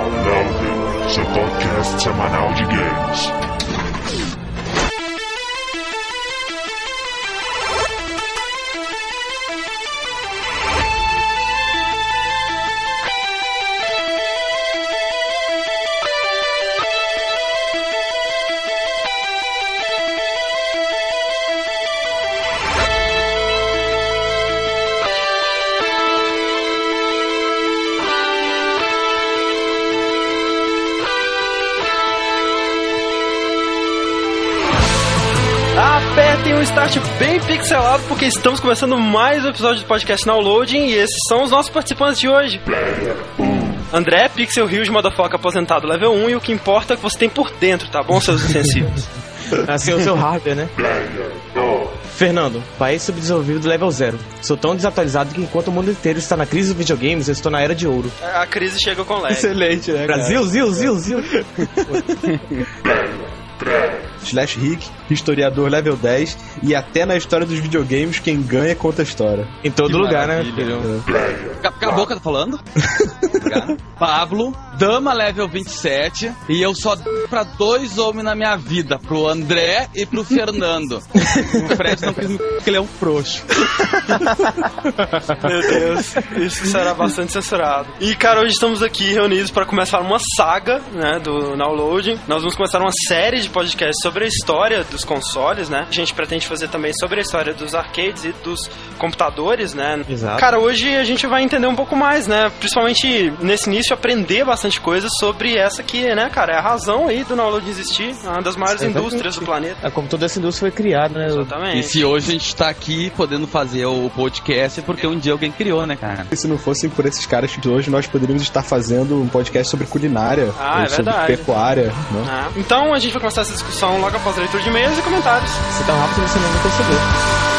Download, seu podcast semanal de games. Start bem pixelado porque estamos começando mais um episódio do podcast Downloading e esses são os nossos participantes de hoje. André, Pixel Rios, Motherfucker aposentado level 1 e o que importa é o que você tem por dentro, tá bom, seus insensíveis? Assim, o seu hardware, né? Fernando, país subdesenvolvido level 0. Sou tão desatualizado que enquanto o mundo inteiro está na crise dos videogames, eu estou na era de ouro. A crise chega com lag. Excelente, né? Brasil, zil, zil, zil. Slash Rick, historiador level 10 e até na história dos videogames quem ganha conta a história. Em todo lugar, né? Acabou que eu tô falando? Pablo, dama level 27, e eu só pra dois homens na minha vida, pro André e pro Fernando. O Fred não quis me porque ele é um frouxo. Meu Deus, isso será bastante censurado. E, cara, hoje estamos aqui reunidos para começar uma saga, né, do Downloading. Nós vamos começar uma série de podcasts sobre a história dos consoles, né? A gente pretende fazer também sobre a história dos arcades e dos computadores, né? Exato. Cara, hoje a gente vai entender um pouco mais, né? Principalmente nesse início, aprender bastante coisa sobre essa que, né, cara, é a razão aí do Download existir, é uma das maiores Exatamente. indústrias do planeta. É como toda essa indústria foi criada, né? Exatamente. E se hoje a gente tá aqui podendo fazer o podcast é porque um dia alguém criou, né, cara? E se não fossem por esses caras que hoje nós poderíamos estar fazendo um podcast sobre culinária, Ah, ou é sobre verdade. pecuária, né? Ah, então a gente vai começar essa discussão logo após a leitura de e-mails e comentários. Se tão rápido você nem vai perceber.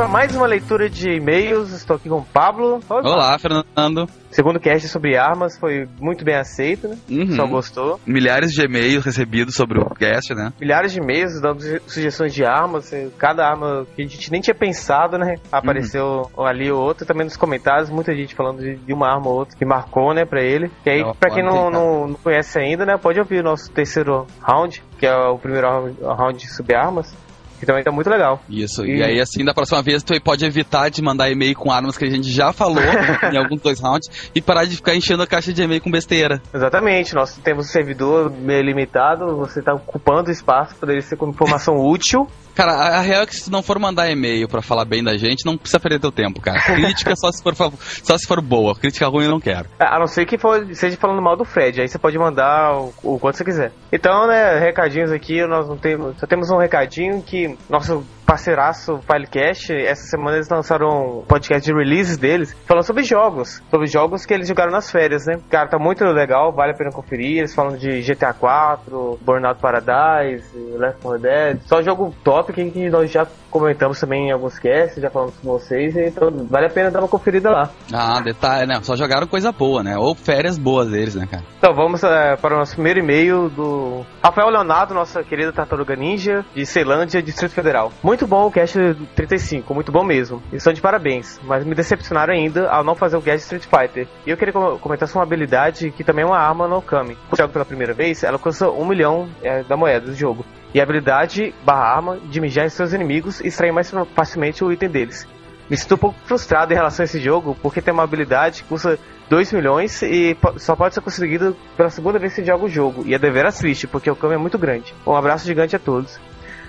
Para mais uma leitura de e-mails. Estou aqui com o Pablo. Olá, Fernando. Segundo cast sobre armas foi muito bem aceito, né? Uhum. pessoal gostou. Milhares de e-mails recebidos sobre o cast, né? Milhares de e-mails dando su- sugestões de armas. eh, Cada arma que a gente nem tinha pensado, né? Apareceu ali ou outra. Também nos comentários, muita gente falando de, uma arma ou outra que marcou, né, pra ele. E aí, Ó, pra quem não, não, não conhece ainda, né? Pode ouvir o nosso terceiro round, que é o primeiro round sobre armas. Que também tá muito legal. Isso. E- E aí, assim, da próxima vez, tu pode evitar de mandar e-mail com armas que a gente já falou em alguns dois rounds e parar de ficar enchendo a caixa de e-mail com besteira. Exatamente, nós temos um servidor meio limitado, você tá ocupando espaço, poderia ser com informação útil. Cara, a, a real é que se não for mandar e-mail pra falar bem da gente, não precisa perder teu tempo, cara. Crítica só se for, só se for boa. Crítica ruim eu não quero. A não ser que for, seja falando mal do Fred, aí você pode mandar o, o quanto você quiser. Então, né, recadinhos aqui, nós não temos, só temos um recadinho que nosso parceiraço Filecast, essa semana eles lançaram um podcast de releases deles, falando sobre jogos, sobre jogos que eles jogaram nas férias, né? Cara, tá muito legal, vale a pena conferir, eles falam de GTA 4, Burnout Paradise, Left 4 Dead, só jogo top que, que nós já comentamos também em alguns casts, já falamos com vocês, então vale a pena dar uma conferida lá. Ah, detalhe, né? Só jogaram coisa boa, né? Ou férias boas deles, né, cara? Então vamos eh, para o nosso primeiro e-mail do Rafael Leonardo, nossa querida Tartaruga Ninja, de Ceilândia, Distrito Federal. Muito bom o cast 35, muito bom mesmo. Estão de parabéns, mas me decepcionaram ainda ao não fazer o cast Street Fighter. E eu queria com- comentar sobre uma habilidade que também é uma arma no Kami. Quando jogo pela primeira vez, ela custa um milhão eh, da moeda do jogo. E a habilidade barra arma de mijar em seus inimigos e extrair mais facilmente o item deles. Me sinto um pouco frustrado em relação a esse jogo, porque tem uma habilidade que custa 2 milhões e só pode ser conseguido pela segunda vez que você joga o jogo. E é deveras triste, porque o câmbio é muito grande. Um abraço gigante a todos.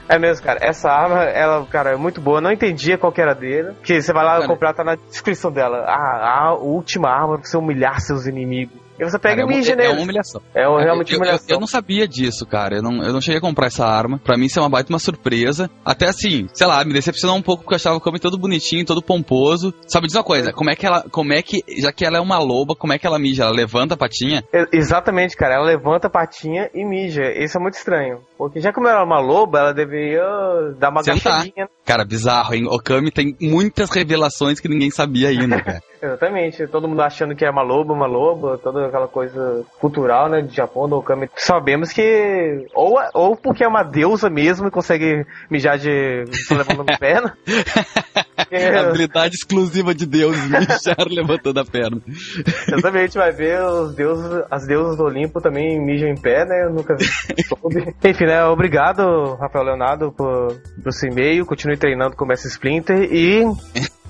É mesmo, cara. Essa arma, ela, cara, é muito boa. Eu não entendia qual que era dele. Que você vai lá Cara. comprar, tá na descrição dela. A, a última arma pra você humilhar seus inimigos. E você pega Cara, é, e mija é, é uma humilhação. É uma realmente eu, eu- humilhação. eu não sabia disso, cara. Eu não, eu não cheguei a comprar essa arma. Pra mim, isso é uma baita uma surpresa. Até assim, sei lá, me decepcionou um pouco porque eu achava o Kami todo bonitinho, todo pomposo. Sabe dizer uma coisa? Como é que ela. Como é que. Já que ela é uma loba, como é que ela mija? Ela levanta a patinha? Exatamente, cara. Ela levanta a patinha e mija. Isso é muito estranho. Porque já como ela é uma loba, ela deveria dar uma agachadinha. Cara, bizarro, hein? Okami tem muitas revelações que ninguém sabia ainda, cara. Exatamente. Todo mundo achando que é uma loba, uma loba, toda aquela coisa cultural, né, de Japão, do Okami. Sabemos que ou, ou porque é uma deusa mesmo e consegue mijar de levando a perna. É. Habilidade exclusiva de Deus, mijar levantando a perna. Exatamente, vai ver os deuses, as deusas do Olimpo também mijam em pé, né? Eu nunca soube. Enfim, né? Obrigado, Rafael Leonardo, por, por seu e-mail. Continue treinando com o Mestre Splinter e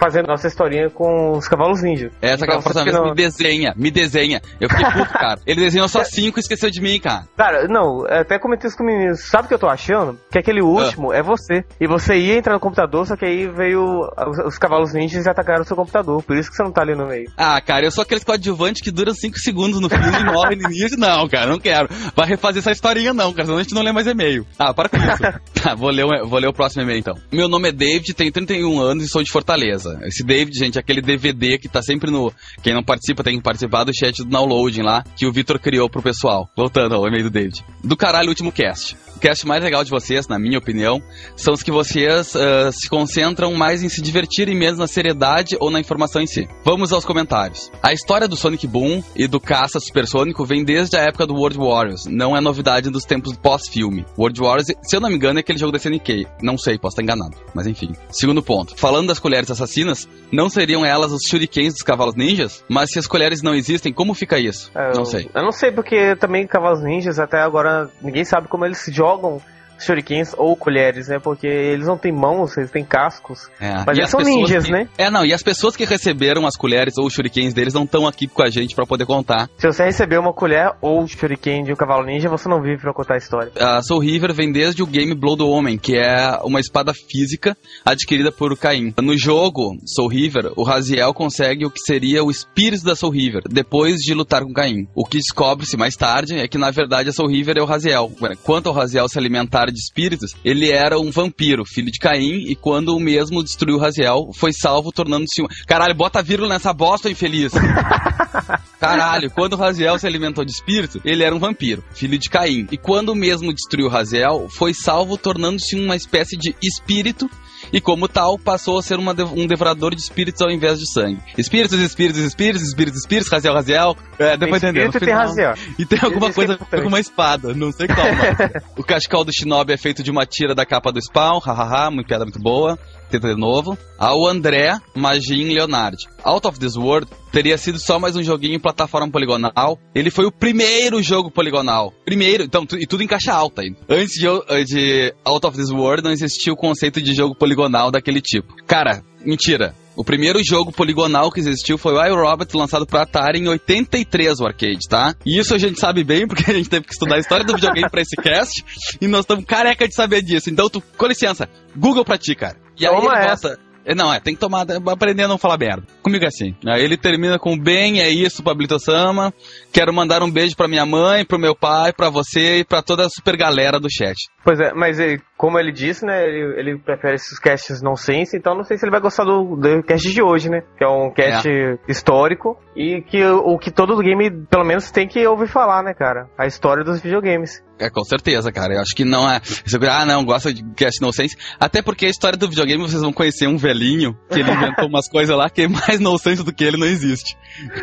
fazendo nossa historinha com os cavalos ninja. Essa você que vez não- me desenha, me desenha. Eu fiquei puto, cara. Ele desenhou só cinco e esqueceu de mim, cara. Cara, não, até comentei isso com o menino. Sabe o que eu tô achando? Que aquele último é você. E você ia entrar no computador, só que aí veio os, os cavalos ninjas e atacaram o seu computador. Por isso que você não tá ali no meio. Ah, cara, eu sou aqueles coadjuvantes que duram 5 segundos no filme e morrem no início. Não, cara, não quero. Vai refazer essa historinha, não, cara, senão a gente não lê mais e-mail. Ah, para com isso. tá, vou ler, vou ler o próximo e-mail então. Meu nome é David, tenho 31 anos e sou de Fortaleza. Esse David, gente, é aquele DVD que tá sempre no. Quem não participa tem que participar do chat do downloading lá, que o Vitor criou pro pessoal. Voltando ao e-mail do David. Do caralho, último cast. O cast mais legal de vocês, na minha opinião, são os que vocês ah, se concentram mais em se divertir e menos na seriedade ou na informação em si. Vamos aos comentários. A história do Sonic Boom e do caça supersônico vem desde a época do World Warriors. Não é novidade dos tempos pós-filme. World Warriors, se eu não me engano, é aquele jogo da SNK. Não sei, posso estar enganado. Mas enfim. Segundo ponto. Falando das colheres assassinas, não seriam elas os shurikens dos cavalos ninjas? Mas se as colheres não existem, como fica isso? É, não sei. Eu não sei porque também Cavalos Ninjas até agora ninguém sabe como eles jogam jogam shurikens ou colheres, né? Porque eles não têm mãos, eles têm cascos. É. Mas E eles são ninjas, que- né? É, não, e as pessoas que receberam as colheres ou shurikens deles não estão aqui com a gente pra poder contar. Se você receber uma colher ou shuriken de um cavalo ninja, você não vive pra contar a história. A Soul River vem desde o game Blow the Homem, que é uma espada física adquirida por Caim. No jogo Soul River, o Raziel consegue o que seria o espírito da Soul River, depois de lutar com Caim. O que descobre-se mais tarde é que, na verdade, a Soul River é o Raziel. Quanto ao Raziel se alimentar de espíritos, ele era um vampiro, filho de Caim, e quando o mesmo destruiu Raziel, foi salvo tornando-se um... Caralho, bota vírgula nessa bosta, infeliz! Caralho, quando o Raziel se alimentou de espírito, ele era um vampiro, filho de Caim. E quando o mesmo destruiu Raziel, foi salvo tornando-se uma espécie de espírito. E como tal, passou a ser uma um devorador de espíritos ao invés de sangue. Espíritos, espíritos, espíritos, espíritos, espíritos, Raziel, Raziel. É, deu pra Tem entender. espírito e tem. Raziel. E tem alguma Isso é coisa importante. com uma espada, não sei qual, mas. o cachecol do Shinobi é feito de uma tira da capa do Spawn, hahaha, uma piada muito boa. Tenta de novo. Ao André Magin Leonard. Out of This World teria sido só mais um joguinho em plataforma poligonal. Ele foi o primeiro jogo poligonal. Primeiro, então, tu- e tudo em caixa alta ainda. Antes de, de Out of This World não existia o conceito de jogo poligonal daquele tipo. Cara, mentira. O primeiro jogo poligonal que existiu foi o iRobot, lançado para Atari em 83, o arcade, tá? E isso a gente sabe bem, porque a gente teve que estudar a história do videogame pra esse cast, e nós estamos careca de saber disso. Então, tu, com licença, Google pra ti, cara. E aí Toma ele essa. É, Não, é, tem que tomar, aprender a não falar merda. Comigo é assim. Aí ele termina com bem, é isso, Pablito Sama. Quero mandar um beijo pra minha mãe, pro meu pai, pra você e pra toda a super galera do chat. Pois é, mas ele- como ele disse, né, ele, ele prefere esses casts nonsense, então não sei se ele vai gostar do, do cast de hoje, né? Que é um cast histórico e que o que todo game, pelo menos, tem que ouvir falar, né, cara? A história dos videogames. É, com certeza, cara. Eu acho que não é. Você, ah, não, gosta de cast nonsense. Até porque a história do videogame vocês vão conhecer um velhinho que ele inventou umas coisas lá que é mais nonsense do que ele não existe.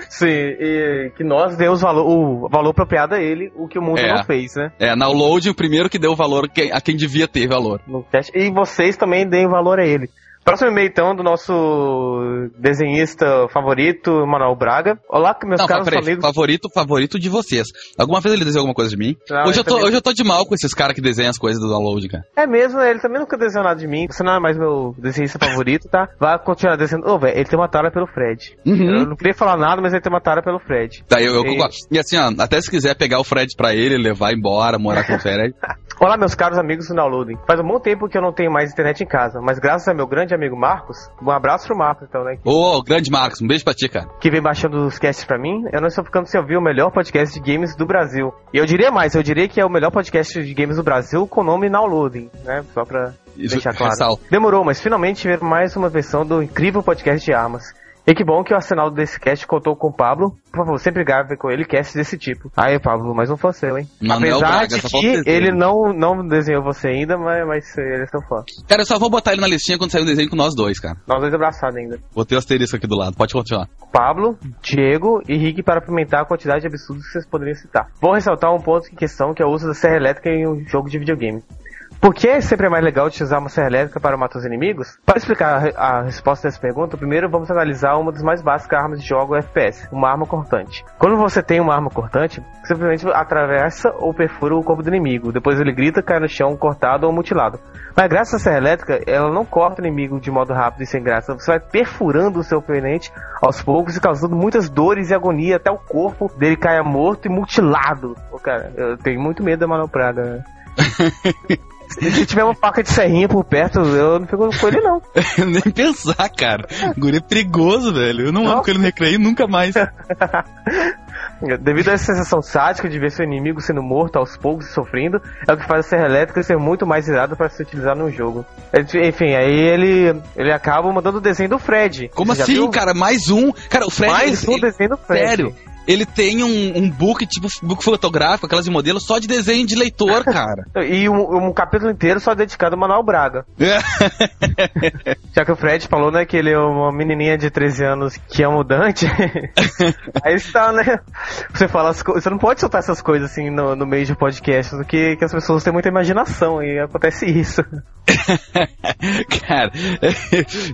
Sim, e que nós demos valor, o valor apropriado a ele, o que o mundo É. não fez, né? É, na download, o primeiro que deu valor a quem devia ter valor. E vocês também deem valor a ele. Próximo e-mail, então, do nosso desenhista favorito, Manuel Braga. Olá, meus não, caros peraí, amigos. favorito, favorito de vocês. Alguma vez ele desenhou alguma coisa de mim? Não, hoje, eu tô, também- hoje eu tô de mal com esses caras que desenham as coisas do download, cara. É mesmo, ele também nunca desenhou nada de mim. Você não é mais meu desenhista favorito, tá? Vai continuar desenhando. Ô, velho, ele tem uma tara pelo Fred. Uhum. Eu não queria falar nada, mas ele tem uma tara pelo Fred. Tá, eu, eu E- concordo. E assim, ó, até se quiser pegar o Fred pra ele, levar embora, morar com o Fred. Olá, meus caros amigos do Downloading. Faz um bom tempo que eu não tenho mais internet em casa, mas graças ao meu grande amigo Marcos, um abraço pro Marcos, então, né? Ô, grande Marcos, um beijo pra ti, cara. Que vem baixando os casts pra mim, eu não estou ficando sem ouvir o melhor podcast de games do Brasil. E eu diria mais, eu diria que é o melhor podcast de games do Brasil com o nome Downloading, né? Só pra Isso, deixar claro. ressalto. Demorou, mas finalmente tivemos mais uma versão do incrível podcast de armas. E que bom que o arsenal desse cast contou com o Pablo. Por favor, sempre grave com ele cast desse tipo. Aí, Pablo, mais um fã seu, hein? Manuel Apesar Braga, de que ele não, não desenhou você ainda, mas, mas ele é seu fã. Cara, eu só vou botar ele na listinha quando sair um desenho com nós dois, cara. Nós dois abraçados ainda. Botei o asterisco aqui do lado, pode continuar. Pablo, Diego e Rick para apimentar a quantidade de absurdos que vocês poderiam citar. Vou ressaltar um ponto em questão que é o uso da serra elétrica em um jogo de videogame. Por que sempre é mais legal utilizar uma serra elétrica para matar os inimigos? Para explicar a, a resposta dessa pergunta, primeiro vamos analisar uma das mais básicas armas de jogo FPS, uma arma cortante. Quando você tem uma arma cortante, simplesmente atravessa ou perfura o corpo do inimigo, depois ele grita, cai no chão cortado ou mutilado. Mas graças à serra elétrica, ela não corta o inimigo de modo rápido e sem graça. Você vai perfurando o seu oponente aos poucos e causando muitas dores e agonia até o corpo dele caia morto e mutilado. Pô, cara, eu tenho muito medo da Manoel Praga. né? Se tiver uma faca de serrinha por perto, eu não fico com ele não. Nem pensar, cara. O guri é perigoso, velho. Eu não amo com ele no recreio nunca mais. Devido a essa sensação sádica de ver seu inimigo sendo morto aos poucos e sofrendo, é o que faz a serra elétrica ser muito mais irada para se utilizar no jogo. Enfim, aí ele ele acaba mandando o desenho do Fred. Como assim, cara? Mais um. Cara, o Fred. Mais ele- um desenho do Fred. Sério. Ele tem um, um book, tipo book fotográfico, aquelas de modelo, só de desenho de leitor, cara. E um, um capítulo inteiro só dedicado ao Manuel Braga. Já que o Fred falou, né, que ele é uma menininha de 13 anos que é mudante. aí está, né? Você fala as coisas. Você não pode soltar essas coisas assim no, no meio de podcast, porque que as pessoas têm muita imaginação e acontece isso. cara,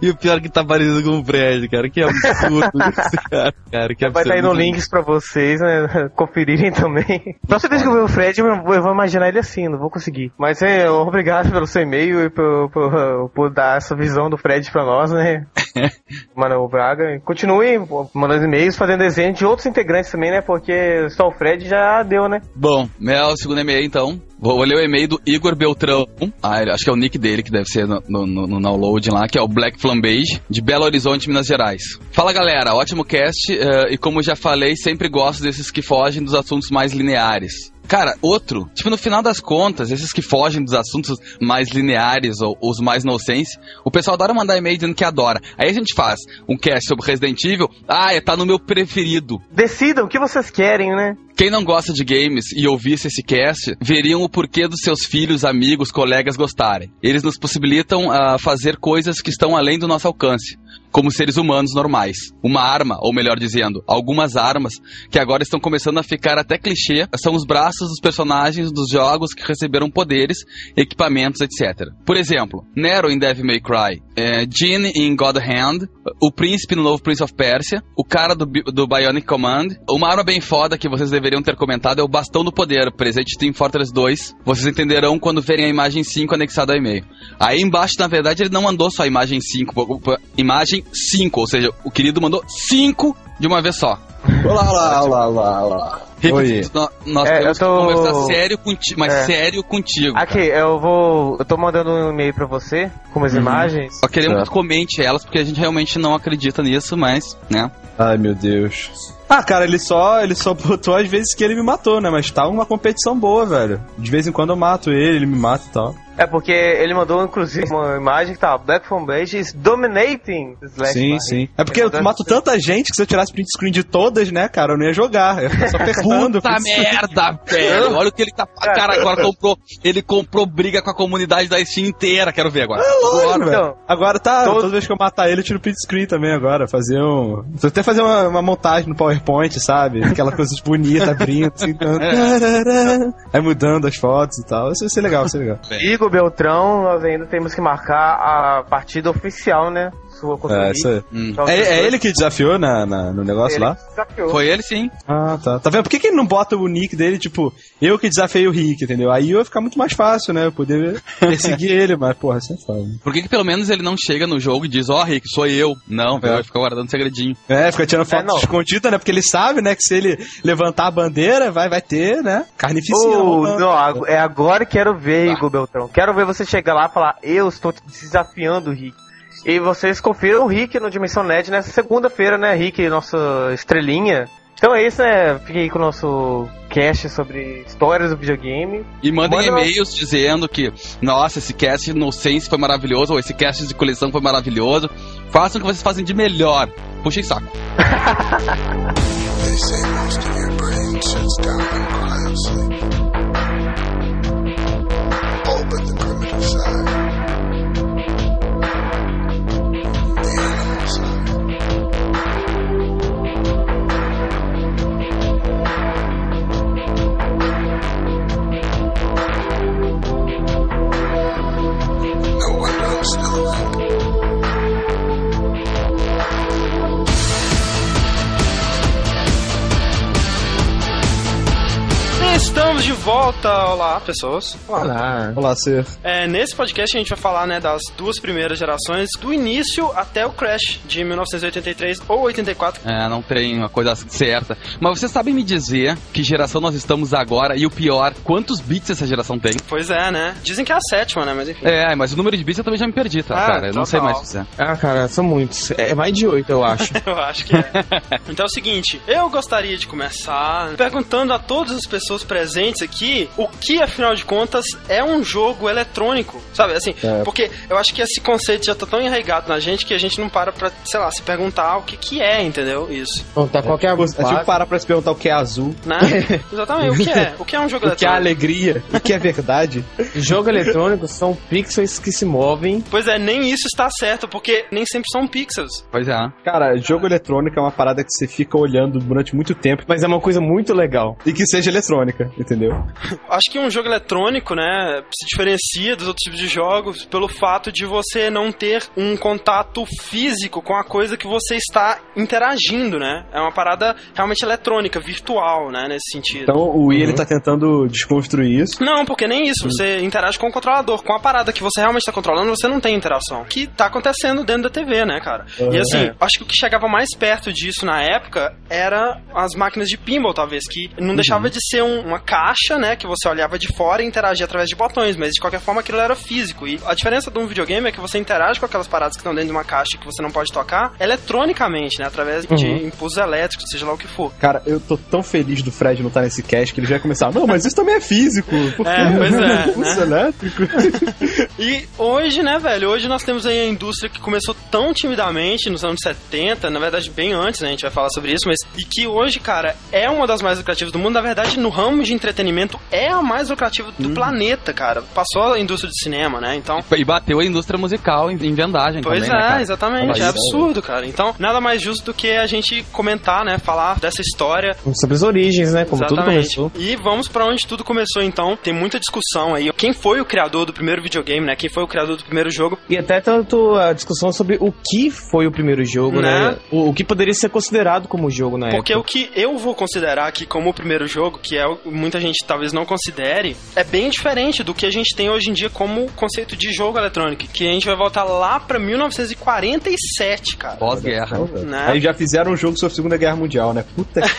e o pior é que tá parecido com o Fred, cara. Que absurdo isso, cara. cara que absurdo. Vai estar aí no links pra vocês, né? Conferirem também. Que eu ver o Fred, eu vou eu vou imaginar ele assim, não vou conseguir. Mas é, obrigado pelo seu e-mail e por, por, por dar essa visão do Fred pra nós, né? Manoel Braga. Continue mandando e-mails, fazendo desenho de outros integrantes também, né? Porque só o Fred já deu, né? Bom, meu segundo e-mail então. Vou vou ler o e-mail do Igor Beltrão. Ah, acho que é o nick dele que deve ser no, no, no, download lá, que é o Black Flambage, de Belo Horizonte, Minas Gerais. Fala galera, ótimo cast. eh, e como já falei, sempre gosto desses que fogem dos assuntos mais lineares. Cara, outro, tipo, no final das contas, esses que fogem dos assuntos mais lineares ou os mais nonsense, o pessoal adora mandar e-mail dizendo que adora. Aí a gente faz um cast sobre Resident Evil, ah, é, tá no meu preferido. Decidam o que vocês querem, né? Quem não gosta de games e ouvisse esse cast, veriam o porquê dos seus filhos, amigos, colegas gostarem. Eles nos possibilitam a fazer coisas que estão além do nosso alcance, como seres humanos normais. Uma arma, ou melhor dizendo, algumas armas, que agora estão começando a ficar até clichê, são os braços dos personagens dos jogos que receberam poderes, equipamentos, etc. Por exemplo, Nero em Devil May Cry, é, Jean em God Hand, o príncipe no novo Prince of Persia, o cara do, do Bionic Command. Uma arma bem foda que vocês deveriam ter comentado é o Bastão do Poder, presente em Fortress 2. Vocês entenderão quando verem a imagem 5 anexada ao e-mail. Aí embaixo, na verdade, ele não mandou só a imagem 5, pô, pô, imagem 5, ou seja, o querido mandou 5 de uma vez só. Olá, olá, olá, olá, olá. Oi. Nós É, temos eu tô- que conversar sério contigo, mas É. sério contigo. Aqui, eu vou. Eu tô mandando um e-mail pra você com umas imagens. Só queremos Tá. que comente elas, porque a gente realmente não acredita nisso, mas, né? Ai, meu Deus. Ah, cara, ele só, ele só botou as vezes que ele me matou, né? Mas tá uma competição boa, velho. De vez em quando eu mato ele, ele me mata e tal. É porque ele mandou, inclusive, uma imagem que tá Black Phone Base is dominating Slash sim, sim. É porque eu mato mandou- tanta gente que se eu tirasse print screen de todas, né, cara, eu não ia jogar. Eu ia só apertando. Puta merda, velho. Olha o que ele tá. Cara, agora comprou. Ele comprou briga com a comunidade da Steam inteira. Quero ver agora. Lógico, Agora, velho. Então, Agora tá, todo- toda vez que eu matar ele, eu tiro print screen também agora. Fazer um. Vou até fazer uma, uma montagem no PowerPoint, sabe? Aquela coisa bonita, abrindo, assim, dando. Aí mudando as fotos e tal. Isso vai ser legal, vai ser legal. Igor Beltrão, nós ainda temos que marcar a partida oficial, né? Contra o É, isso aí. Hum. É, é ele que desafiou na, na- no negócio ele lá? que desafiou. Foi ele sim. Ah, tá. Tá vendo? Por que, que ele não bota o nick dele, tipo, eu que desafiei o Rick, entendeu? Aí ia ficar muito mais fácil, né? Eu poder perseguir ele, mas, porra, isso é foda. Por que, que pelo menos ele não chega no jogo e diz, ó, Rick, sou eu? Não, velho, É. vai ficar guardando segredinho. É, fica tirando foto É, não. escondida, né? Porque ele sabe, né, que se ele levantar a bandeira, vai, vai ter, né? Carnificina. Oh, não, é agora que quero ver, Igor Beltrão. Quero ver você chegar lá e falar, eu estou te desafiando o Rick. E vocês confiram o Rick no Dimensão Nerd nessa segunda-feira, né, Rick, nossa estrelinha. Então é isso, né? Fiquei com o nosso cast sobre histórias do videogame. E mandem Manda- e-mails dizendo que, nossa, esse cast no Sense foi maravilhoso, ou esse cast de coleção foi maravilhoso. Façam o que vocês fazem de melhor. Puxem saco. They say most of your brain shuts down. All volta! Olá, pessoas. Olá. Olá, ser. É, nesse podcast a gente vai falar né, das duas primeiras gerações, do início até o Crash, de 1983 ou 84. É, não tem uma coisa certa. Mas vocês sabem me dizer que geração nós estamos agora e o pior, quantos bits essa geração tem? Pois é, né? Dizem que é a sétima, né? Mas enfim. É, mas o número de bits eu também já me perdi, tá, Ah, cara? Eu não sei total. mais dizer. Ah, cara, são muitos. É mais de oito, eu acho. Eu acho que é. Então é o seguinte, eu gostaria de começar perguntando a todas as pessoas presentes aqui o que, afinal de contas, é um jogo eletrônico. Sabe, assim, É. porque eu acho que esse conceito já tá tão enraizado na gente que a gente não para pra, sei lá, se perguntar o que que é, entendeu? Isso, Não, tá qualquer É tipo parar pra se perguntar o que é azul, né? Exatamente, o que é? O que é um jogo o que é eletrônico? alegria, o que é verdade. Jogo eletrônico são pixels que se movem. Pois é, nem isso está certo, porque nem sempre são pixels. Pois é. Cara, jogo eletrônico é uma parada que você fica olhando durante muito tempo Mas é uma coisa muito legal. e que seja eletrônica, entendeu? Acho que um jogo eletrônico, né, se diferencia dos outros tipos de jogos pelo fato de você não ter um contato físico com a coisa que você está interagindo, né? É uma parada realmente eletrônica, virtual, né, nesse sentido. Então o Wii ele tá tentando desconstruir isso. Não, porque nem isso. Você interage com o controlador. Com a parada que você realmente está controlando, você não tem interação. O que tá acontecendo dentro da TV, né, cara? E assim, É. acho que o que chegava mais perto disso na época era as máquinas de pinball, talvez, que não deixava de ser um- uma caixa, né, que você olhava de fora e interagia através de botões, mas de qualquer forma aquilo era físico. E a diferença de um videogame é que você interage com aquelas paradas que estão dentro de uma caixa que você não pode tocar eletronicamente, né, através de impulsos elétricos, seja lá o que for. Cara, eu tô tão feliz do Fred não estar nesse cast que ele já vai começar. Não, mas isso também é físico. Por É, pois é, Impulso né? elétrico. E hoje, né, velho, hoje nós temos aí a indústria que começou tão timidamente nos anos 70, na verdade bem antes, né, a gente vai falar sobre isso, mas e que hoje, cara, é uma das mais lucrativas do mundo, na verdade, no ramo de entretenimento é a mais lucrativa do planeta, cara. Passou a indústria de cinema, né? Então, E bateu a indústria musical em, em vendagem Pois também, é, né, cara? exatamente, é absurdo, cara. Então, nada mais justo do que a gente comentar, né, falar dessa história Sobre as origens, né? Como tudo Exatamente. começou. E vamos pra onde tudo começou então. Tem muita discussão aí. Quem foi o criador do primeiro videogame, né? Quem foi o criador do primeiro jogo? E até tanto a discussão sobre o que foi o primeiro jogo, Né? né? O, o que poderia ser considerado como jogo na Porque época. o que eu vou considerar aqui como o primeiro jogo, que é o que muita gente talvez não considere, é bem diferente do que a gente tem hoje em dia como conceito de jogo eletrônico. Que a gente vai voltar lá pra 1947, cara. Pós-guerra. Né? Aí já fizeram um jogo sobre a Segunda Guerra Mundial, né? Puta que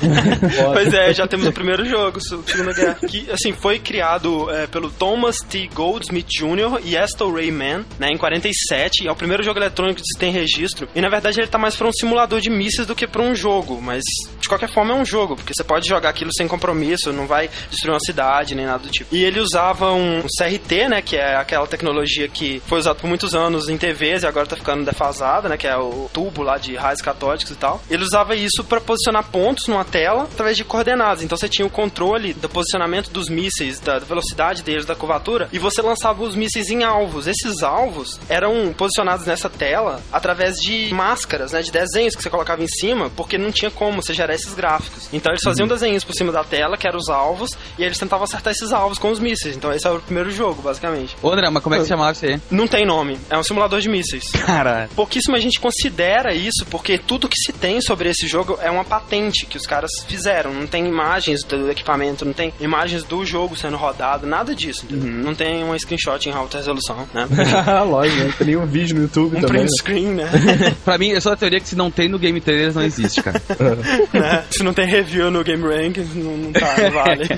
Pois é, já temos o primeiro jogo, Segunda Guerra. Que, assim, foi criado é, pelo Thomas T. Goldsmith Jr. e Estel Rayman, né, em 47. E é o primeiro jogo eletrônico que se tem registro. E, na verdade, ele tá mais pra um simulador de mísseis do que pra um jogo. Mas, de qualquer forma, é um jogo, porque você pode jogar aquilo sem compromisso, não vai destruir uma cidade, nem nada do tipo. E ele usava um CRT, né, que é aquela tecnologia que foi usada por muitos anos em TVs e agora tá ficando defasada, né, que é o tubo lá de raios catódicos e tal. Ele usava isso pra posicionar pontos numa tela através de coordenadas. Então você tinha o controle do posicionamento dos mísseis, da velocidade deles, da curvatura, e você lançava os mísseis em alvos. Esses alvos eram posicionados nessa tela através de máscaras, né, de desenhos que você colocava em cima, porque não tinha como você gerar esses gráficos. Então eles faziam desenhos por cima da tela, que eram os alvos, e eles tentavam acertar esses alvos com os mísseis. Então esse era o primeiro jogo, basicamente. Ô, André, mas como é que se chamava isso aí? Não tem nome, é um simulador de mísseis. Cara, Pouquíssima gente considera isso, porque tudo que se tem sobre esse jogo é uma patente que os caras fizeram. Não tem imagens do equipamento, não tem imagens do jogo sendo rodado, nada disso. entendeu? Não tem uma screenshot em alta resolução, né? Lógico, né? Tem nenhum vídeo no YouTube. Um também. print screen, né? Pra mim, eu sou da teoria que se não tem no Game Trailers, não existe, cara. né? Se não tem review no Game Rank, não, não tá, não vale.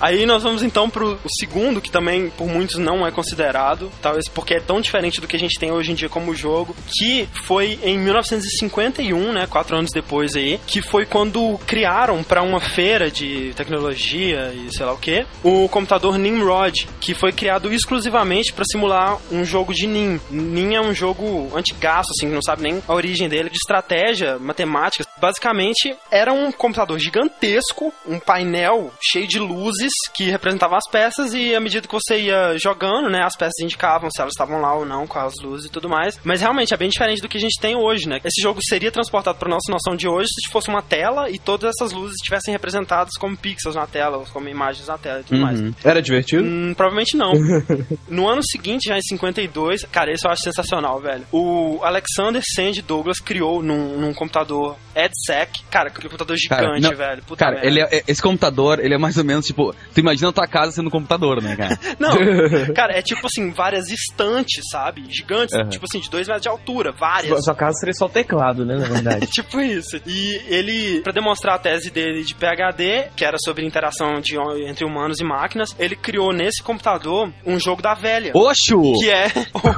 Aí nós vamos então pro segundo, que também por muitos não é considerado, talvez porque é tão diferente do que a gente tem hoje em dia como jogo, que foi em 1951, né, quatro anos depois aí, que foi quando criaram pra uma feira de tecnologia e sei lá o que, o computador Nimrod, que foi criado exclusivamente pra simular um jogo de NIM. NIM é um jogo antigaço, assim, não sabe nem a origem dele, de estratégia, matemática. Basicamente, era um computador gigantesco, um painel cheio de luzes que representavam as peças e à medida que você ia jogando, né, as peças indicavam se elas estavam lá ou não com as luzes e tudo mais. Mas realmente é bem diferente do que a gente tem hoje, né? Esse jogo seria transportado para nossa noção de hoje se fosse uma tela e todas essas luzes estivessem representadas como pixels na tela, ou como imagens na tela e tudo mais. Era divertido? Hum, provavelmente não. no ano seguinte, já em 52, cara, esse eu acho sensacional, velho. O Alexander Sandy Douglas criou num, num computador EDSEC, cara, aquele computador gigante, não, velho. Puta cara merda. ele é- esse computador, ele é mais ou menos tipo, tu imagina a tua casa sendo um computador, né, cara? Não, cara, é tipo assim, várias estantes, sabe? Gigantes, Aham. tipo assim, de dois metros de altura, várias. Sua casa seria só o teclado, né, na verdade. Tipo isso. E ele, pra demonstrar a tese dele de PhD, que era sobre interação de, entre humanos e máquinas, ele criou nesse computador um jogo da velha. Oxo! Que é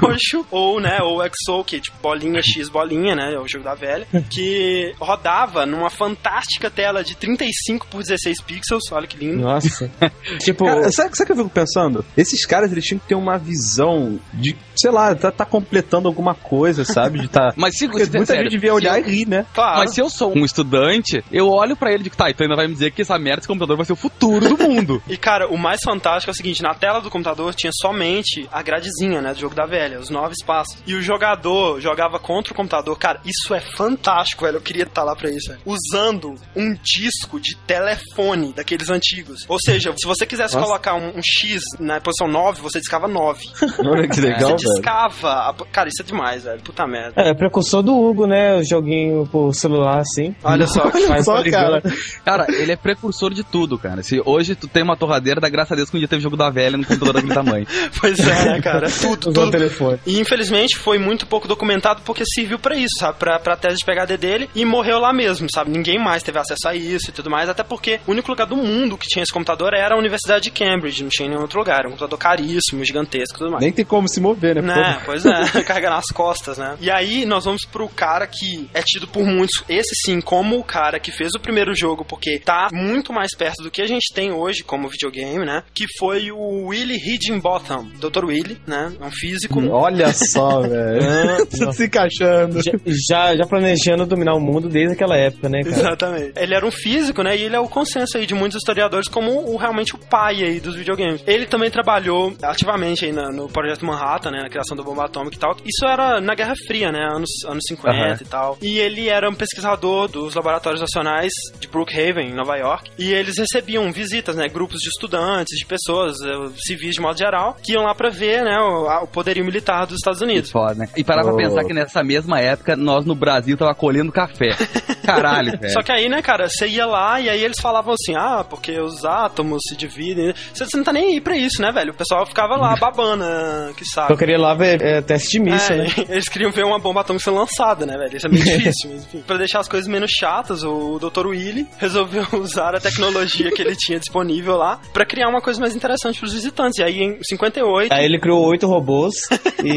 Oxo, ou, né, ou Exo, que é tipo bolinha X bolinha, né, é o jogo da velha, que rodava numa fantástica tela de 35 por 16 pixels, olha que lindo. Nossa. tipo, Cara, sabe, sabe o que eu fico pensando? Esses caras, eles tinham que ter uma visão de, sei lá, tá, tá completando alguma coisa, sabe? De tá... Mas se, Porque se- muita sério, gente devia olhar eu- e rir, né? Claro. Mas se eu sou um estudante, eu olho pra ele e digo, tá, então ainda vai me dizer que essa merda, esse computador vai ser o futuro do mundo. E cara, o mais fantástico é o seguinte: na tela do computador tinha somente a gradezinha, né, do jogo da velha, os nove espaços. E o jogador jogava contra o computador. Cara, isso é fantástico, velho. Eu queria estar lá pra isso, velho. Usando um disco de telefone daqueles antigos. Ou seja, se você quisesse Nossa. colocar um, um X na posição 9, você discava 9. Olha que legal, você discava. a- Cara, isso é demais, velho. Puta merda. é, precursor do Hugo, né? O joguinho por celular, assim. Olha só. Faz só, poligona. cara. Cara, ele é precursor de tudo, cara. Se hoje tu tem uma torradeira, dá graças a Deus que um dia teve jogo da velha no computador daquele tamanho. Pois é, né, cara? Tudo, Usou o tudo. telefone. E infelizmente foi muito pouco documentado porque serviu pra isso, sabe? Pra, pra tese de PHD dele e morreu lá mesmo, sabe? Ninguém mais teve acesso a isso e tudo mais, até porque o único lugar do mundo que tinha esse computador era a Universidade de Cambridge, não tinha em nenhum outro lugar. Era um computador caríssimo, gigantesco e tudo mais. Nem tem como se mover, né? Né, pois é, carregar nas costas, né? E aí nós vamos pro cara que é tido por muitos, esse sim, como o cara que fez o primeiro jogo, porque tá muito mais perto do que a gente tem hoje como videogame, né? Que foi o Willie Higginbotham, Dr. Willie, né? É um físico. Olha só, velho. Tudo se encaixando. Já, já, já planejando dominar o mundo desde aquela época, né, cara? Exatamente. Ele era um físico, né? E ele é o consenso aí de muitos historiadores como o, realmente o pai aí dos videogames. Ele também trabalhou ativamente aí na- no projeto Manhattan, né? Na criação da bomba atômica e tal. Isso era na Guerra Fria, né? Anos, anos 50 Aham. e tal. E ele era um pesquisador dos laboratórios nacionais de Brookhaven, em Nova York. E eles recebiam visitas, né? Grupos de estudantes, de pessoas, eh, civis de modo geral, que iam lá pra ver, né? O, a- o poderio militar dos Estados Unidos. Foda, né? E parar pra Oh. pensar que nessa mesma época, nós no Brasil tava colhendo café. Caralho, velho. Só que aí, né, cara, você ia lá e aí eles falavam assim, ah, porque os átomos se dividem. Você você não tá nem aí pra isso, né, velho? O pessoal ficava lá babando, ah, que saco. Eu queria lá ver é, teste de míssil, É, né? Eles queriam ver uma bomba atômica sendo lançada, né, velho? Isso é meio difícil, mas enfim. Pra deixar as coisas menos chatas, o Dr. Willy resolveu usar a tecnologia que ele tinha disponível lá pra criar uma coisa mais interessante pros visitantes. E aí, em 58... Aí ele criou oito robôs e.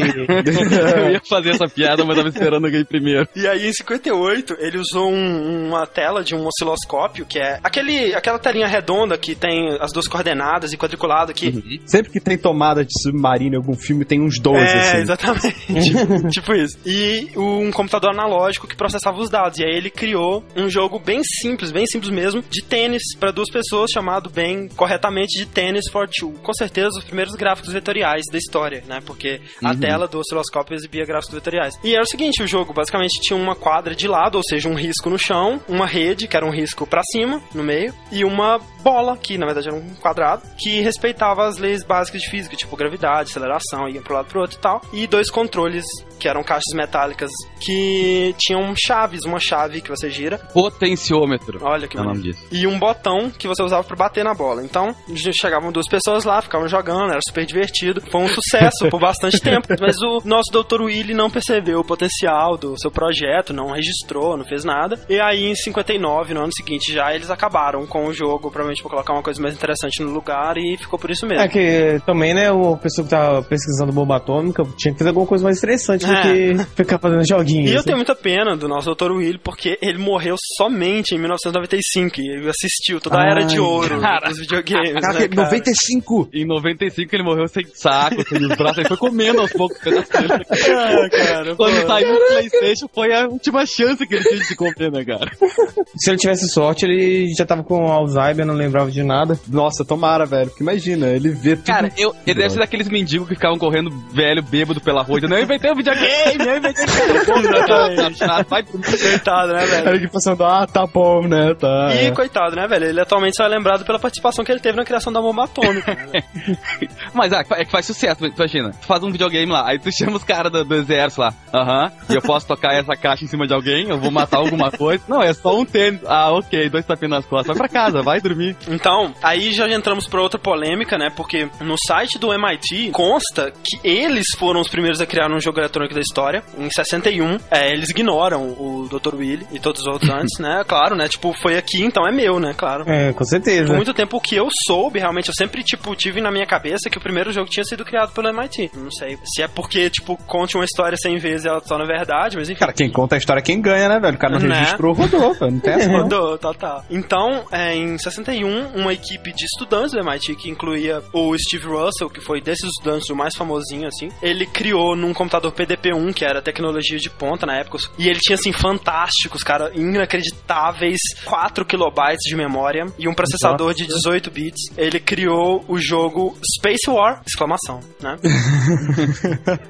Eu ia fazer essa piada, mas tava esperando alguém primeiro. E aí, em 58, ele usou um- uma tela de um osciloscópio, que é aquele, aquela telinha redonda que tem as duas coordenadas e quadriculado que... Sempre que tem tomada de submarino em algum filme, tem uns 12, É, assim. exatamente. tipo isso. E um computador analógico que processava os dados. E aí ele criou um jogo bem simples, bem simples mesmo, de tênis para duas pessoas, chamado bem corretamente de Tennis for Two. Com certeza, os primeiros gráficos vetoriais da história, né? Porque a tela do osciloscópio exibia gráficos vetoriais. E era o seguinte, o jogo basicamente tinha uma quadra de lado, ou seja, um risco no chão, uma rede, que era um risco para cima, no meio, e uma bola, que na verdade era um quadrado, que respeitava as leis básicas de física, tipo gravidade, aceleração, ia pro lado pro outro e tal, e dois controles que eram caixas metálicas que tinham chaves, uma chave que você gira. Potenciômetro. Olha que É nome disso. E um botão que você usava pra bater na bola. Então, chegavam duas pessoas lá, ficavam jogando, era super divertido. Foi um sucesso por bastante tempo. Mas o nosso Dr. Willy não percebeu o potencial do seu projeto, não registrou, não fez nada. E aí, em 59, no ano seguinte, já eles acabaram com o jogo, provavelmente pra colocar uma coisa mais interessante no lugar, e ficou por isso mesmo. É que também, né, o pessoa que tá pesquisando bomba atômica tinha que fazer alguma coisa mais interessante do É. que ficar fazendo joguinhos. E eu né? tenho muita pena do nosso Dr. Willy, porque ele morreu somente em 1995 e ele assistiu toda a era de ouro cara. dos videogames. Caraca, né, cara? 95! Em 95 ele morreu sem saco, sem os braços, ele foi comendo aos poucos. Ah, cara, Quando pô. saiu o Playstation foi a última chance que ele tinha de se comer, né, cara? Se ele tivesse sorte, ele já tava com Alzheimer, não lembrava de nada. Nossa, tomara, velho. Porque imagina, ele vê tudo. Cara, eu, ele deve ser daqueles mendigos que ficavam correndo velho, bêbado pela rua, dizendo, eu inventei um videogame, eu inventei um videogame. Coitado, né, velho? Aí ele passando, ah, tá bom, né? Tá. E é. coitado, né, velho? Ele atualmente só é lembrado pela participação que ele teve na criação da bomba atômica. né? Mas ah, é que faz sucesso, imagina. Tu faz um videogame lá, aí tu chama os caras do, do exército lá. Aham, e eu posso tocar essa caixa em cima de alguém, eu vou matar alguma coisa. Não, é só um tênis. Ah, ok, dois tapinhas nas costas. Vai pra casa, vai dormir. Então, aí já entramos pra outra polêmica, né? Porque no site do MIT consta que eles foram os primeiros a criar um jogo eletrônico da história. Em 61, é, eles ignoram o Dr. Willy e todos os outros antes, né? Claro, né? Tipo, foi aqui, então é meu, né? Claro. É, com certeza. Por muito tempo que eu soube, realmente, eu sempre, tipo, tive na minha cabeça que o primeiro jogo tinha sido criado pelo MIT. Não sei se é porque, tipo, conte uma história 100 vezes e ela só na verdade, mas enfim. Cara, quem conta a história é quem ganha, né, velho? O cara não Né? registrou, rodou, velho. Não tem essa. Rodou, tá, tá. Então, é, em 61, uma equipe de estudantes do MIT, que incluía o Steve Russell, que foi desses estudantes o mais famosinho, assim, ele criou num computador PDP-1, que era tecnologia de ponta na época, e ele tinha, assim, fantásticos, cara, inacreditáveis 4 kilobytes de memória e um processador de 18 bits. Ele criou o jogo Space War, exclamação, né?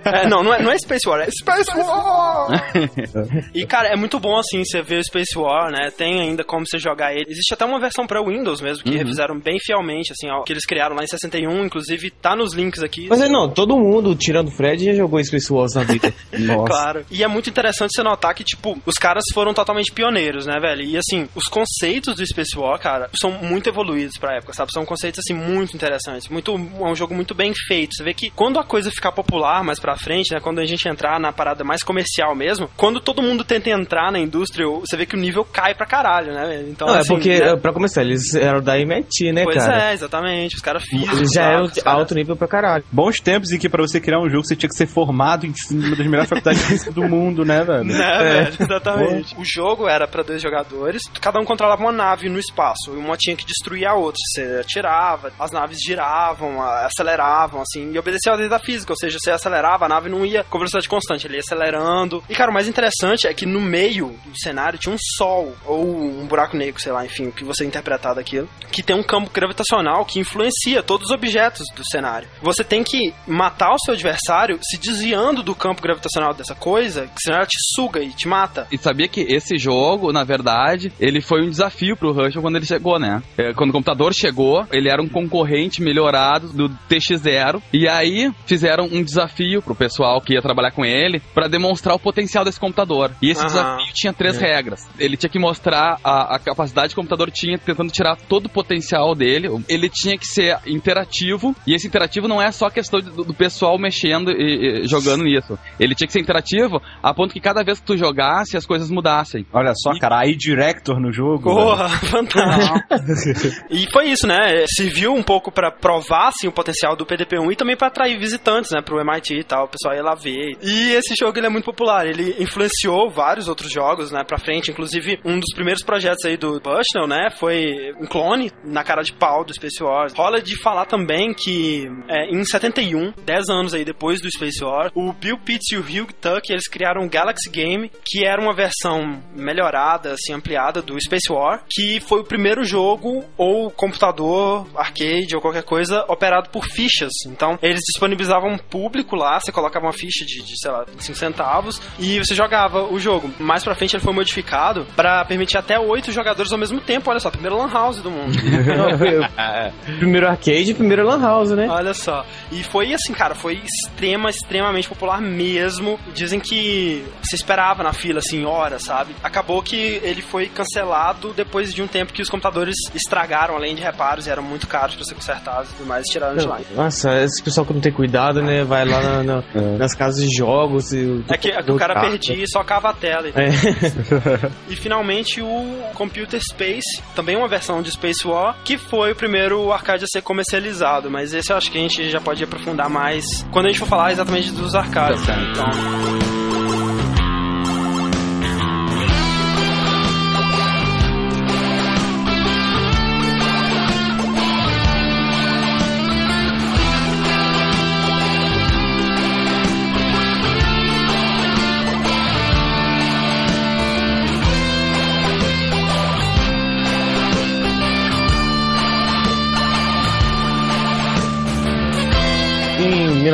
É, não, não é, não é Space War, é Space War! E, cara, é muito bom, assim, você ver o Space War, né? Tem ainda como você jogar ele. Existe até uma versão pra Windows mesmo, que refizeram bem fielmente, assim, ó, que eles criaram lá em 61, inclusive tá nos links aqui. Mas é, não, todo mundo, tirando o Fred, já jogou Space Wars na vida. Nossa. Claro. E é muito interessante você notar que, tipo, os caras foram totalmente pioneiros, né, velho? E, assim, os conceitos do Space War, cara, são muito evoluídos pra época, sabe? São conceitos, assim, muito interessantes. Muito, é um jogo muito bem feito. Você vê que quando a coisa ficar popular mais pra frente, né, quando a gente entrar na parada mais comercial mesmo, quando todo mundo tenta entrar na indústria, você vê que o nível cai pra caralho, né? Então, Não, é assim, porque, né? é, pra começar, eles eram da MIT, né, Pois cara? é, exatamente. Os caras físicos. Eles já eram de alto nível pra caralho. Bons tempos em que pra você criar um jogo você tinha que ser formado em uma das melhores faculdades do mundo, né, velho? Né, velho? Exatamente. O jogo era pra dois jogadores, cada um controlava uma nave no espaço, e uma tinha que destruir a outra. Você atirava, as naves giravam, aceleravam, assim, e obedecia a lei da física, ou seja, você acelerava, a nave não ia com velocidade constante, ele ia acelerando. E, cara, o mais interessante é que no meio do cenário tinha um sol, ou um buraco negro, sei lá, enfim, o que você interpretar daquilo, que tem um campo gravitacional que influencia todos os objetos do cenário. Você tem que matar o seu adversário se desviando do campo gravitacional dessa coisa, que senão ela te suga e te mata. E sabia que esse jogo, na verdade, ele foi um desafio pro Rush quando ele chegou, né? É, Quando o computador chegou, ele era um concorrente melhorado do TX0. E aí fizeram um desafio pro pessoal que ia trabalhar com ele pra demonstrar o potencial desse computador. E esse Aham. desafio tinha três regras. Ele tinha que mostrar a, a capacidade que o computador tinha, tentando tirar todo o potencial dele. Ele tinha que ser interativo. E esse interativo não é só questão do, do pessoal mexendo e, e jogando nisso. Ele tinha que ser interativo a ponto que cada vez que tu jogasse, as coisas mudassem. Olha só, cara, aí Director no jogo. velho. Porra, fantástico. e foi isso, né? Serviu um pouco pra provar assim, o potencial do PDP-1 e também pra atrair visitantes, né, pro MIT e tal, o pessoal ia lá ver. E esse jogo ele é muito popular, ele influenciou vários outros jogos, né, pra frente, inclusive um dos primeiros projetos aí do Bushnell, né, foi clone na cara de pau do Space Wars. Rola de falar também que é, em 71, 10 anos aí depois do Space War, o Bill Pitts e o Hugh Tuck, eles criaram o Galaxy Game, que era uma versão melhorada, assim, ampliada do Space War, que foi o primeiro jogo ou computador, arcade ou qualquer coisa operado por fichas. Então, eles disponibilizavam um público lá, você colocava uma ficha de, de sei lá, 25 centavos e você jogava o jogo. Mais pra frente ele foi modificado pra permitir até oito jogadores ao mesmo tempo. Olha só, primeiro lan house do mundo. Não, foi- primeiro arcade e primeiro lan house, né? Olha só. E foi assim, cara, foi extrema, extremamente popular mesmo. Dizem que se esperava na fila, assim, horas, sabe? Acabou que ele foi cancelado depois de um tempo que os computadores estragaram, além de reparos, e eram muito caros pra ser consertados e tudo mais, e tiraram de lá. Nossa, esse pessoal que não tem cuidado, né? Vai lá na- na- nas casas de jogos e. É que, é que o cara perdia e só cava a tela. É. E finalmente o Computer Space, também uma versão de Space War, que foi o primeiro arcade a ser comercializado. Mas esse eu acho que a gente já pode aprofundar mais quando a gente for falar exatamente dos arcades. Né? Então,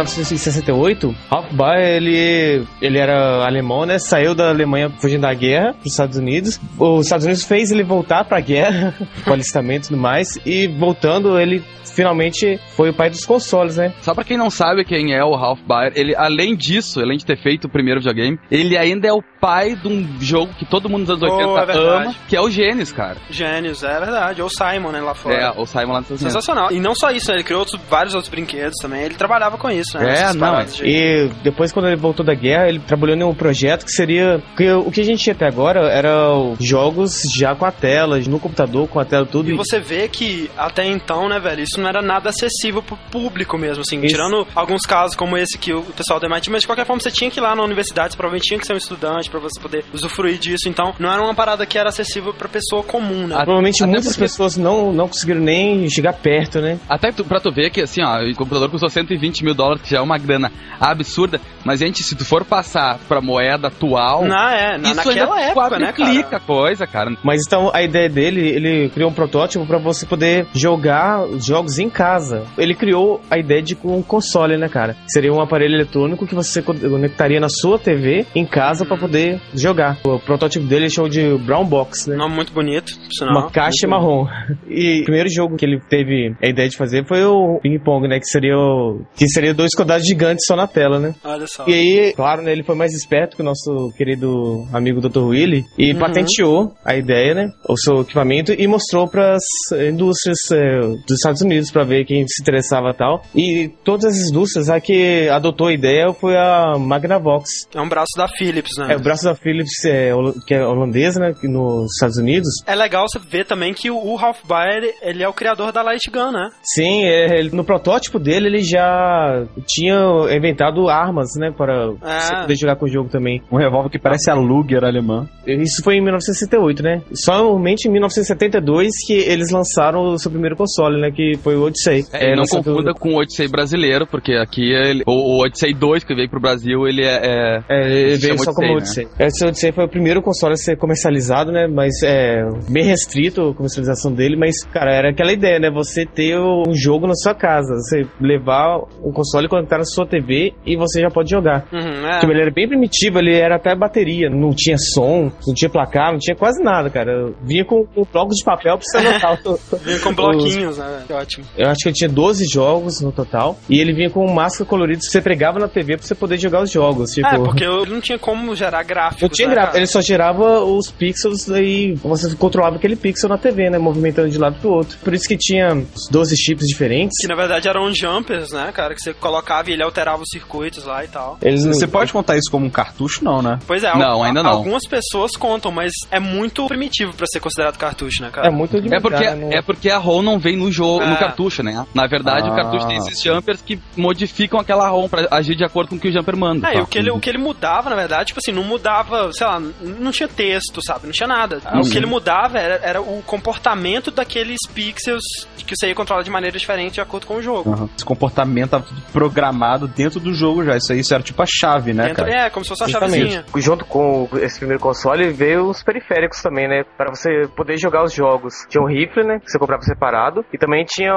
1968, Ralph Baer, ele, ele era alemão, né? Saiu da Alemanha fugindo da guerra para os Estados Unidos. Os Estados Unidos fez ele voltar para a guerra, com alistamento e tudo mais. E voltando, ele finalmente foi o pai dos consoles, né? Só pra quem não sabe quem é o Ralph Baer, ele, além disso, além de ter feito o primeiro videogame, ele ainda é o pai de um jogo que todo mundo nos anos Oh, 80 é verdade. ama, que é o Gênesis, cara. Gênios, é verdade. Ou Simon, né, lá fora. É, o Simon lá nos Unidos. Sensacional. E não só isso, né? Ele criou outros, vários outros brinquedos também. Ele trabalhava com isso, né? É, não, de- E depois, quando ele voltou da guerra, ele trabalhou em um projeto que seria. Que o que a gente tinha até agora eram jogos já com a tela, no computador, com a tela tudo. E você vê que até então, né, velho, isso não era nada acessível pro público mesmo, assim, Isso. tirando alguns casos como esse que o pessoal do MIT, mas de qualquer forma você tinha que ir lá na universidade, você provavelmente tinha que ser um estudante pra você poder usufruir disso, então não era uma parada que era acessível pra pessoa comum, né? Provavelmente Até muitas porque- pessoas não, não conseguiram nem chegar perto, né? Até tu, pra tu ver que, assim, ó, o computador custou 120 mil dólares, que já é uma grana absurda, mas, gente, se tu for passar pra moeda atual, Na, é, na, isso naquela ainda época, né, cara? a coisa, cara. Mas então a ideia dele, ele criou um protótipo para você poder jogar os jogos em casa. Ele criou a ideia de um console, né, cara? Seria um aparelho eletrônico que você conectaria na sua TV em casa para poder jogar. O protótipo dele ele chamou de Brown Box, né? Nome muito bonito, sinal. Uma caixa marrom. E o primeiro jogo que ele teve a ideia de fazer foi o Ping Pong, né? Que seria o... que seria dois quadrados gigantes só na tela, né? Olha só. E aí, claro, né, ele foi mais esperto que o nosso querido amigo Dr. Willy e Uhum. patenteou a ideia, né, o seu equipamento e mostrou para as indústrias eh, dos Estados Unidos para ver quem se interessava e tal. E todas as indústrias, a que adotou a ideia foi a Magnavox. É um braço da Philips, né? É o braço da Philips, é, hol- que é holandesa, né, nos Estados Unidos. É legal você ver também que o, o Ralph Baer, ele é o criador da Light Gun, né? Sim, é, ele- no protótipo dele ele já tinha inventado armas, né, para É. você poder jogar com o jogo também. Um revólver que parece a Luger alemã. Isso foi em 1968, né? Somente em 1972 que eles lançaram o seu primeiro console, né? Que foi o Odyssey. É, não lançado- confunda com o Odyssey brasileiro, porque aqui ele, o, o Odyssey 2 que veio pro Brasil, ele é. é- É, ele veio só como Odyssey, Odyssey. Esse Odyssey foi o primeiro console a ser comercializado, né? Mas é bem restrito a comercialização dele. Mas, cara, era aquela ideia, né? Você ter um jogo na sua casa. Você levar o console e conectar na sua TV e você já pode jogar. Uhum, é. Tipo, ele era bem primitivo, ele era até bateria, não tinha som, não tinha placar, não tinha quase nada, cara. Vinha com, com blocos de papel pra você anotar. Vinha com bloquinhos, né? velho? Ótimo. Eu acho que ele tinha 12 jogos no total. E ele vinha com máscara colorida que você pregava na TV pra você poder jogar os jogos. Tipo, É, porque ele não tinha como gerar gráficos. não tinha né, gráfico, ele só gerava os pixels e você controlava aquele pixel na TV, né? Movimentando de lado pro outro. Por isso que tinha os 12 chips diferentes. Que na verdade eram jumpers, né, cara? Que você colocava e ele alterava os circuitos lá e tal. Eles Você pode contar isso como um cartucho? Não, né? Pois é, Não, al- ainda não. Algumas pessoas contam, mas é muito primitivo pra ser considerado cartucho, né, cara? É muito É devagar, porque, não- é porque a ROM não vem no jogo, no É. cartucho, né? Na verdade, o Ah. cartucho tem esses jumpers que modificam aquela ROM pra agir de acordo com o que o jumper manda. É, tá? o que, ele, o que ele mudava, na verdade, tipo assim, não mudava, sei lá, não tinha texto, sabe? Não tinha nada. Ah, o sim. que ele mudava era, era o comportamento daqueles pixels que você ia controlar de maneira diferente de acordo com o jogo. Aham. Esse comportamento tava tudo programado dentro do jogo já. Isso aí isso era tipo a chave, né, Dentro- cara? é, como se fosse Justamente. chavezinha. Junto com esse primeiro console veio os periféricos também, né? Para você poder jogar os jogos. Tinha um rifle, né? Que você comprava separado. E também tinha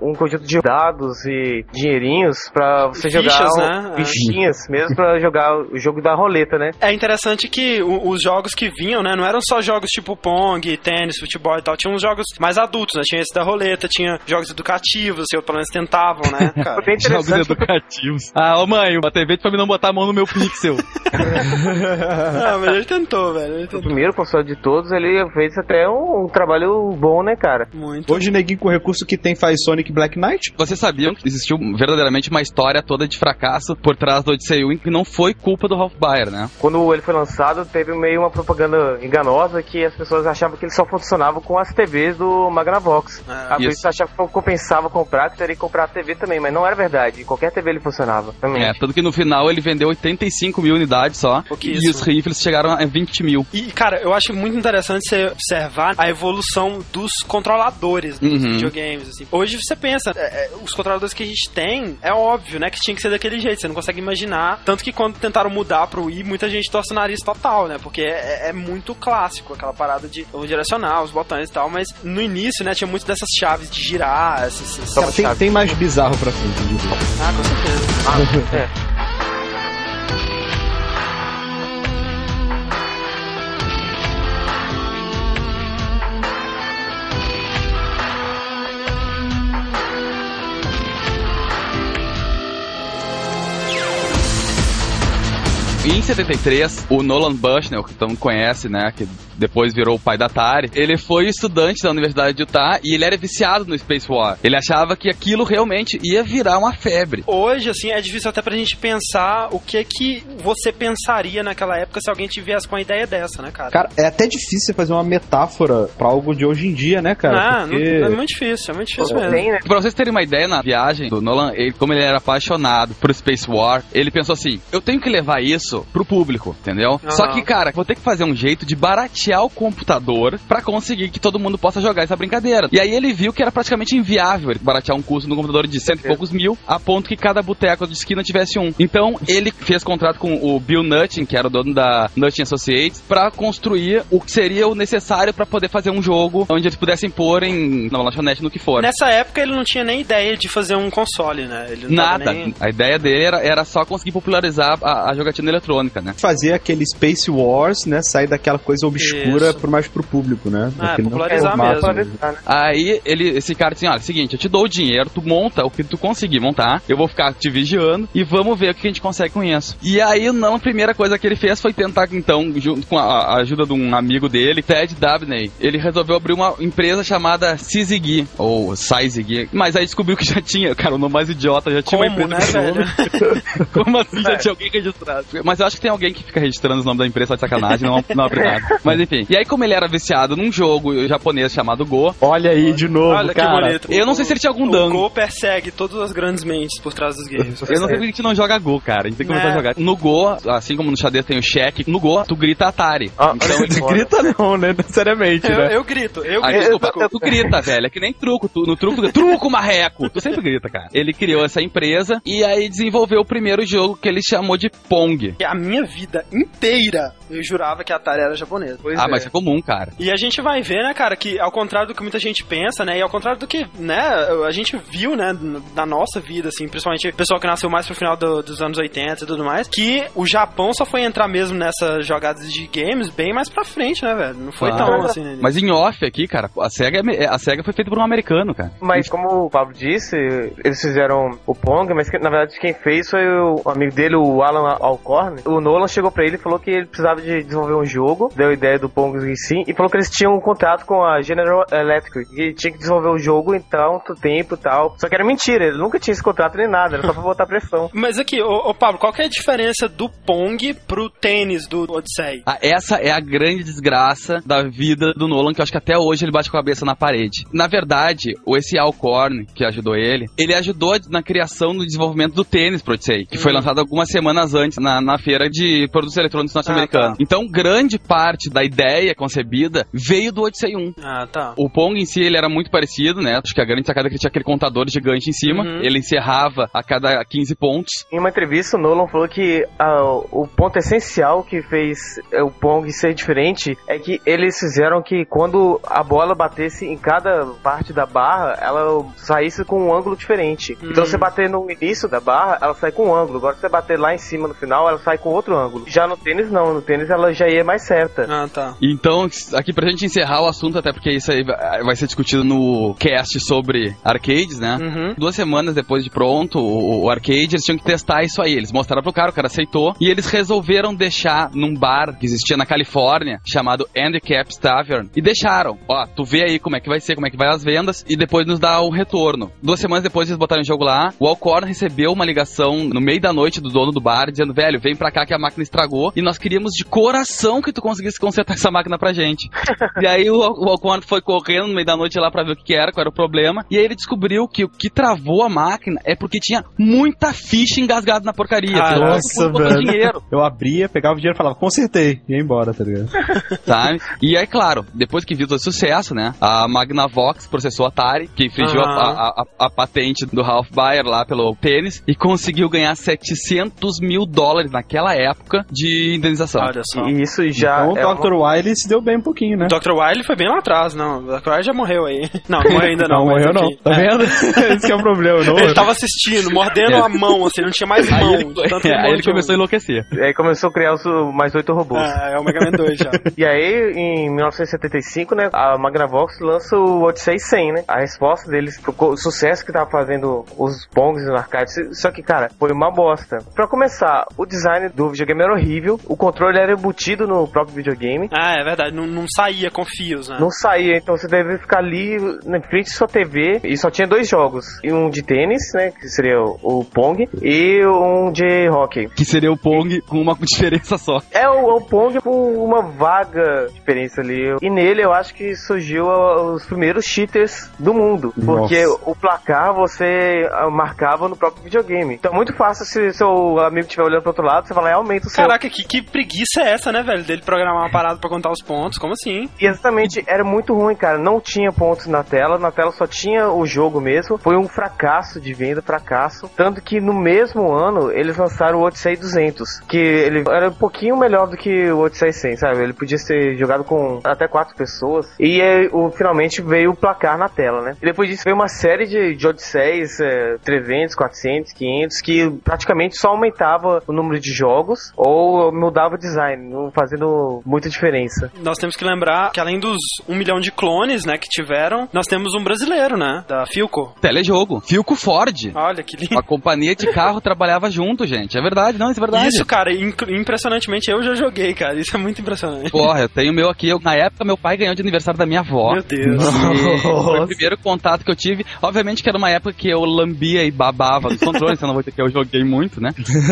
um conjunto de dados e dinheirinhos pra você Fichas, jogar. né? É. Fichinhas mesmo pra jogar o jogo da roleta, né? É interessante que os jogos que vinham, né, não eram só jogos tipo Pong, tênis, futebol e tal. Tinha uns jogos mais adultos, né? Tinha esse da roleta, tinha jogos educativos, assim, ou pelo menos tentavam, né, cara? Foi bem Jogos educativos. Ah, ô mãe, a TV pra mim não botar a mão no meu pixel. Ah, mas ele tentou, velho. Ele O tentou primeiro console de todos, ele fez até um, um trabalho bom, né, cara? muito. Hoje, neguinho com o recurso que tem faz Sonic Black Knight. Vocês sabiam que existiu verdadeiramente uma história toda de fracasso por trás do Odyssey 1 que não foi culpa do Ralph Baer, né? Quando ele foi lançado, teve meio uma propaganda enganosa que as pessoas achavam que ele só funcionava com as TVs do Magnavox. Ah, a isso. pessoa achava que compensava comprar, que teria que comprar a TV também, mas não era verdade. Qualquer TV ele funcionava também. É, tanto que no final ele vendeu 85 mil unidades só. E os rifles chegaram a 20 mil. E, cara, eu acho muito interessante você observar a evolução dos controladores dos Uhum. videogames, assim. Hoje você pensa, é, é, os controladores que a gente tem, é óbvio, né, que tinha que ser daquele jeito, você não consegue imaginar. Tanto que quando tentaram mudar pro Wii, muita gente torce o nariz total, né, porque é, é muito clássico, aquela parada de vamos direcionar os botões e tal, mas no início, né, tinha muito dessas chaves de girar, essas... essas- tem, tem mais bizarro pra frente, digo. Ah, com certeza. É. Em 73, o Nolan Bushnell, que todo mundo conhece, né, que depois virou o pai da Atari, ele foi estudante da Universidade de Utah e ele era viciado no Space War. Ele achava que aquilo realmente ia virar uma febre. Hoje, assim, é difícil até pra gente pensar o que que você pensaria naquela época se alguém tivesse com a ideia dessa, né, cara? Cara, é até difícil você fazer uma metáfora pra algo de hoje em dia, né, cara? ah, Porque... não, é muito difícil, é muito difícil mesmo. Tem, né? Pra vocês terem uma ideia, na viagem do Nolan, ele, como ele era apaixonado por Space War, ele pensou assim: eu tenho que levar isso pro público, entendeu? Aham. Só que, cara, vou ter que fazer um jeito de baratear o computador pra conseguir que todo mundo possa jogar essa brincadeira. E aí ele viu que era praticamente inviável baratear um custo no computador de cento e poucos mil, a ponto que cada boteco de esquina tivesse um. Então ele fez contrato com o Bill Nutting, que era o dono da Nutting Associates, pra construir o que seria o necessário pra poder fazer um jogo onde eles pudessem pôr em na lanchonete no que for. Nessa época ele não tinha nem ideia de fazer um console, né? Ele não tava Nada. nem- A ideia dele era, era só conseguir popularizar a, a jogatina eletrônica, né? Fazer aquele Space Wars, né? Sair daquela coisa obscura Isso. pro mais pro público, né? Ah, não popularizar mesmo. né? Aí ele, esse cara disse, olha, seguinte, eu te dou o dinheiro, tu monta o que tu conseguir montar, eu vou ficar te vigiando e vamos ver o que a gente consegue com isso. E aí, não, a primeira coisa que ele fez foi tentar, então, junto com a, a ajuda de um amigo dele, Ted Dabney, ele resolveu abrir uma empresa chamada Sizig, ou Sizig, mas aí descobriu que já tinha, cara, o nome mais idiota, já tinha uma Como, empresa né, com. Como assim já tinha alguém registrado? Mas eu acho que tem alguém que fica registrando os nomes da empresa só de sacanagem, não, não abre nada. Mas enfim. E aí, como ele era viciado num jogo japonês chamado Go, Olha aí de novo, Olha que cara. bonito. eu não sei se ele tinha algum O dano. Go persegue todas as grandes mentes por trás dos games. Eu não sei se a gente não joga Go, cara. A gente tem que começar É. a jogar. No Go, assim como no xadrez tem o cheque, no Go, tu grita Atari. Ah, então, que foda. Grita não, né? Necessariamente, Eu, né? eu grito, eu Ah, grito. desculpa, tu grita, velho. É que nem truco. Tu, no truco, tu, truco, marreco. Tu sempre grita, cara. Ele criou essa empresa e aí desenvolveu o primeiro jogo que ele chamou de Pong. A minha vida inteira eu jurava que a Atari era japonesa. Pois ah, é. mas é comum, cara. E a gente vai ver, né, cara, que ao contrário do que muita gente pensa, né, e ao contrário do que, né, a gente viu, né, na nossa vida, assim, principalmente o pessoal que nasceu mais pro final do- dos anos 80 e tudo mais, que o Japão só foi entrar mesmo nessas jogadas de games bem mais pra frente, né, velho? Não foi Claro. tão assim, né? Mas em off aqui, cara, a SEGA, é a SEGA foi feita por um americano, cara. Mas como o Pablo disse, eles fizeram o Pong, mas na verdade quem fez foi o amigo dele, o Alan Alcorn. O Nolan chegou pra ele e falou que ele precisava de desenvolver um jogo, deu a ideia do Pong em si, e falou que eles tinham um contrato com a General Electric, e tinha que desenvolver o jogo em tanto tempo e tal. Só que era mentira, ele nunca tinha esse contrato nem nada, era só pra botar pressão. Mas aqui, ô, ô, Pablo, qual que é a diferença do Pong pro tênis do Odyssey? Ah, essa é a grande desgraça da vida do Nolan, que eu acho que até hoje ele bate com a cabeça na parede. Na verdade, o esse Alcorn, que ajudou ele, ele ajudou na criação, no desenvolvimento do tênis pro Odyssey, que foi lançado algumas semanas antes na, na feira de produtos eletrônicos norte-americanos. Ah, tá. Então, grande parte da ideia concebida veio do Odyssey 1. Ah, tá. O Pong em si, ele era muito parecido, né? Acho que a grande sacada é que ele tinha aquele contador gigante em cima. Uhum. Ele encerrava a cada 15 pontos. Em uma entrevista, o Nolan falou que ah, o ponto essencial que fez eh, o Pong ser diferente é que eles fizeram que quando a bola batesse em cada parte da barra, ela saísse com um ângulo diferente. Então, Hum. você bater no início da barra, ela sai com um ângulo. Agora, se você bater lá em cima no final, ela sai com outro ângulo. Já no tênis, não. No tênis, tênis, ela já ia mais certa. Ah, tá. Então, aqui pra gente encerrar o assunto, até porque isso aí vai ser discutido no cast sobre arcades, né? Uhum. Duas semanas depois de pronto, o, o arcade, eles tinham que testar isso aí. Eles mostraram pro cara, o cara aceitou, e eles resolveram deixar num bar que existia na Califórnia, chamado Handicap Tavern, e deixaram. Ó, tu vê aí como é que vai ser, como é que vai as vendas, e depois nos dá o retorno. Duas semanas depois eles botaram o jogo lá, o Alcorn recebeu uma ligação no meio da noite do dono do bar, dizendo, velho, vem pra cá que a máquina estragou, e nós queríamos de coração que tu conseguisse consertar essa máquina pra gente. e aí o, o Alcorn foi correndo no meio da noite lá pra ver o que, era, qual era o problema, e aí ele descobriu que o que travou a máquina é porque tinha muita ficha engasgada na porcaria. Nossa, velho. dinheiro. Eu abria, pegava o dinheiro e falava, consertei. E ia embora, tá ligado? sabe? E é claro, depois que viu todo sucesso, né? A Magnavox processou a Atari, que infringiu a, a- a- a patente do Ralph Baer lá pelo tênis, e conseguiu ganhar 700 mil dólares naquela época de indenização. Olha só. E isso já então é o Dr. Wily se deu bem um pouquinho, né? O Dr. Wily foi bem lá atrás, não. O Dr. Wily já morreu aí. Não, não morreu ainda não. Não, morreu não. Tá É. vendo? Esse que é o problema. Não, Ele tava assistindo, mordendo É. a mão, assim, não tinha mais Aí mão. ele, tanto é, aí ele começou a enlouquecer. Aí começou a criar os mais oito robôs. É, é o Mega Man 2 já. E aí, em 1975, né, a Magnavox lança o Odyssey 100, né? A resposta deles pro sucesso que tava fazendo os bongs no arcade. Só que, cara, foi uma bosta. Pra começar, o design do videogame era horrível, o controle era embutido no próprio videogame. Ah, é verdade, não, não saía com fios, né? Não saía, então você deve ficar ali na frente da sua TV e só tinha dois jogos. E Um de tênis, né? Que seria o, o Pong, e um de hockey. Que seria o Pong com uma diferença só. É o, o Pong com uma vaga diferença ali. E nele eu acho que surgiu os primeiros cheaters do mundo. Porque Nossa. o placar você ah, marcava no próprio videogame. Então é muito fácil se seu amigo estiver olhando pro outro lado, você vai lá e aumenta o seu. Caraca, que, que preguiça é essa, né, velho? Dele programar uma parada pra contar os pontos, como assim? Exatamente, era muito ruim, cara. Não tinha pontos na tela, na tela só tinha o jogo mesmo. Foi um fracasso de venda, fracasso. Tanto que no mesmo ano eles lançaram o Odyssey 200, que ele era um pouquinho melhor do que o Odyssey 100, sabe? Ele podia ser jogado com até quatro pessoas. E aí, o, finalmente veio o placar na tela, né? E depois disso veio uma série de, de Odysseys, é, 300, 400, 500, que praticamente só aumentava o número de jogos ou mudava o design, não fazendo muita diferença. Nós temos que lembrar que além dos um milhão de clones, né, que tiveram, nós temos um brasileiro, né, da Filco. Telejogo. Filco Ford. Olha que lindo. A companhia de carro trabalhava junto, gente. É verdade, não, isso é verdade. Isso, cara, impressionantemente eu já joguei, cara. Isso é muito impressionante. Porra, eu tenho o meu aqui. Eu, na época, meu pai ganhou de aniversário da minha avó. Meu Deus. Foi o primeiro contato que eu tive. Obviamente que era uma época que eu lambia e babava nos controles, então não vou dizer que eu joguei muito, né?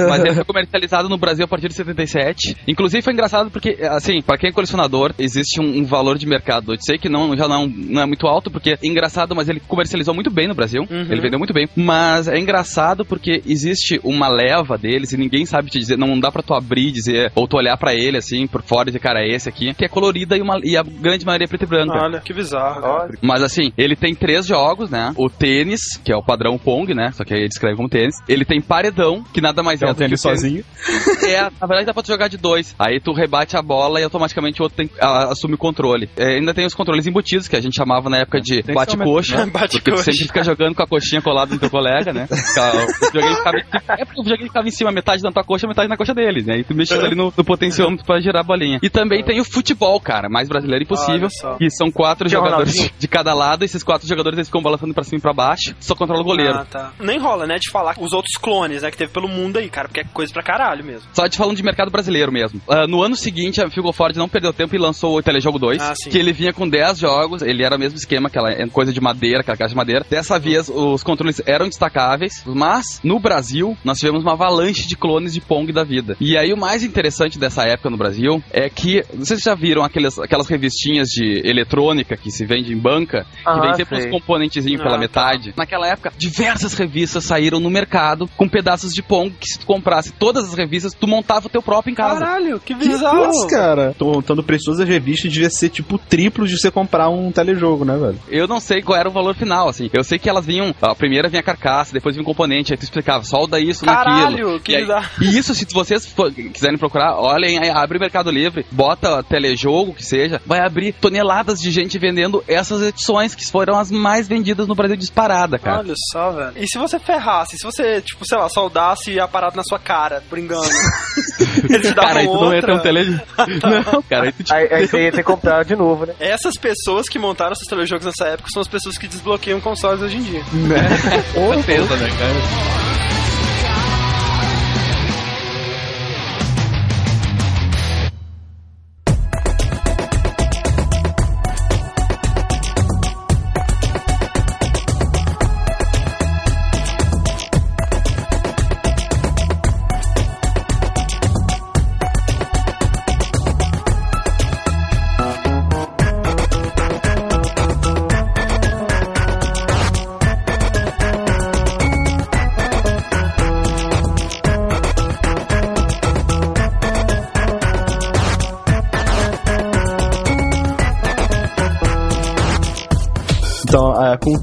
Mas ele foi comercializado no Brasil a partir de 77. Inclusive foi engraçado porque, assim, pra quem é colecionador, existe um, um valor de mercado do Odyssey que não, já não, não é muito alto, porque é engraçado, mas ele comercializou muito bem no Brasil. Uhum. Ele vendeu muito bem. Mas é engraçado porque existe uma leva deles e ninguém sabe te dizer, não dá pra tu abrir e dizer, ou tu olhar pra ele assim, por fora e dizer, cara, é esse aqui, que é colorida e, uma, e a grande maioria é preta e branca. Olha, que bizarro. Olha. Mas assim, ele tem três jogos, né? O tênis, que é o padrão Pong, né? Só que aí ele escreve como tênis. Ele tem paredão, que nada mais é, É um do que tênis o tênis. sozinho. É, na verdade dá pra tu jogar de dois. Aí tu rebate a bola e automaticamente o outro tem, a- assume o controle. É, ainda tem os controles embutidos, que a gente chamava na época de que bate-coxa. ser um- Porque tu sempre fica jogando com a coxinha colada no teu colega, né? O videogame ficava, é porque o videogame ficava em cima, metade na tua coxa, metade na coxa dele, né? E tu mexia ali no, no potenciômetro pra girar a bolinha. E também tem o futebol, cara, mais brasileiro impossível. Que são quatro o jogadores Ronaldinho. de cada lado, esses quatro jogadores eles ficam balançando pra cima e pra baixo, só controla o goleiro. Ah, tá. Nem rola, né, de falar os outros clones, né, que teve pelo mundo aí, cara, porque é coisa pra caralho mesmo. Só de falando de mercado brasileiro mesmo. Ah, no ano seguinte, a Figo Ford não perdeu tempo e lançou o Telejogo 2, Ah, que ele vinha com 10 jogos, ele era o mesmo esquema, aquela coisa de madeira, aquela caixa de madeira. Dessa vez, os controles eram destacáveis, mas no Brasil, nós tivemos uma avalanche de clones de Pong da vida. E aí, o mais interessante dessa época no Brasil é que, vocês já viram aqueles, aquelas revistinhas de eletrônica que se vende em banca, que Ah, vem sempre uns componentezinhos Ah, pela tá. metade. Naquela época, diversas revistas saíram no mercado com pedaços de Pong que se tu comprasse todas as revistas, tu montava o teu próprio em casa. Caralho, que Que bizarro. isso, cara? Tô montando o preço das revistas devia ser tipo triplo de você comprar um telejogo, né, velho? Eu não sei qual era o valor final, assim. Eu sei que elas vinham. A primeira vinha carcaça, depois vinha um componente, aí tu explicava, solda isso naquilo. Caralho, que E, aí- bizarro. e isso, se vocês for- quiserem procurar, olhem, aí abre o Mercado Livre, bota telejogo, que seja, vai abrir toneladas de gente vendendo essas edições que foram as mais vendidas no Brasil disparada, cara. Olha só, velho. E se você ferrasse, se você, tipo, sei lá, soldasse a parada na sua cara, por engano? Eles te davam Cara, tu não ia ter um outra. tele... Não, cara, aí tu tinha Aí, aí você ia ter que comprar de novo, né? Essas pessoas que montaram esses telejogos nessa época são as pessoas que desbloqueiam consoles hoje em dia. com certeza, né, cara?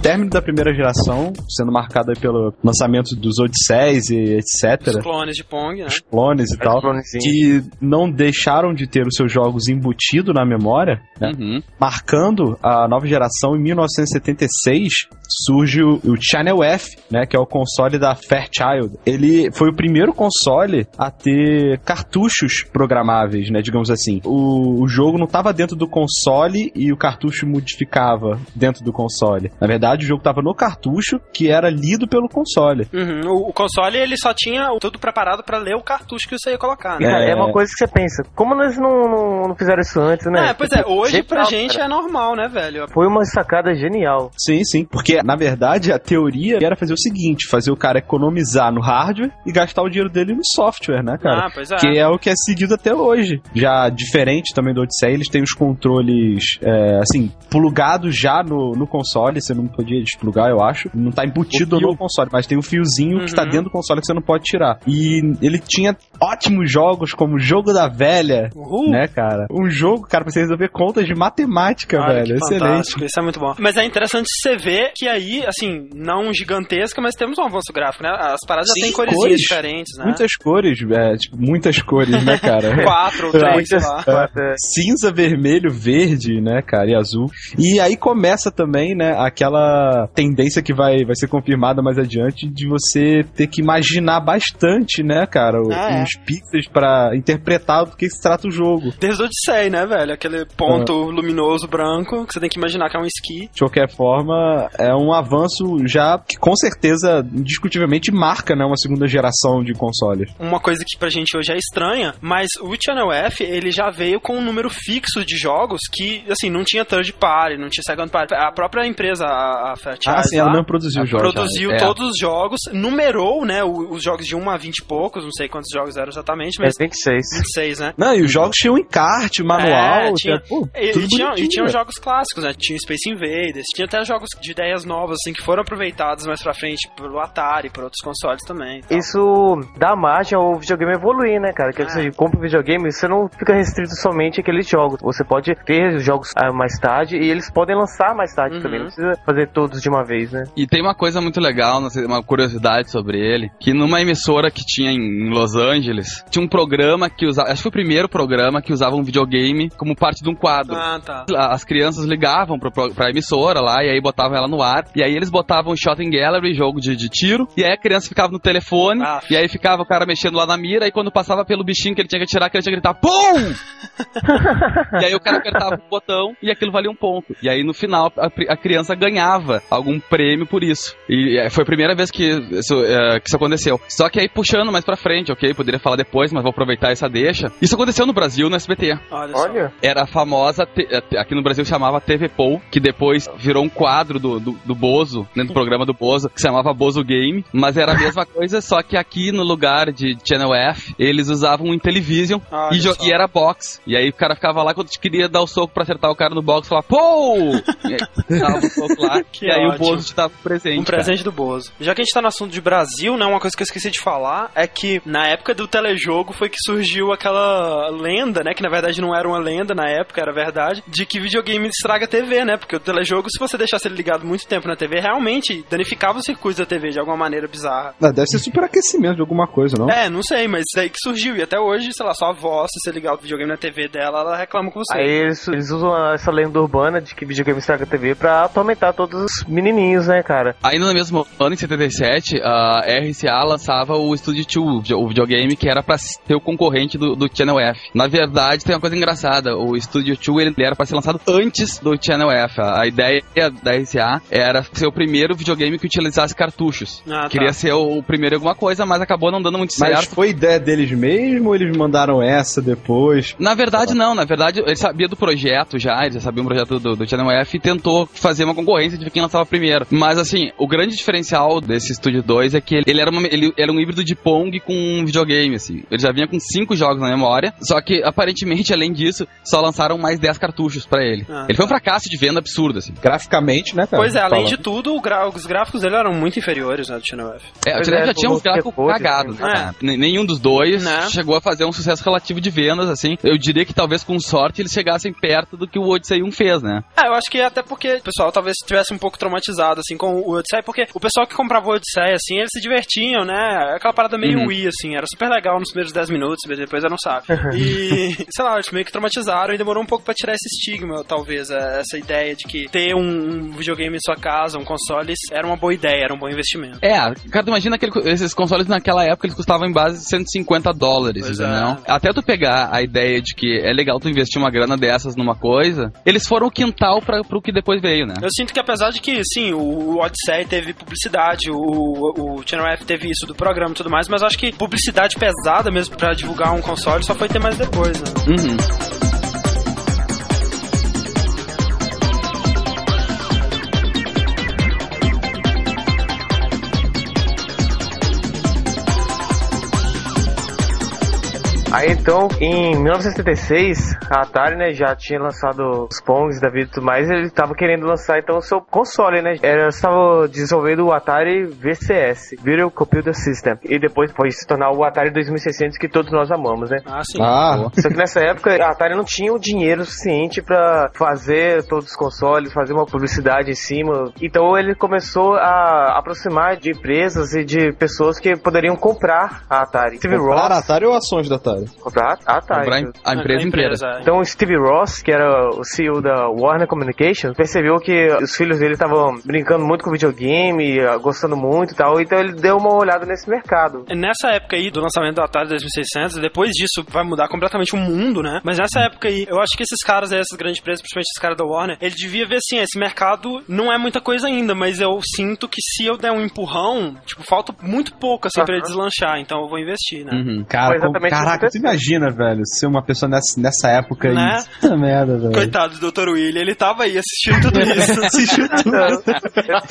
Término da primeira geração, sendo marcado aí pelo lançamento dos Odisseis e etc., Os clones de Pong, né? os clones e tal, que não deixaram de ter os seus jogos embutidos na memória, né? Uhum. marcando a nova geração em 1976 surge o, o Channel F, né, que é o console da Fairchild. Ele foi o primeiro console a ter cartuchos programáveis, né, digamos assim. O, o jogo não estava dentro do console e o cartucho modificava dentro do console. Na verdade, o jogo estava no cartucho que era lido pelo console. Uhum. O, o console ele só tinha tudo preparado pra ler o cartucho que você ia colocar, né? É. é... uma coisa que você pensa, como nós não, não, não fizeram isso antes, né? É, pois é, hoje pra gente é normal, né, velho? Foi uma sacada genial. Sim, sim. Porque, na verdade, a teoria era fazer o seguinte: fazer o cara economizar no hardware e gastar o dinheiro dele no software, né, cara? Ah, pois é. Que é o que é seguido até hoje. Já diferente também do Odyssey, eles têm os controles, é, assim, plugados já no, no console. Você não podia desplugar, eu acho. Não tá embutido no console, mas tem um fiozinho que tá Uhum. dentro do console que você não pode tirar. E ele tinha ótimos jogos, como Jogo da Velha, Uhul. né, cara? Um jogo, cara, pra você resolver contas de matemática, Olha, velho. Excelente. Isso é muito bom. Mas é interessante você ver que aí, assim, não gigantesca, mas temos um avanço gráfico, né? As paradas Sim, já têm coresinhas cores. diferentes, né? Muitas cores, é, tipo, muitas cores, né, cara? Quatro ou três, sei lá. É, cinza, vermelho, verde, né, cara, e azul. E aí começa também, né, aquela tendência que vai, vai ser confirmada mais adiante de você ter que imaginar bastante, né, cara, Ah, é. os pixels pra interpretar do que se trata o jogo. Desde o Odyssey, né, velho? Aquele ponto luminoso branco que você tem que imaginar que é um esqui. De qualquer forma, é um avanço já que com certeza, indiscutivelmente, marca, né, uma segunda geração de consoles. Uma coisa que pra gente hoje é estranha, mas o Channel F, ele já veio com um número fixo de jogos que, assim, não tinha third party, não tinha second party. A própria empresa, a, a Fairchild Ah, sim, ela mesmo produziu os jogos. produziu É. todos os jogos, numerou, né, o- os jogos de 1 a 20 e poucos, não sei quantos jogos eram exatamente, é mas 26. 26, né? Não, e os jogos tinham encarte, manual, É, tinha- pô, E, tudo e tinha, e tinha jogos clássicos, né? Tinha Space Invaders, tinha até jogos de ideias novas, assim, que foram aproveitados mais pra frente pelo Atari, por outros consoles também. e tal. Isso dá margem ao videogame evoluir, né, cara? Que Ah. você compra um videogame, você não fica restrito somente àqueles jogos. Você pode ter os jogos ah, mais tarde e eles podem lançar mais tarde Uhum. também. Não precisa fazer todos de uma vez, né? E tem uma coisa muito legal, uma curiosidade sobre ele, que numa emissora que tinha em Los Angeles, tinha um programa que usava, acho que foi o primeiro programa que usava um videogame como parte de um quadro. Ah, tá. As crianças ligavam pro- pra emissora lá e aí botavam ela no ar. E aí eles botavam Shot Gallery, jogo de, de tiro. E aí a criança ficava no telefone. Ah. E aí ficava o cara mexendo lá na mira. E quando passava pelo bichinho que ele tinha que atirar, que ele tinha que gritar PUM! e aí o cara apertava o botão e aquilo valia um ponto. E aí no final a, a criança ganhava algum prêmio por isso. E é, foi a primeira vez que isso, é, que isso aconteceu. Só que aí puxando mais pra frente, ok? Poderia falar depois, mas vou aproveitar essa deixa. Isso aconteceu no Brasil, no SBT Olha, só. Olha, era a famosa, te- eh, aqui no Brasil chamava TV Pou, que depois virou um quadro do, do, do Bozo, dentro do programa do Bozo, que se chamava Bozo Game, mas era a mesma coisa, só que aqui no lugar de Channel F, eles usavam um Intellivision e, só. e era box. E aí o cara ficava lá quando queria dar o soco pra acertar o cara no box, falava Pou! E aí dava o soco lá, Que e aí o ótimo. Bozo te dava presente. Um presente do Bozo. Já que a gente tá no assunto de Brasil, né? Uma coisa que eu esqueci de falar é que na época do telejogo foi que surgiu aquela lenda, né? Que na verdade não era uma lenda na época, era verdade, de que videogame estraga a TV, né? Porque o telejogo, se você deixasse ele ligado muito tempo na TV, realmente danificava os circuitos da TV de alguma maneira bizarra. Ah, Deve ser superaquecimento de alguma coisa, não? É, não sei, mas isso aí que surgiu. E até hoje, sei lá, sua avó, se você ligar o videogame na TV dela, ela reclama com você. Aí eles, eles usam essa lenda urbana de que videogame estraga a TV pra atormentar todos os menininhos, né, cara? Ainda no mesmo ano, em 77, a RCA lançava o Studio 2, o videogame que era pra ser o concorrente do, do Channel F. Na verdade, tem uma coisa engraçada, o Studio 2 ele era pra ser lançado antes do Channel F. A ideia da RCA era ser o primeiro videogame que utilizasse cartuchos. Ah, tá. Queria ser o primeiro em alguma coisa, mas acabou não dando muito Mas certo. foi ideia deles mesmo ou eles mandaram essa depois? Na verdade, não. Na verdade, ele sabia do projeto já, ele já sabia um projeto do, do Channel F e tentou fazer uma concorrência de quem lançava primeiro. Mas, assim, o grande diferencial desse Studio 2 é que ele, ele era, uma- ele era um híbrido de Pong com um videogame, assim. Ele já vinha com cinco jogos na memória, só que, aparentemente, além disso, só lançaram mais 10 cartuchos pra ele. Ah, ele foi um fracasso de venda absurdo, assim. Graficamente, né, cara? Pois é, além Fala. de tudo, o gra- os gráficos dele eram muito inferiores, né, do Channel F. É, o Channel é, já tinha uns gráficos repórter, cagados, né, É. Nenhum dos dois Né? chegou a fazer um sucesso relativo de vendas, assim. Eu diria que talvez com sorte eles chegassem perto do que o Odyssey 1 fez, né? É, eu acho que até porque o pessoal talvez um pouco traumatizado, assim, com o Odyssey, porque o pessoal que comprava o Odyssey, assim, eles se divertiam, né? Aquela parada meio Uhum. Wii, assim, era super legal nos primeiros 10 minutos, mas depois era um saco. E, sei lá, eles meio que traumatizaram e demorou um pouco pra tirar esse estigma, talvez, é, essa ideia de que ter um, um videogame em sua casa, um console, era uma boa ideia, era um bom investimento. É, cara, tu imagina aquele, esses consoles naquela época eles custavam em base de 150 dólares, Pois entendeu? é. Até tu pegar a ideia de que é legal tu investir uma grana dessas numa coisa, eles foram o quintal pra, pro que depois veio, né? Eu sinto que apesar de que, sim, o Odyssey teve publicidade, o, o Channel F teve isso do programa e tudo mais, mas acho que publicidade pesada mesmo pra divulgar um console só foi ter mais depois, né? Uhum. Aí então, em 1976, a Atari, né, já tinha lançado os Pongs da vida e tudo mais, ele tava querendo lançar então o seu console, né? Era estava desenvolvendo o Atari VCS, Video Computer System, e depois foi se tornar o Atari 2600 que todos nós amamos, né? Ah, sim. Ah, Só que nessa época a Atari não tinha o dinheiro suficiente pra fazer todos os consoles, fazer uma publicidade em cima. Então ele começou a aproximar de empresas e de pessoas que poderiam comprar a Atari. Steve comprar a Ross Atari ou ações da Atari? Comprar a Atari. Comprar a empresa inteira. é. Então o Steve Ross, que era o CEO da Warner Communications, percebeu que os filhos dele estavam brincando muito com videogame, ah, gostando muito e tal, então ele deu uma olhada nesse mercado. Nessa época aí do lançamento do Atari 2600, depois disso vai mudar completamente o mundo, né? Mas nessa época aí, eu acho que esses caras aí, essas grandes empresas, principalmente esse cara da Warner, ele devia ver assim, esse mercado não é muita coisa ainda, mas eu sinto que se eu der um empurrão, tipo, falta muito pouco assim pra ele deslanchar, então eu vou investir, né? Uhum. Cara, como- exatamente tu aconteceu. imagina, velho, ser uma pessoa nessa, nessa época Né? aí. Puta merda, velho. Coitado do Dr. William, ele tava aí assistindo tudo isso. Assistiu tudo.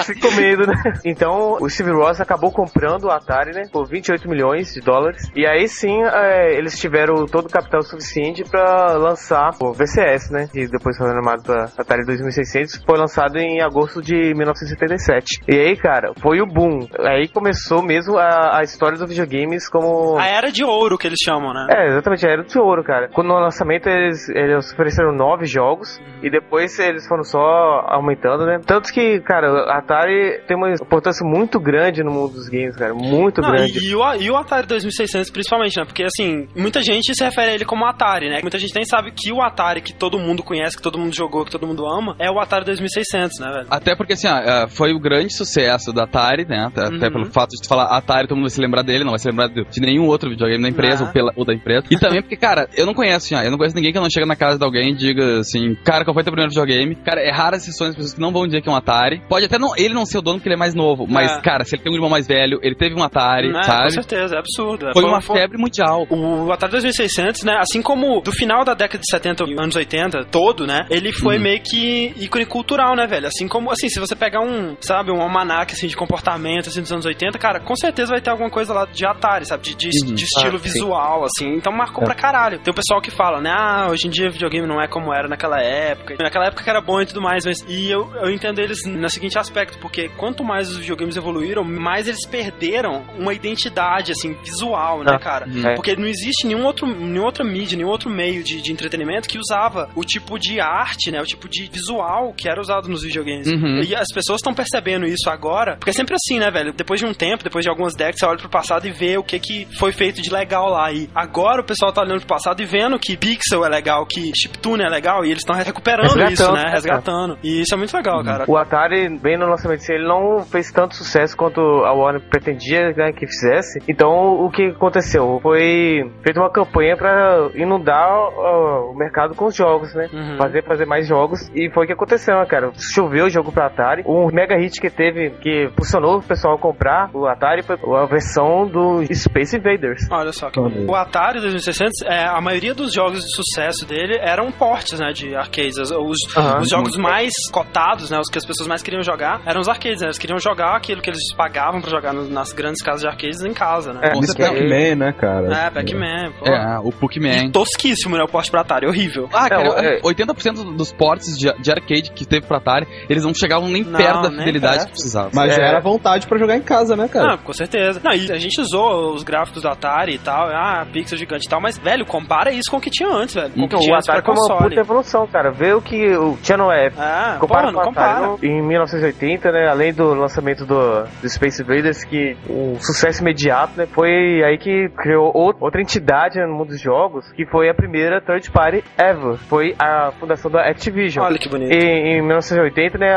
Ficou medo, né? Então, o Steve Ross acabou comprando o Atari, né? Por 28 milhões de dólares. E aí sim, é, eles tiveram todo o capital suficiente pra lançar o VCS, né? Que depois foi renomado pra Atari 2600. Foi lançado em agosto de 1977. E aí, cara, foi o boom. Aí começou mesmo a, a história dos videogames como... A era de ouro que eles chamam, né? É, exatamente, era de ouro, cara. Quando no lançamento eles, eles ofereceram nove jogos e depois eles foram só aumentando, né? Tanto que, cara, a Atari tem uma importância muito grande no mundo dos games, cara. Muito Não, grande. e, o, e o Atari 2600 principalmente, né? Porque, assim, muita gente se refere a ele como Atari, né? Muita gente nem sabe que o Atari que todo mundo conhece, que todo mundo jogou, que todo mundo ama, é o Atari 2600, né, velho? Até porque, assim, ó, é, foi o grande sucesso da Atari, né? Até, Uhum. pelo fato de tu falar Atari, todo mundo vai se lembrar dele, não vai se lembrar de, de nenhum outro videogame da empresa Ah. ou, pela, ou da empresa. E também porque, cara, eu não conheço, já, eu não conheço ninguém que não chega na casa de alguém e diga assim, cara, qual foi teu primeiro videogame? Cara, é raras as pessoas que não vão dizer que é um Atari. Pode até não, ele não ser o dono porque ele é mais novo, mas, É. cara, se ele tem um irmão mais velho, ele teve um Atari? Com sabe? certeza, é absurdo. Foi uma febre mundial. O Atari 2600, né, assim como do final da década de 70 e anos 80 todo, né, ele foi Uhum. meio que ícone cultural, né, velho? Assim como, assim, se você pegar um, sabe, um almanac, assim, de comportamento, assim, dos anos 80, cara, com certeza vai ter alguma coisa lá de Atari, sabe? De, de, Uhum. de estilo Ah, visual, assim, assim. Então marcou pra caralho. Tem o pessoal que fala, né? Ah, hoje em dia videogame não é como era naquela época. Naquela época que era bom e tudo mais, mas. E eu, eu entendo eles no seguinte aspecto, porque quanto mais os videogames evoluíram, mais eles perderam uma identidade, assim, visual, né, Ah, cara? é. Porque não existe nenhum outro, nenhuma outra mídia, nenhum outro meio de, de entretenimento que usava o tipo de arte, né? O tipo de visual que era usado nos videogames. Uhum. E as pessoas estão percebendo isso agora, porque é sempre assim, né, velho? Depois de um tempo, depois de algumas décadas, você olha pro passado e vê o que, que foi feito de legal lá. E agora o pessoal tá olhando pro passado e vendo que pixel é legal, que chiptune é legal, e eles estão recuperando Resgatando, isso, né? Resgatando. E isso é muito legal, cara. O Atari, bem no lançamento, assim, ele não fez tanto sucesso quanto a Warner pretendia né, que fizesse. Então, o que aconteceu? Foi feita uma campanha pra inundar ó, o mercado com os jogos, né? Uhum. Fazer, fazer mais jogos. E foi o que aconteceu, né, cara? Choveu o jogo pra Atari. Um mega hit que teve, que funcionou o pessoal comprar o Atari, foi a versão do Space Invaders. Olha só que. O Atari 2600, é, a maioria dos jogos de sucesso dele eram portes, né, de arcades. Os, os- Aham. os jogos mais cotados, né, os que as pessoas mais queriam jogar, eram os arcades, né? Eles queriam jogar aquilo que eles pagavam pra jogar no- nas grandes casas de arcades em casa, né? É, que Pac-Man, né, cara? É, Pac-Man, pô. É, o Puckman. E tosquíssimo, né, o porte pra Atari, horrível. Ah, cara, é- 80% dos portes de, de arcade que teve pra Atari, eles não chegavam nem Não, perto da nem fidelidade perto. que precisava. Mas É. era vontade pra jogar em casa, né, cara? Ah, com certeza. Não, e a gente usou os gráficos do Atari e tal, ah, pixel gigante e tal, mas, velho, compara isso com o que tinha antes, velho. Com o que Então, tinha o Atari foi uma puta evolução, cara. Vê o que o Channel F Ah, Compara porra, não com o Atari, compara. Em 1980, né, além do lançamento do, do Space Invaders, que um sucesso imediato, né, foi aí que criou out- outra entidade no mundo dos jogos, que foi a primeira third party ever. Foi a fundação da Activision. Olha que bonito. Em, em 1980, né,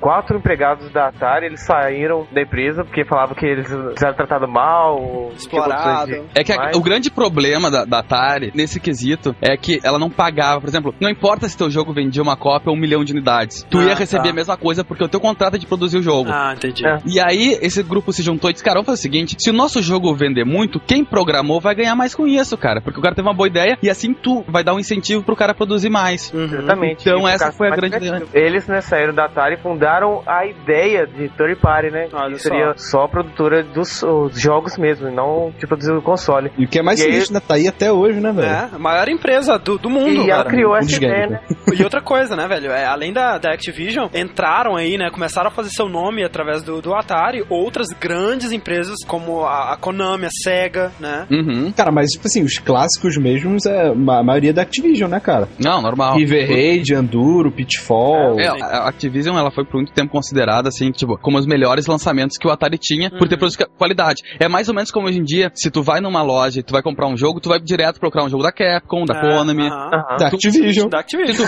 quatro empregados da Atari, eles saíram da empresa porque falavam que eles eram tratados mal, ou tinha Explorado. condições de- É que a- o grande problema da, da Atari, nesse quesito, é que ela não pagava. Por exemplo, não importa se teu jogo vendia uma cópia ou um milhão de unidades. Tu Ah, ia receber tá. a mesma coisa porque o teu contrato é de produzir o jogo. Ah, entendi. É. E aí, esse grupo se juntou e disse, cara, vamos fazer o seguinte, se o nosso jogo vender muito, quem programou vai ganhar mais com isso, cara. Porque o cara teve uma boa ideia e assim tu vai dar um incentivo pro cara produzir mais. Uhum. Exatamente. Então E essa foi a grande. Eles, né, saíram da Atari e fundaram a ideia de third party, né? Olha que seria só. produtora dos os jogos mesmo, e não de produzir o console. E o que é mais E né? Tá aí até hoje, né, velho? É, a maior empresa do, do mundo, e ela cara. criou um essa ideia, né? né? E outra coisa, né, velho? É, além da, da Activision, entraram aí, né? Começaram a fazer seu nome através do, do Atari, outras grandes empresas como a, a Konami, a Sega, né? Uhum. Cara, mas, tipo assim, os clássicos mesmos é a maioria da Activision, né, cara? Não, normal. River Raid, Enduro, Pitfall. É, a Activision ela foi por muito tempo considerada assim, tipo, como os melhores lançamentos que o Atari tinha por ter produtos de qualidade. É mais ou menos como hoje em dia, se tu vai numa loja e tu vai comprar um jogo, tu vai direto procurar um jogo da Capcom, da É, Konami. aham. Aham. Da Activision. Da Activision.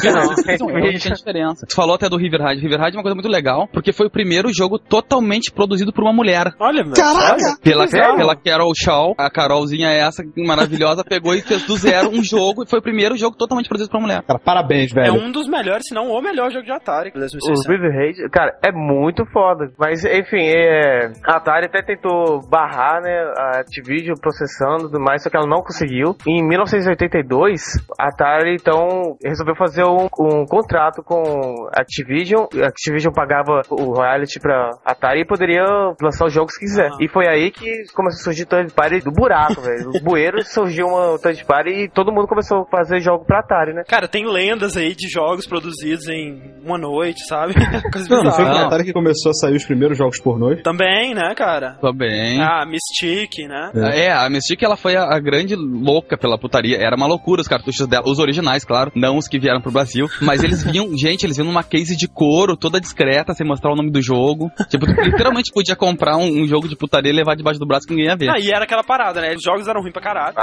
tu tem diferença. Tu falou até do River Raid. River Raid é uma coisa muito legal, porque foi o primeiro jogo totalmente produzido por uma mulher. Olha, meu. Caraca! Pela, pela Carol Shaw, a Carolzinha essa maravilhosa, pegou e fez do zero um jogo, e foi o primeiro jogo totalmente produzido por uma mulher. Cara, parabéns, É velho. um dos melhores, se não o melhor jogo de Atari. O 2600. River Raid, cara, é muito foda. Mas, enfim, é, a Atari até tentou barrar, né, a Activision processando e tudo mais, só que ela não conseguiu. Em 1982, a Atari, então, resolveu fazer um, um contrato com a Activision. A Activision pagava o royalty pra Atari e poderia lançar os jogos que quiser. Ah. E foi aí que começou a surgir third party do buraco, velho. Do bueiro surgiu uma third party e todo mundo começou a fazer jogo pra Atari, né? Cara, tem lendas aí de jogos produzidos em uma noite, sabe? Coisa Não, não foi com a Atari que começou a sair os primeiros jogos pornôs. Também, né, cara? Também. Ah, Mystic, né? É, a Mystic ela foi a, a grande louca pela putaria. Era uma loucura os cartuchos dela, os originais, claro, não os que vieram pro Brasil. Mas eles vinham, gente, eles vinham numa case de couro, toda discreta, sem mostrar o nome do jogo. Tipo, tu literalmente podia comprar um, um jogo de putaria e levar debaixo do braço que ninguém ia ver. Ah, e era aquela parada, né? Os jogos eram ruins pra caralho.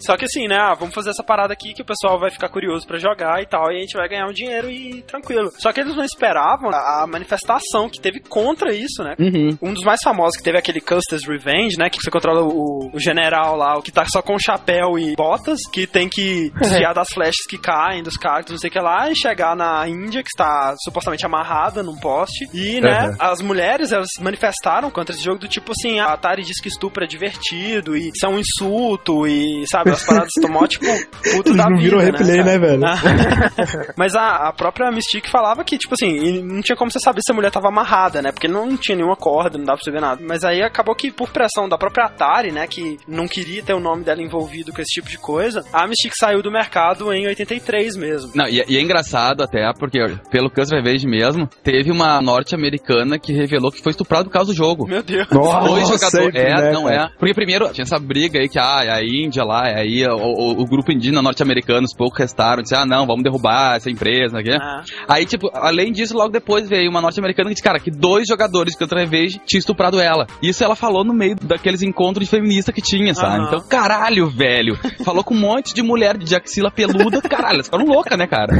Só que assim, né? Ah, vamos fazer essa parada aqui que o pessoal vai ficar curioso pra jogar e tal, e a gente vai ganhar um dinheiro e tranquilo. Só que eles não esperavam a, a manifestação que teve contra isso, né? Uhum. Um dos mais famosos que teve aquele Custer's Revenge, né? Que você controla o, o general lá, o que tá só com chapéu e botas, que tem que desviar das flechas que caem, dos cactos, não sei o que lá, e chegar na Índia, que está supostamente amarrada num poste. E, né, Uhum. as mulheres, elas manifestaram contra esse jogo do tipo assim, a Atari diz que estupro é divertido, e isso é um insulto, e, sabe, as paradas tomou, tipo, puto Eles da não vida, viram né, replay, né, velho? Mas a, a própria Mystique falava que, tipo assim, não tinha como você saber se a mulher tava amarrada, né? Porque não tinha nenhuma corda, não dava pra você ver nada. Mas aí acabou que, por pressão da própria Atari, né? Que não queria ter o nome dela envolvido com esse tipo de coisa, a Mystic saiu do mercado em 83 mesmo. Não, e, e é engraçado até, porque pelo Custer Revenge mesmo, teve uma norte-americana que revelou que foi estuprado por causa do jogo. Meu Deus. Nossa, Dois jogadores. sempre, É, né, não cara? é. Porque primeiro tinha essa briga aí que, ah, é a Índia lá, é aí o, o- o grupo indígena norte-americano, os poucos restaram, disse, ah, não, vamos derrubar essa empresa, aqui. Ah, Aí, tipo, além disso, logo depois veio uma norte-americana que disse, cara, que dois jogadores de Counter Revenge tinham estuprado ela. Isso ela falou no meio daqueles encontros de feminista que tinha, sabe? Então, caralho, velho. Falou com um monte de mulher de axila peluda, caralho, elas ficaram loucas, né, cara?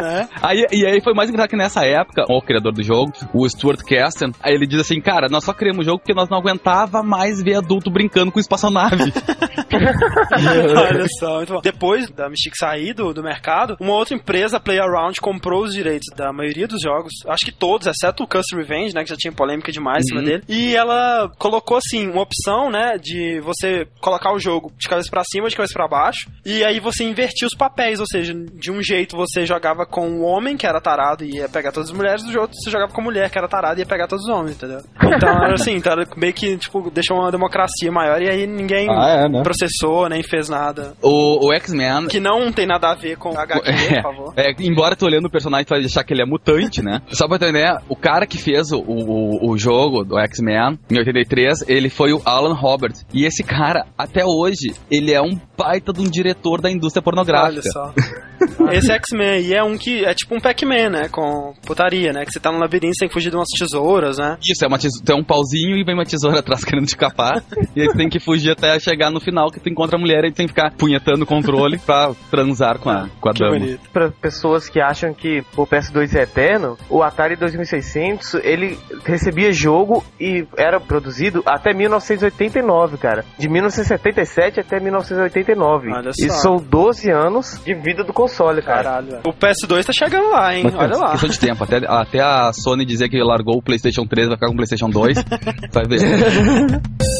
né? Aí, e aí foi mais engraçado que nessa época, o criador do jogo, o Stuart Kasten, aí ele diz assim, cara, nós só criamos o jogo porque nós não aguentava mais ver adulto brincando com espaçonave. Olha só. Depois da Mystic sair do, do mercado, uma outra empresa, PlayAround, comprou os direitos da maioria dos jogos, acho que todos, exceto o Custom Revenge, né, que já tinha polêmica demais em cima Uhum. dele. E ela colocou, assim, uma opção, né, de você colocar o jogo de cabeça pra cima, de cabeça pra baixo, e aí você invertia os papéis, ou seja, de um jeito você jogava com o homem, que era tarado e ia pegar todas as mulheres, do outro você jogava com a mulher, que era tarada e ia pegar todos os homens, entendeu? Então, era assim, então era meio que, tipo, deixou uma democracia maior e aí ninguém Ah, é, né? processou, nem fez nada. O, o X-Men. Que não tem nada a ver com HQ, por favor. É, embora tu olhando o personagem, tu vai achar que ele é mutante, né? Só pra entender, o cara que fez o, o, o jogo do X-Men em 83, ele foi o Alan Robert. E esse cara, até hoje, ele é um baita de um diretor da indústria Olha pornográfica. só. Esse X-Men aí é um que é tipo um Pac-Man, né? Com putaria, né? Que você tá no labirinto, tem que fugir de umas tesouras, né? Isso, é uma é um pauzinho e vem uma tesoura atrás querendo te capar. e aí tu tem que fugir até chegar no final, que tu encontra a mulher e tu tem que ficar punhetando o controle pra transar com a, com a Que dama. bonito. Para pessoas que acham que o PS2 é eterno, o Atari 2600 ele recebia jogo e era produzido até 1989, cara. De 1977 até 1989. Olha só. Isso são 12 anos de vida do console, cara. Caralho. O PS2 tá chegando lá, hein? Olha lá. Questão de tempo. Até, até a Sony dizer que largou o PlayStation 3 vai ficar com o PlayStation 2. vai ver.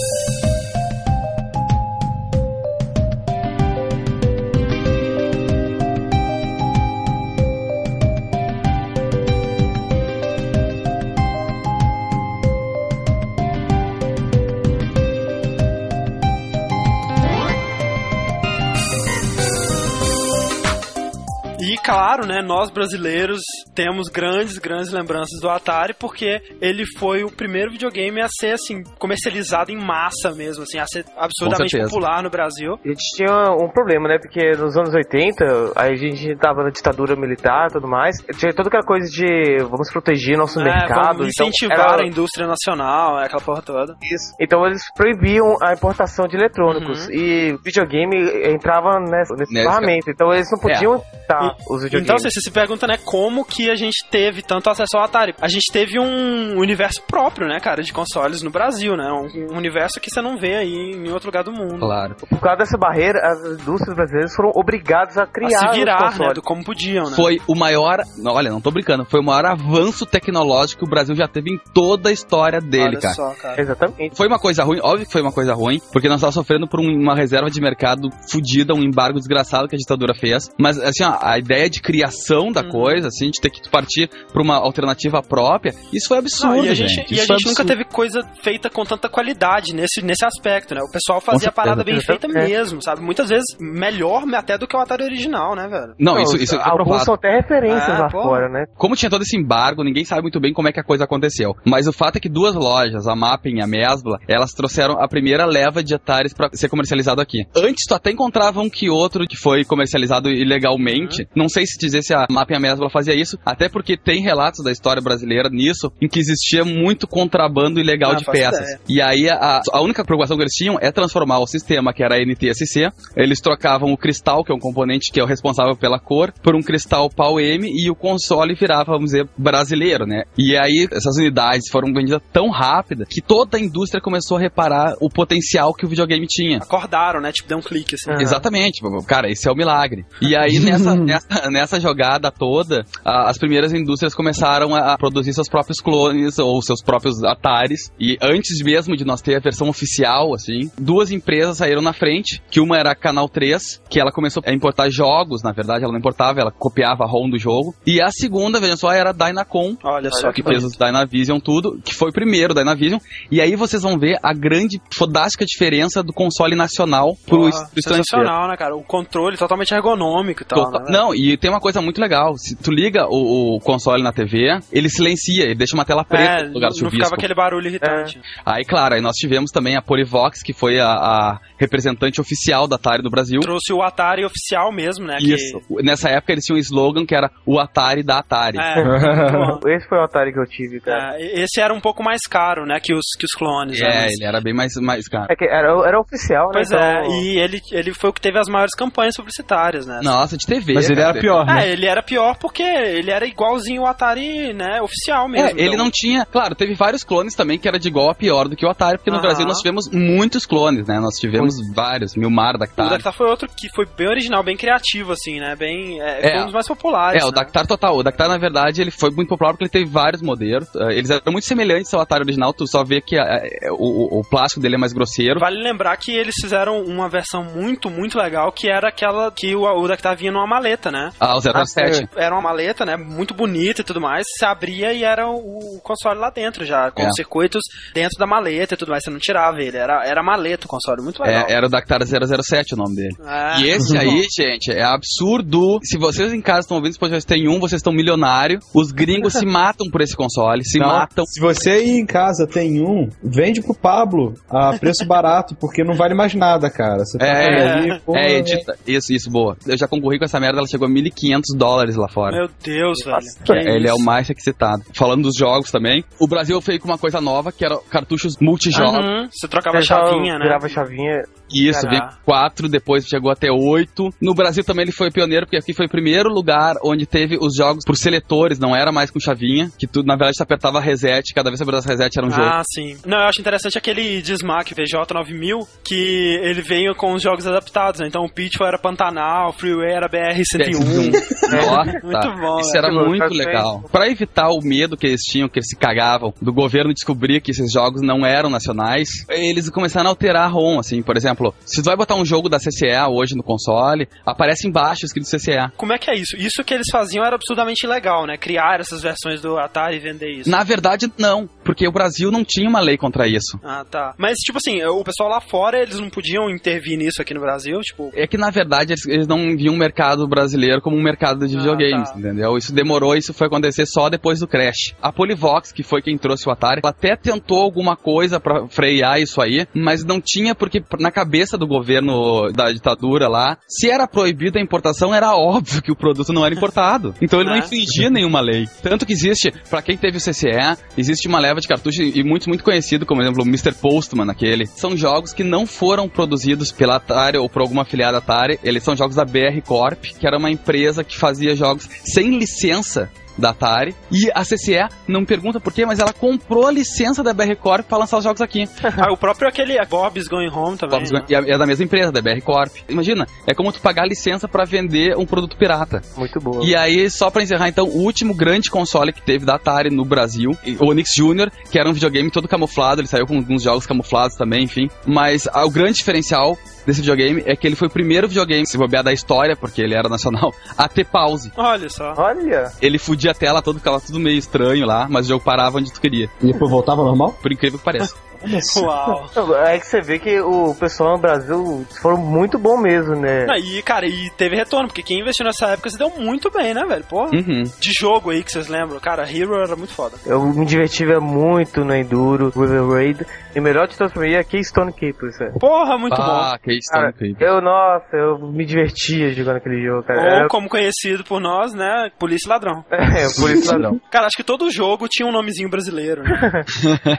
E claro, né, nós brasileiros temos grandes, grandes lembranças do Atari porque ele foi o primeiro videogame a ser assim comercializado em massa mesmo, assim, a ser absurdamente popular no Brasil. A gente tinha um problema, né? Porque nos anos 80, aí a gente tava na ditadura militar e tudo mais. Tinha toda aquela coisa de vamos proteger nosso É, mercado. vamos então incentivar era a indústria nacional, é, aquela porra toda. isso. Então eles proibiam a importação de eletrônicos. Uhum. E videogame entrava nessa, nesse Nessa- ferramenta. Então eles não podiam importar os videogames. Então, assim, você se pergunta, né, como que a gente teve tanto acesso ao Atari? A gente teve um universo próprio, né, cara, de consoles no Brasil, né? Um, um universo que você não vê aí em outro lugar do mundo. Claro. Por causa dessa barreira, as indústrias brasileiras foram obrigadas a A criar se os virar, né, consoles. do como podiam, né? Foi o maior. não, Olha, não tô brincando. Foi o maior avanço tecnológico que o Brasil já teve em toda a história dele, Olha cara. só, cara. Exatamente. Foi uma coisa ruim, óbvio que foi uma coisa ruim, porque nós estávamos sofrendo por um- uma reserva de mercado fodida, um embargo desgraçado que a ditadura fez. Mas, assim, ó, a ideia de criação da Uhum. coisa, assim, de ter que partir pra uma alternativa própria, isso foi absurdo, Não, e a gente, gente. e a gente nunca teve coisa feita com tanta qualidade nesse, nesse aspecto, né? O pessoal fazia a parada bem feita É. mesmo, sabe? Muitas vezes melhor até do que o Atari original, né, velho? Não, isso, isso foi Alguns são até referências Ah, lá pô. fora, né? Como tinha todo esse embargo, ninguém sabe muito bem como é que a coisa aconteceu. Mas o fato é que duas lojas, a Mapping e a Mesbla, elas trouxeram a primeira leva de Ataris pra ser comercializado aqui. Antes tu até encontrava um que outro que foi comercializado ilegalmente. Não sei se dizer se a Mapping e a Mesbla fazia isso, até porque tem relatos da história brasileira nisso, em que existia muito contrabando ilegal Ah, de peças. ideia. E aí a, a única preocupação que eles tinham é transformar o sistema, que era a NTSC, eles trocavam o cristal, que é um componente que é o responsável pela cor, por um cristal pau-M e o console virava, vamos dizer, brasileiro, né? E aí essas unidades foram vendidas tão rápida que toda a indústria começou a reparar o potencial que o videogame tinha. Acordaram, né? Tipo, deu um clique, assim. Ah. Exatamente, cara, esse é o milagre. E aí nessa, nessa, nessa jogada toda, a- as primeiras indústrias começaram a, produzir seus próprios clones ou seus próprios Ataris. E antes mesmo de nós ter a versão oficial, assim, duas empresas saíram na frente, que uma era a Canal 3, que ela começou a importar jogos, na verdade ela não importava, ela copiava a ROM do jogo. E a segunda, vejam só, era a Dynacon, Olha só que que fez os Dynavision tudo, que foi o primeiro Dynavision. E aí vocês vão ver a grande, fodástica diferença do console nacional pro, Porra, pro estrangeiro. sensacional, né, cara? O controle totalmente ergonômico e tal. Total- né? Não, e tem uma coisa muito legal. Se tu liga o, o console na TV, ele silencia, ele deixa uma tela preta É, no lugar do não chuvisco. ficava aquele barulho irritante. Aí, claro, aí nós tivemos também a Polivox, que foi a, a representante oficial da Atari do Brasil. Trouxe o Atari oficial mesmo, né? que- Isso. Nessa época eles tinham um slogan que era o Atari da Atari. É. Esse foi o Atari que eu tive, cara. É, esse era um pouco mais caro, né, que os, que os clones. né, É, mas- ele era bem mais, mais caro. É que era, era oficial, né? Pois então- é, e ele, ele foi o que teve as maiores campanhas publicitárias, né? Nossa, de TV. Mas ele cara. era pior, né? É, ele era pior porque ele era igualzinho o Atari, né, oficial mesmo. É, ele então- não tinha. Claro, teve vários clones também que era de igual a pior do que o Atari, porque no Aham. Brasil nós tivemos muitos clones, né? Nós tivemos vários, Milmar, O Dactar. Dactar foi outro que foi bem original, bem criativo, assim, né? Bem. É, É. foi um dos mais populares. É, o né? Dactar total. O Dactar, na verdade, ele foi muito popular porque ele teve vários modelos. Eh, Eles eram muito semelhantes ao Atari original, tu só vê que eh, eh, o, o- o plástico dele é mais grosseiro. Vale lembrar que eles fizeram uma versão muito, muito legal, que era aquela que o, o Dactar vinha numa maleta, né? Ah, o 007. Era uma maleta, né? Muito bonita e tudo mais. Você abria e era o, o console lá dentro já, com É. os circuitos dentro da maleta e tudo mais. Você não tirava ele. Era, era maleta o console, muito legal. É, era o Dactar 007 o nome dele. É. E esse aí, gente, é absurdo. Se vocês em casa estão ouvindo esse podcast, tem um, vocês estão milionário. Os gringos se matam por esse console, se Não, matam. Se você aí em casa tem um, vende pro Pablo a preço barato, porque não vale mais nada, cara. Você tá É, ali, pô, é, edita. Isso, isso, boa. Eu já concorri com essa merda, ela chegou a 1.500 dólares lá fora. Meu Deus, velho. É, ele é o mais excitado. Falando dos jogos também, o Brasil fez com uma coisa nova, que era cartuchos multijogos. Uhum, Você trocava chavinha, né? Virava chavinha. Isso, Caraca. veio quatro, depois chegou até oito. No Brasil também ele foi pioneiro, porque aqui foi o primeiro lugar onde teve os jogos por seletores, não era mais com chavinha, que tu, na verdade, você apertava reset, cada vez que apertava reset era um jogo. Ah, sim. Não, eu acho interessante aquele Dismac VJ9000, que ele veio com os jogos adaptados, né? Então o Pitfall era Pantanal, o Freeway era BR-101. Nossa, Muito bom, Isso velho. era muito perfeito. legal. Pra evitar o medo que eles tinham, que eles se cagavam, do governo descobrir que esses jogos não eram nacionais, eles começaram a alterar a ROM, assim, por exemplo, se tu vai botar um jogo da CCE hoje no console, aparece embaixo escrito CCE. Como é que é isso? Isso que eles faziam era absurdamente legal, né? Criar essas versões do Atari e vender isso. Na verdade, não, porque o Brasil não tinha uma lei contra isso. Ah, tá. Mas, tipo assim, o pessoal lá fora, eles não podiam intervir nisso aqui no Brasil, tipo... É que na verdade eles, eles não viam o mercado brasileiro como um mercado de Ah, videogames, tá. entendeu? Isso demorou, isso foi acontecer só depois do Crash. A Polivox, que foi quem trouxe o Atari, até tentou alguma coisa pra frear isso aí, mas não tinha porque na cabeça do governo da ditadura lá, se era proibida a importação, era óbvio que o produto não era importado. Então ele não É. infringia nenhuma lei. Tanto que existe, pra quem teve o CCE, existe uma leva de cartuchos e muitos muito conhecido, como exemplo o Mr. Postman, aquele. São jogos que não foram produzidos pela Atari ou por alguma afiliada Atari. Eles são jogos da BR Corp, que era uma empresa que fazia jogos sem licença da Atari. E a CCE, não me pergunta por quê, mas ela comprou a licença da BR Corp pra lançar os jogos aqui. Ah, o próprio aquele Bob's Going Home também. Bob's né? E é da mesma empresa, da BR Corp. Imagina, é como tu pagar a licença pra vender um produto pirata. Muito boa. E aí, só pra encerrar, então, o último grande console que teve da Atari no Brasil, o Onix Jr., que era um videogame todo camuflado, ele saiu com alguns jogos camuflados também, enfim. Mas ah, o grande diferencial desse videogame é que ele foi o primeiro videogame, se bobear da história, porque ele era nacional, a ter pause. Olha só. Olha, Ele fudia a tela toda, ficava tudo meio estranho lá, mas o jogo parava onde tu queria. E depois voltava normal? Por incrível que pareça. Uau. é que você vê que o pessoal no Brasil foram muito bom mesmo, né? E, cara, e teve retorno, porque quem investiu nessa época se deu muito bem, né, velho? Porra. Uhum. De jogo aí que vocês lembram. Cara, Hero era muito foda. Eu me divertia muito no Enduro, River Raid. E o melhor de todos pra mim é Keystone Keepers, velho. Porra, muito ah, que Cara, incrível. eu, nossa, eu me divertia jogando aquele jogo, cara. Ou como conhecido por nós, né? Polícia e Ladrão. É, isso não. Cara, acho que todo jogo tinha um nomezinho brasileiro, né?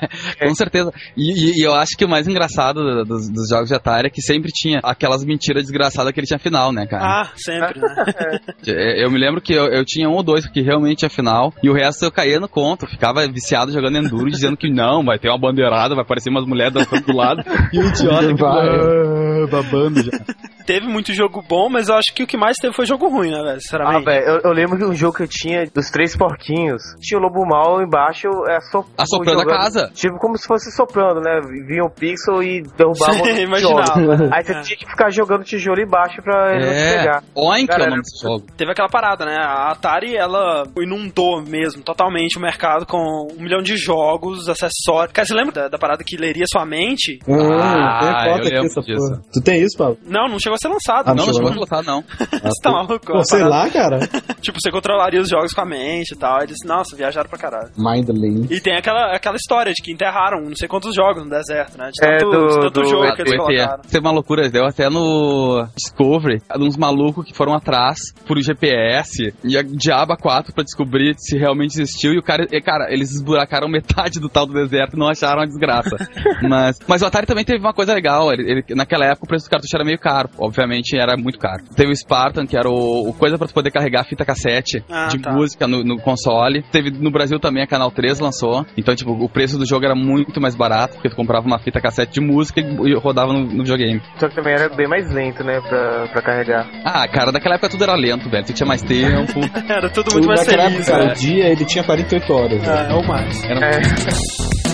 Com certeza. E, e- e eu acho que o mais engraçado do- dos, dos jogos de Atari é que sempre tinha aquelas mentiras desgraçadas que ele tinha final, né, cara? Ah, sempre, né? É, Eu me lembro que eu, eu tinha um ou dois que realmente tinha final, e o resto eu caía no conto, ficava viciado jogando Enduro, dizendo que não, vai ter uma bandeirada, vai aparecer umas mulheres dançando do lado, e o idiota que Vai. Babando já. Teve muito jogo bom, mas eu acho que o que mais teve foi jogo ruim, né, velho? Ah, Sinceramente. velho, eu, eu lembro que um jogo que eu tinha dos três porquinhos, tinha o lobo mal embaixo, é so, Assoprando a jogando- casa. Tipo como se fosse soprando, né? Vinha um pixel e derrubava Sim, o tijolo. imaginava. Aí você É. tinha que ficar jogando tijolo embaixo pra ele não te É, pegar. Oink é Cara, o nome jogo. Teve aquela parada, né? A Atari, ela inundou mesmo totalmente o mercado com um milhão de jogos, acessórios. Cara, você lembra da, da parada que leria sua mente? Ah, tem eu foto aqui lembro essa disso. porra. Tu tem isso, Paulo? Não, não chegou a ser lançado. Ah, Não, não chegou, a botar, não. Você tá maluco? Pô, sei lá, cara. Tipo, você controlaria os jogos com a mente e tal. Aí disse, nossa, viajaram pra caralho. Mindling. E tem aquela, aquela história de que enterraram não sei quantos jogos no deserto, né? De É, tanto, do- de tanto do- jogo Ah, que eles do colocaram. Teve uma loucura, deu até no Discovery, uns malucos que foram atrás por GPS e a Diaba 4 pra descobrir se realmente existiu. E o cara, e, cara, eles esburacaram metade do tal do deserto e não acharam a desgraça. mas, mas o Atari também teve uma coisa legal. Ele, ele- naquela época o preço do cartucho era meio caro. Obviamente era muito caro. Teve o Spartan, que era o, o coisa pra tu poder carregar fita cassete Ah, de tá. música no, no console. Teve no Brasil também a Canal 3 lançou. Então, tipo, o preço do jogo era muito mais barato, porque tu comprava uma fita cassete de música e, rodava no, no videogame. Só que também era bem mais lento, né? Pra, pra carregar. Ah, cara, naquela época tudo era lento, velho. Tu tinha mais tempo. Era tudo muito O- mais feliz, época, cara, né? o dia ele tinha 48 horas. né? É, ou mais. Era É.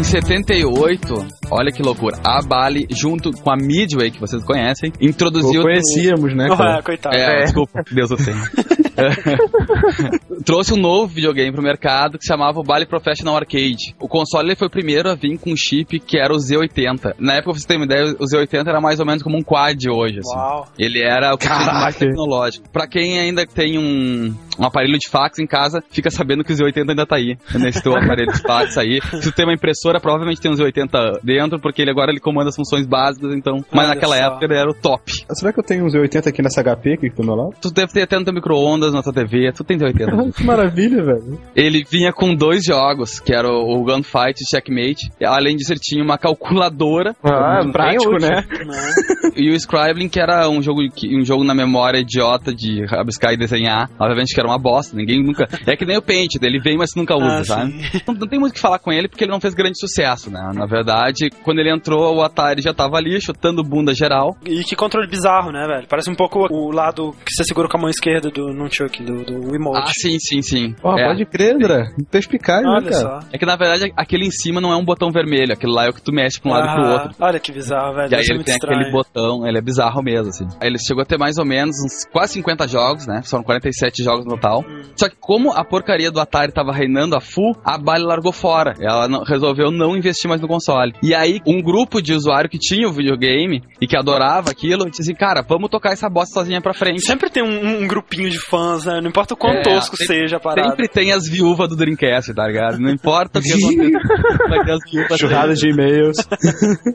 Em 78, olha que loucura, a Bali, junto com a Midway, que vocês conhecem, introduziu... Conhecíamos, né, cara? Ah, coitado. É, É. desculpa, Deus eu tenho. Trouxe um novo videogame pro mercado que se chamava o Bali Professional Arcade. O console ele foi o primeiro a vir com um chip que era o Z80. Na época, pra você ter uma ideia, o Z80 era mais ou menos como um quad hoje, assim. Uau. Ele era o mais tecnológico. Pra quem ainda tem um, um aparelho de fax em casa, fica sabendo que o Z80 ainda tá aí. Nesse teu aparelho de fax aí. Se tu tem uma impressora, provavelmente tem um Z80 dentro, porque ele agora ele comanda as funções básicas, então. Mas Olha naquela só. época ele era o top. Será que eu tenho uns 80 aqui nessa HP aqui que do meu lado? Tu deve ter até no teu micro-ondas, na tua TV, tu tem Z80. que maravilha, velho. Ele vinha com dois jogos, que era o, Gunfight e Checkmate. Além disso, ele tinha uma calculadora Ah, Um prático, né? Né? e o Scribbling, que era um jogo, um jogo na memória idiota de rabiscar e desenhar. Obviamente que era uma bosta, ninguém nunca... É que nem o Paint, ele vem, mas nunca usa, Ah, sabe? Não, não tem muito o que falar com ele, porque ele não fez grande sucesso, né? Na verdade, quando ele entrou, o Atari já tava ali, chutando bunda geral. E que controle bizarro, né, velho? Parece um pouco o lado que você segura com a mão esquerda do Nunchuk, do, do Emote. Ah, sim, sim, sim. Ó, é. pode crer, André. Perspicaz, né, Olha cara? só. É que na verdade aquele em cima não é um botão vermelho, aquele lá é o que tu mexe pra um lado e pro Ah, outro. Olha que bizarro, velho. E Deve aí ser ele muito tem estranho. aquele botão, ele é bizarro mesmo, assim. Aí ele chegou a ter mais ou menos uns quase 50 jogos, né? São 47 jogos no total. Hum. Só que como a porcaria do Atari tava reinando a full, a Bally largou fora. Ela não- resolveu não investir mais no console. E aí, um grupo de usuário que tinha o videogame e que adorava aquilo, disse assim, cara, vamos tocar essa bosta sozinha pra frente. Sempre tem um, um grupinho de fãs, né? Não importa o quão É, tosco sempre- seja a parada. Sempre tem as viúvas do Dreamcast, tá ligado? Não importa o que aconteça, vai ter as viúvas Churrada de e-mails.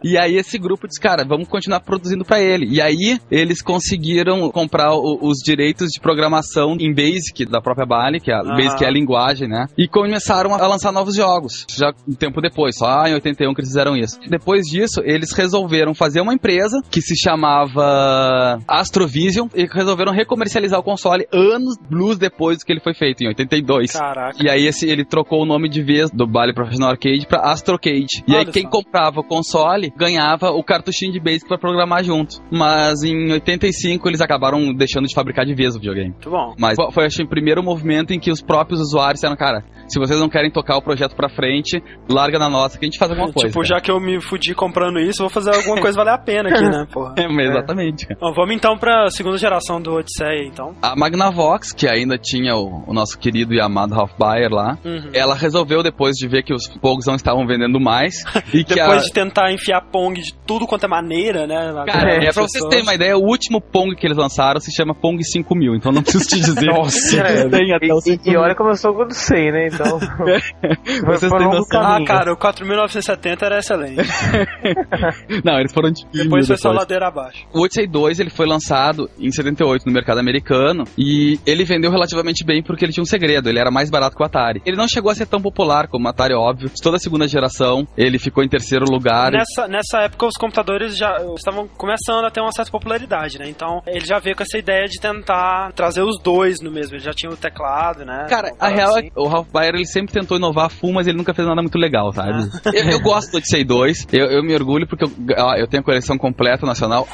E aí esse grupo disse, cara, vamos continuar produzindo pra ele. E aí eles conseguiram comprar o- os direitos de programação em Basic da própria Bali, que é a Aham. Basic é a linguagem, né? E começaram a lançar novos jogos. Já um tempo depois, só em 81 que eles fizeram isso. Depois disso, eles resolveram fazer uma empresa que se chamava Astrovision e resolveram recomercializar o console anos blues depois que ele foi feito, em 82. Caraca. E aí esse, ele trocou o nome de vez do Bally Professional Arcade pra Astrocade. E aí Olha quem só. comprava o console ganhava o cartuchinho de Basic pra programar junto. Mas em 85 eles acabaram deixando de fabricar de vez o videogame. Muito bom. Mas fo- foi o primeiro movimento em que os próprios usuários disseram, cara, se vocês não querem tocar o projeto pra frente, larga na nossa que a gente faz alguma coisa. tipo, cara. já que eu me fudi comprando isso, vou fazer alguma coisa valer a pena aqui, né, porra. É, mas exatamente. Bom, vamos então pra segunda geração do Odisseia, então. A Magnavox, que ainda tinha o, o nosso querido e amado Ralph Baer lá, Uhum. ela resolveu, depois de ver que os Pogs não estavam vendendo mais, e que a, Depois de tentar enfiar Pong de tudo quanto é maneira, né? Cara, é, pra vocês terem uma ideia, o último Pong que eles lançaram se chama Pong 5000, então não preciso te dizer. Tem até o e, e, olha como eu sou do 100, né? então. Vocês têm noção. Ah, cara, o 4970 era excelente. Não, eles foram de Depois foi só ladeira abaixo. O Odyssey 2 ele foi lançado em 78 no mercado americano e ele vendeu relativamente bem porque ele tinha um segredo, ele era mais barato que o Atari. Ele não chegou a ser tão popular como o Atari, óbvio. De toda a segunda geração, ele ficou em terceiro lugar. Nessa, nessa época, os computadores já estavam começando a ter uma certa popularidade, né? Então, ele já veio com essa ideia de tentar trazer os dois no mesmo. Ele já tinha o teclado, né? Cara, a real é assim. que o Ralph Baer ele sempre tentou inovar full, mas ele nunca fez nada muito legal, sabe? Eu, eu gosto do Odyssey 2, eu, eu me orgulho porque eu, ah, eu tenho a coleção completa nacional.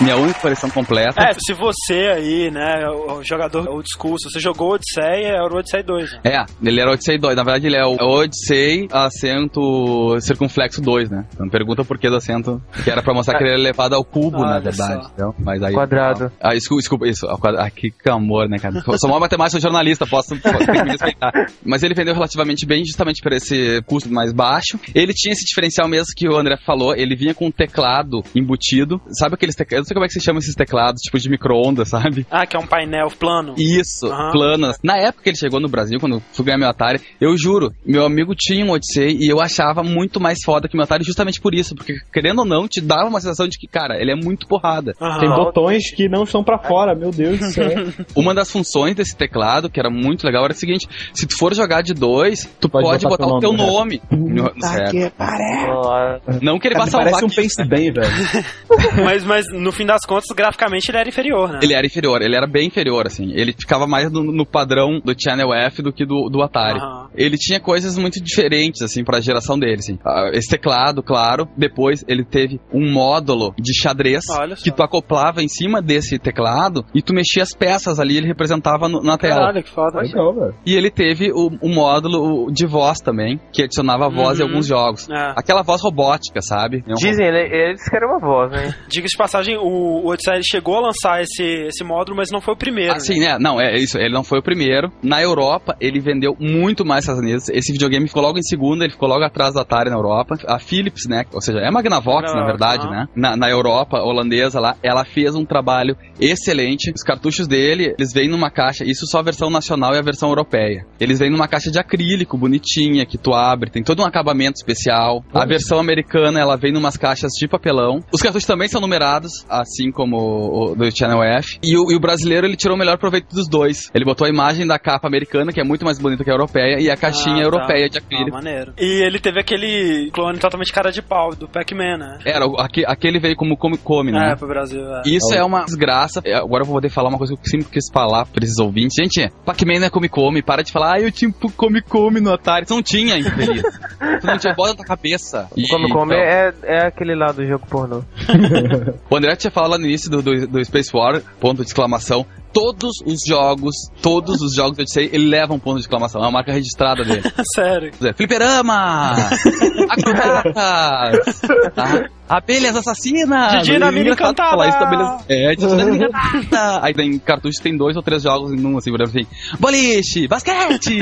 Minha única coleção completa. É, se você aí, né, o o jogador old school, se você jogou Odyssey, era o Odyssey 2, né? É, ele era o Odyssey 2. Na verdade, ele é o Odyssey acento circunflexo 2, né? Então pergunta por que do acento, que era pra mostrar que ele era elevado ao cubo, Olha na verdade. só. entendeu? Mas aí, Quadrado. Ah, desculpa, desculpa isso. Ah, que amor, né, cara? Eu sou uma matemática sou jornalista, posso, posso ter que me respeitar. Mas ele vendeu relativamente bem, justamente por esse custo mais baixo. Ele tinha esse diferencial mesmo que o André falou, ele vinha com um teclado embutido. Sabe aqueles teclados? Sei como é que se chama esses teclados, tipo de micro-ondas, sabe? Ah, que é um painel plano. Isso, Aham. planas. Na época que ele chegou no Brasil, quando eu fui ganhar meu Atari, eu juro, meu amigo tinha um Odyssey e eu achava muito mais foda que o meu Atari justamente por isso. Porque, querendo ou não, te dava uma sensação de que, cara, ele é muito porrada. Aham. Tem botões que não estão pra fora, meu Deus do céu. Uma das funções desse teclado, que era muito legal, era o seguinte: se tu for jogar de dois, tu Pode pode, botar botar, o teu teu nome, nome. no, no certo. Ó, Não que ele vá salvar parece um aqui, Pense né? bem, velho. mas, mas no fim das contas, graficamente ele era inferior, né? Ele era inferior, ele era bem inferior, assim. Ele ficava mais no, no padrão do Channel F do que do, do Atari. Aham. Ele tinha coisas muito diferentes, assim, pra geração dele, assim. Ah, Esse teclado, claro. Depois ele teve um módulo de xadrez que tu acoplava em cima desse teclado e tu mexia as peças ali, ele representava no- na tela. Caralho, que foda. Legal, velho. E ele teve o, o módulo de voz também, que adicionava voz em Uhum. alguns jogos. É. Aquela voz robótica, sabe? É Dizem, ele, eles querem uma voz, né? Diga de passagem, o, o Odyssey chegou a lançar esse, esse módulo, mas não foi o primeiro. Ah, sim, né? Não, é isso. Ele não foi o primeiro. Na Europa, ele vendeu muito mais que Estados Unidos. Esse videogame ficou logo em segundo, ele ficou logo atrás da Atari na Europa. A Philips, né? Ou seja, é a Magnavox, na verdade, aham. né? Na, na Europa holandesa lá, ela fez um trabalho excelente. Os cartuchos dele, eles vêm numa caixa, isso só a versão nacional e a versão europeia. Eles vêm numa caixa de acrílico, bonitinha, que tu abre, tem todo um acabamento especial. A versão americana, ela vem numas caixas de papelão. Os cartuchos também são numerados, assim como o do Channel F. E o, e o brasileiro, ele tirou o melhor proveito dos dois. Ele botou a imagem da capa americana, que é muito mais bonita que a europeia, e a caixinha Ah, tá. europeia de Ah, acrílico. maneiro. E ele teve aquele clone totalmente cara de pau do Pac-Man, né? Era, o- aque- aquele veio como come, come né? É, pro Brasil. É. Isso é uma desgraça. É, Agora eu vou poder falar uma coisa que eu sempre quis falar pra esses ouvintes. Gente, Pac-Man não é Come Come. Para de falar, ah, eu tinha um Come Come no Atari. Tu não tinha, infeliz. tu não tinha bola na cabeça. E, Como come então, é, é aquele lá do jogo pornô. O André tinha falado lá no início do, do, do Space War, ponto de exclamação. Todos os jogos, todos os jogos, eu sei, ele leva um ponto de exclamação. É uma marca registrada dele. Sério. É, Fliperama! Acrobatas! Tá? Abelhas assassinas! Didi na mina encantada! falar isso, abelhas- É, Didi na mina encantada! Aí tem cartucho, tem dois ou três jogos em um, assim, por exemplo, assim, boliche, basquete,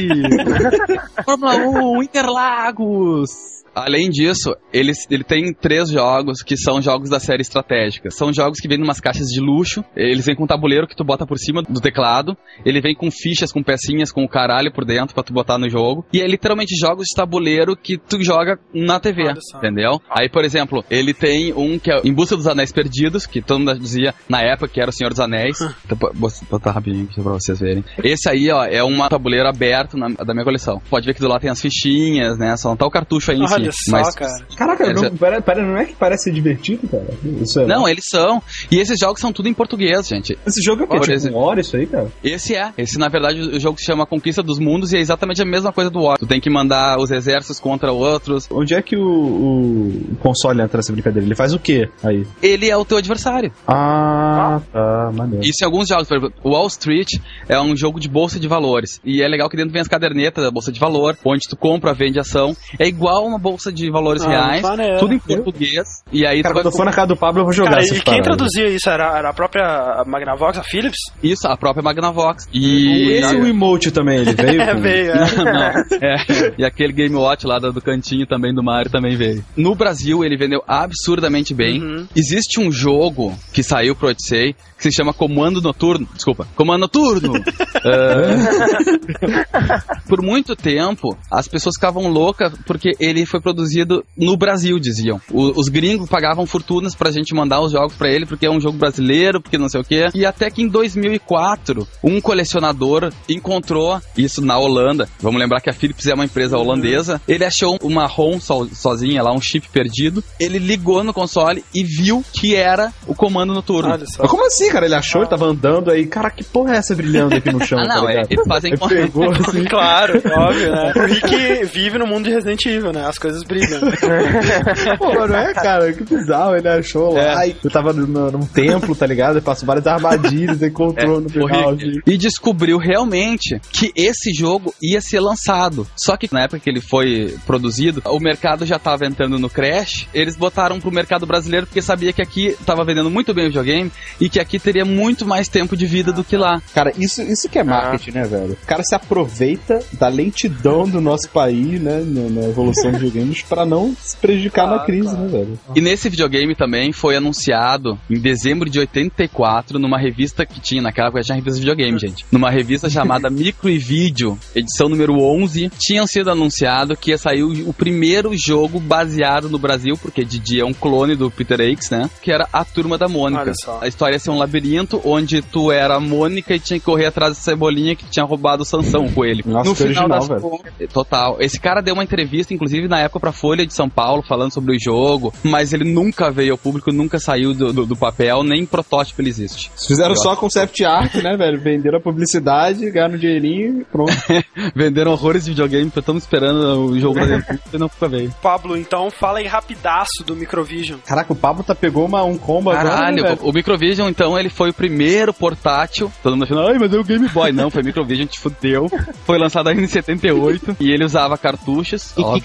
Fórmula 1, Interlagos. Além disso, ele, ele tem três jogos que são jogos da série estratégica. São jogos que vêm em umas caixas de luxo. Eles vêm com um tabuleiro que tu bota por cima do teclado. Ele vem com fichas, com pecinhas, com o caralho por dentro pra tu botar no jogo. E é literalmente jogos de tabuleiro que tu joga na TV. Entendeu? Aí, por exemplo, ele tem um que é Em Busca dos Anéis Perdidos, que todo mundo dizia na época que era o Senhor dos Anéis. Então, vou botar rapidinho aqui pra vocês verem. Esse aí, ó, é um tabuleiro aberto na- da minha coleção. Pode ver que do lado tem as fichinhas, né? Só não tá o cartucho aí em Olha só, mas cara. Caraca, Eles- não, pera, pera, não é que parece divertido, cara? Isso é, Não, eles são. E esses jogos são tudo em português, gente. Esse jogo é o quê? Tipo um hora isso aí, cara? Esse é. Esse, na verdade, o jogo se chama Conquista dos Mundos e é exatamente a mesma coisa do War. Tu tem que mandar os exércitos contra outros. Onde é que o, o console entra nessa brincadeira? Ele faz o quê aí? Ele é o teu adversário. Ah, tá, maneiro. Isso em alguns jogos, por exemplo, Wall Street é um jogo de bolsa de valores. E é legal que dentro vem as cadernetas da bolsa de valor, onde tu compra, vende ação. É igual uma, bol- bolsa de valores Ah, reais, maneiro. tudo em português. E aí Cara, quando eu for na casa do Pablo, eu vou jogar Cara, e quem paradas. traduzia isso? Era, era a própria Magnavox, a Philips? Isso, a própria Magnavox. E. Esse o emote também, ele veio É, com... veio, é. Não, é. E aquele Game Watch lá do, do cantinho também do Mario também veio. No Brasil, ele vendeu absurdamente bem. Uhum. Existe um jogo que saiu pro Odyssey que se chama Comando Noturno. Desculpa, Comando Noturno! Ah, por muito tempo, as pessoas ficavam loucas porque ele foi produzido no Brasil, diziam. O- os gringos pagavam fortunas pra gente mandar os jogos pra ele porque é um jogo brasileiro, porque não sei o quê. E até que em 2004, um colecionador encontrou isso na Holanda. Vamos lembrar que a Philips é uma empresa holandesa. Ele achou uma ROM so- sozinha lá, um chip perdido. Ele ligou no console e viu que era o comando noturno. Olha só. Mas como assim, cara? Ele achou, ele tava andando aí, cara, que porra é essa brilhando aqui no chão? Ah, não, tá é, eles fazem Aí pegou assim. Claro, óbvio, né? O Rick vive no mundo de Resident Evil, né? As coisas brilham. Pô, não é, cara? Que bizarro, ele achou lá. e Eu tava no- num templo, tá ligado? Ele passou várias armadilhas encontrou no final. assim. E descobriu realmente que esse jogo ia ser lançado. Só que na época que ele foi produzido, o mercado já tava entrando no crash. Eles botaram pro mercado brasileiro porque sabia que aqui tava vendendo muito bem o videogame e que aqui teria muito mais tempo de vida do que lá. Cara, isso, isso que é marketing, né, velho? O cara se aproveita da lentidão do nosso país, né, na, na evolução de videogames, pra não se prejudicar na crise, né, velho? E nesse videogame também foi anunciado em dezembro de 84 numa revista que tinha, naquela época tinha revista de videogame, gente. Numa revista chamada Micro e Vídeo, edição número 11, tinham sido anunciado que ia sair o, o primeiro jogo baseado no Brasil, porque Didi é um clone do Peter Akes, né? Que era A Turma da Mônica. Olha só. A história ia ser um labirinto onde tu era a Mônica e tinha que correr atrás da cebolinha que tinha roubado o Sansão, o coelho. Nossa, que original, das velho. contas- Total. Esse cara deu uma entrevista, inclusive, na época pra Folha de São Paulo, falando sobre o jogo, mas ele nunca veio ao público, nunca saiu do, do- do papel, nem protótipo ele existe. Fizeram só concept art, né, velho? Venderam a publicidade, ganharam um dinheirinho e pronto. Venderam horrores de videogame, porque estamos esperando o jogo pra dentro e não nunca veio. Pablo, então fala aí rapidaço do Microvision. Caraca, o Pablo tá pegou uma, um combo agora, Caralho, né, velho? o Microvision, então, ele foi o primeiro portátil. Todo mundo achando, ai, mas é o Game Boy. Não, foi Microvision, te fudeu. Foi lançado ainda em 78 e ele usava cartuchos. E que óbvio.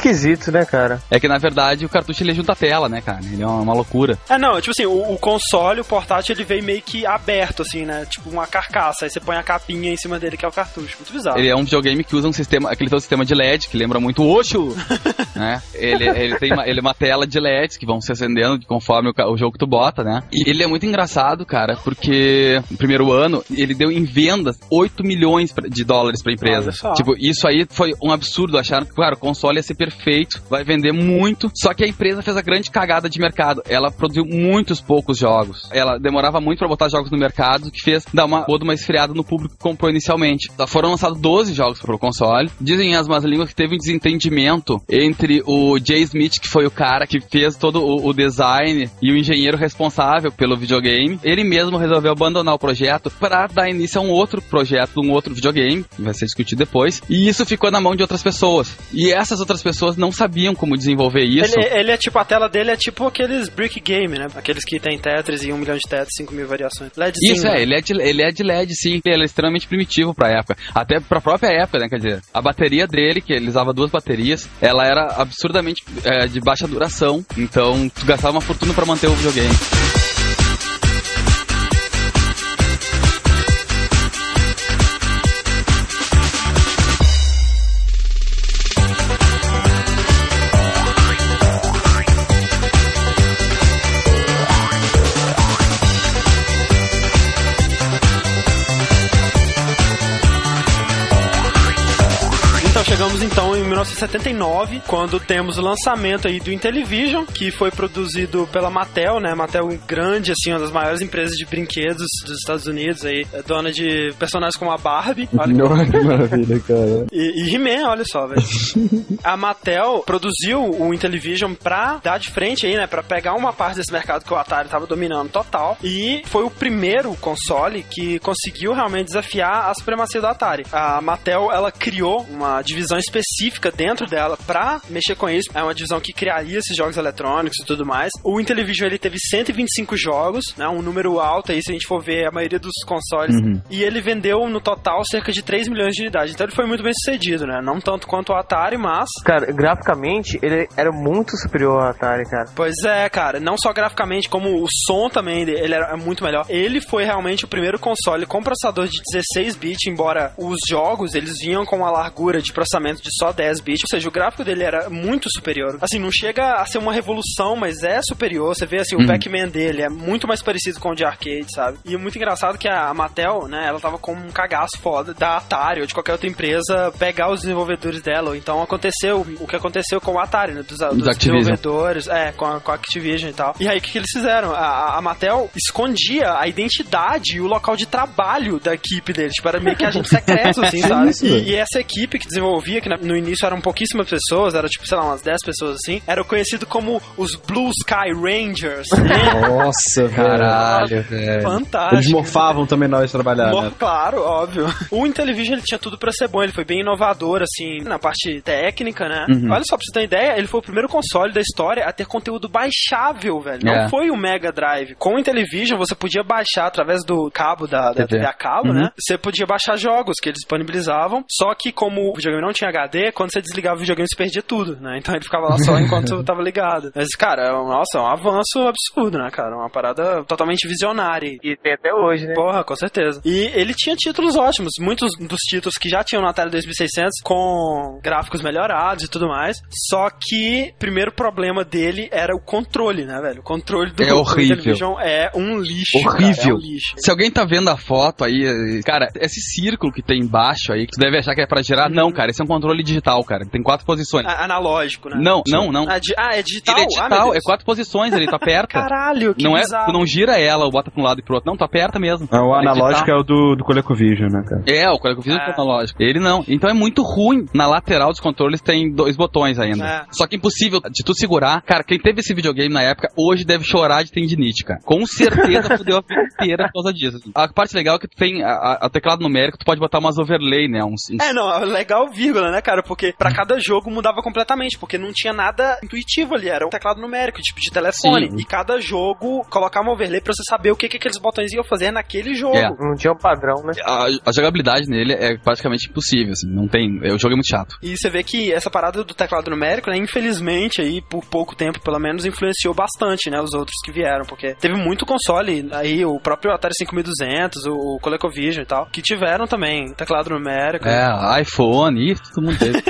Esquisito, né, cara? É que na verdade o cartucho ele junta a tela, né, cara? Ele é uma, uma loucura. É, não, tipo assim, o, o console, o portátil, ele veio meio que aberto, assim, né? Tipo uma carcaça. Aí você põe a capinha em cima dele, que é o cartucho. Muito bizarro. Ele é um videogame que usa um sistema, aquele teu sistema de LED, que lembra muito o Osho, né? Ele, ele tem uma, ele é uma tela de LEDs que vão se acendendo conforme o, o jogo que tu bota, né? E ele é muito engraçado, cara, porque no primeiro ano ele deu em vendas 8 milhões de dólares pra empresa. Tipo, isso aí foi um absurdo. Acharam que, claro, o console ia ser perfeito, vai vender muito. Só que a empresa fez a grande cagada de mercado. Ela produziu muitos poucos jogos. Ela demorava muito pra botar jogos no mercado, que fez dar uma, toda uma esfriada no público que comprou inicialmente. Tá, Foram lançados 12 jogos pro console. Dizem as más línguas que teve um desentendimento entre o Jay Smith, que foi o cara que fez todo o, o design, e o engenheiro responsável pelo videogame. Ele mesmo resolveu abandonar o projeto para dar início a um outro projeto, um outro videogame, vai ser discutido depois. E isso ficou na mão de outras pessoas. E essas outras pessoas não sabiam como desenvolver isso. Ele, ele é tipo, a tela dele é tipo aqueles brick game, né? Aqueles que tem Tetris e um milhão de Tetris, 5 mil variações. LEDzinho. Isso é, né? ele é, de, ele é de LED, sim. Ele é extremamente primitivo pra época. Até pra própria época, né? Quer dizer, a bateria dele, que ele usava duas baterias, ela era absurdamente é, de baixa duração. Então, tu gastava uma fortuna pra manter o videogame. Chegamos então em 1979, quando temos o lançamento aí do Intellivision, que foi produzido pela Mattel, né? Mattel grande, assim, uma das maiores empresas de brinquedos dos Estados Unidos aí, é dona de personagens como a Barbie, olha que que maravilha, cara. E, e He-Man, olha só, velho. a Mattel produziu o Intellivision pra dar de frente aí, né? Pra pegar uma parte desse mercado que o Atari tava dominando total. E foi o primeiro console que conseguiu realmente desafiar a supremacia do Atari. A Mattel, ela criou uma divisão específica específica dentro dela pra mexer com isso. É uma divisão que criaria esses jogos eletrônicos e tudo mais. O Intellivision ele teve 125 jogos, né? Um número alto aí se a gente for ver a maioria dos consoles. E ele vendeu no total cerca de 3 milhões de unidades. Então ele foi muito bem sucedido, né? Não tanto quanto o Atari, mas Cara, graficamente, ele era muito superior ao Atari, cara. Pois é, cara, não só graficamente, como o som também, ele era muito melhor. Ele foi realmente o primeiro console com processador de 16 bits, embora os jogos eles vinham com uma largura de processamento de só 10 bits, ou seja, o gráfico dele era muito superior. Assim, não chega a ser uma revolução, mas é superior. Você vê assim, o Pac-Man dele é muito mais parecido com o de arcade, sabe? E é muito engraçado que a Mattel, né, ela tava com um cagaço foda da Atari ou de qualquer outra empresa pegar os desenvolvedores dela. Então aconteceu o que aconteceu com o Atari, né, dos, dos desenvolvedores, é, com a, com a Activision e tal. E aí o que, que eles fizeram? A, a Mattel escondia a identidade e o local de trabalho da equipe deles. Tipo, era meio que agente secreto, assim, sabe? E, e essa equipe que desenvolvia, que no início eram pouquíssimas pessoas, era tipo, sei lá, umas 10 pessoas assim, era conhecido como os Blue Sky Rangers, né? Nossa. Caralho, velho. Fantástico. Eles morfavam também na hora de trabalhar, Mor- né? Claro, óbvio. O Intellivision ele tinha tudo pra ser bom, ele foi bem inovador, assim, na parte técnica, né? Uhum. Olha só, pra você ter ideia, ele foi o primeiro console da história a ter conteúdo baixável, velho. Não É. foi o Mega Drive. Com o Intellivision, você podia baixar através do cabo da, da TV. TV a cabo, Uhum. né? Você podia baixar jogos que eles disponibilizavam, só que como o videogame não tinha HD, quando você desligava o videogame, você perdia tudo, né? Então ele ficava lá só enquanto tava ligado. Mas, cara, é um- nossa, é um avanço absurdo, né, cara? Uma parada totalmente visionária. E tem até hoje, né? Porra, com certeza. E ele tinha títulos ótimos, muitos dos títulos que já tinham no Atari 2600 com gráficos melhorados e tudo mais. Só que o primeiro problema dele era o controle, né, velho? O controle do É horrível. é um lixo. Horrível. cara, é um lixo. Se alguém tá vendo a foto aí, eh, cara, esse círculo que tem embaixo aí, que tu deve achar que é pra girar, não, cara, esse é um controle digital, cara. Tem quatro posições. A- Analógico, né? Não, não, não. Ah, ah, é digital? Ele é Ah, digital, Deus. é quatro posições ali, tu aperta. Caralho, que não é, bizarro. tu não gira ela ou bota pra um lado e pro outro. Não, tu aperta mesmo. Ah, o Ele é analógico digital. é o do, do ColecoVision, né, cara? É, o fiz É. é analógico. Ele não. Então é muito ruim. Na lateral dos controles tem dois botões ainda. É. Só que impossível de tu segurar. Cara, quem teve esse videogame na época, hoje deve chorar de tendinite, cara. Com certeza fudeu a vida inteira por causa disso. assim. A parte legal é que tu tem a, a- a teclado numérico, tu pode botar umas overlay, né? Uns, uns- É, não, é legal vírgula, né, cara? Porque pra cada jogo mudava completamente, porque não tinha nada intuitivo ali, era um teclado numérico, tipo de telefone. Sim. E cada jogo colocava um overlay pra você saber o que, que aqueles botões iam fazer naquele jogo. É. Não tinha um padrão, né? A, a jogabilidade nele é praticamente impossível, assim. Não tem. O jogo é muito chato. E você vê que essa parada do teclado numérico, né, infelizmente aí, por pouco tempo pelo menos, influenciou bastante, né, os outros que vieram, porque teve muito console aí, o próprio Atari 5200, o ColecoVision e tal, que tiveram também teclado numérico. É, iPhone, isso, todo mundo teve.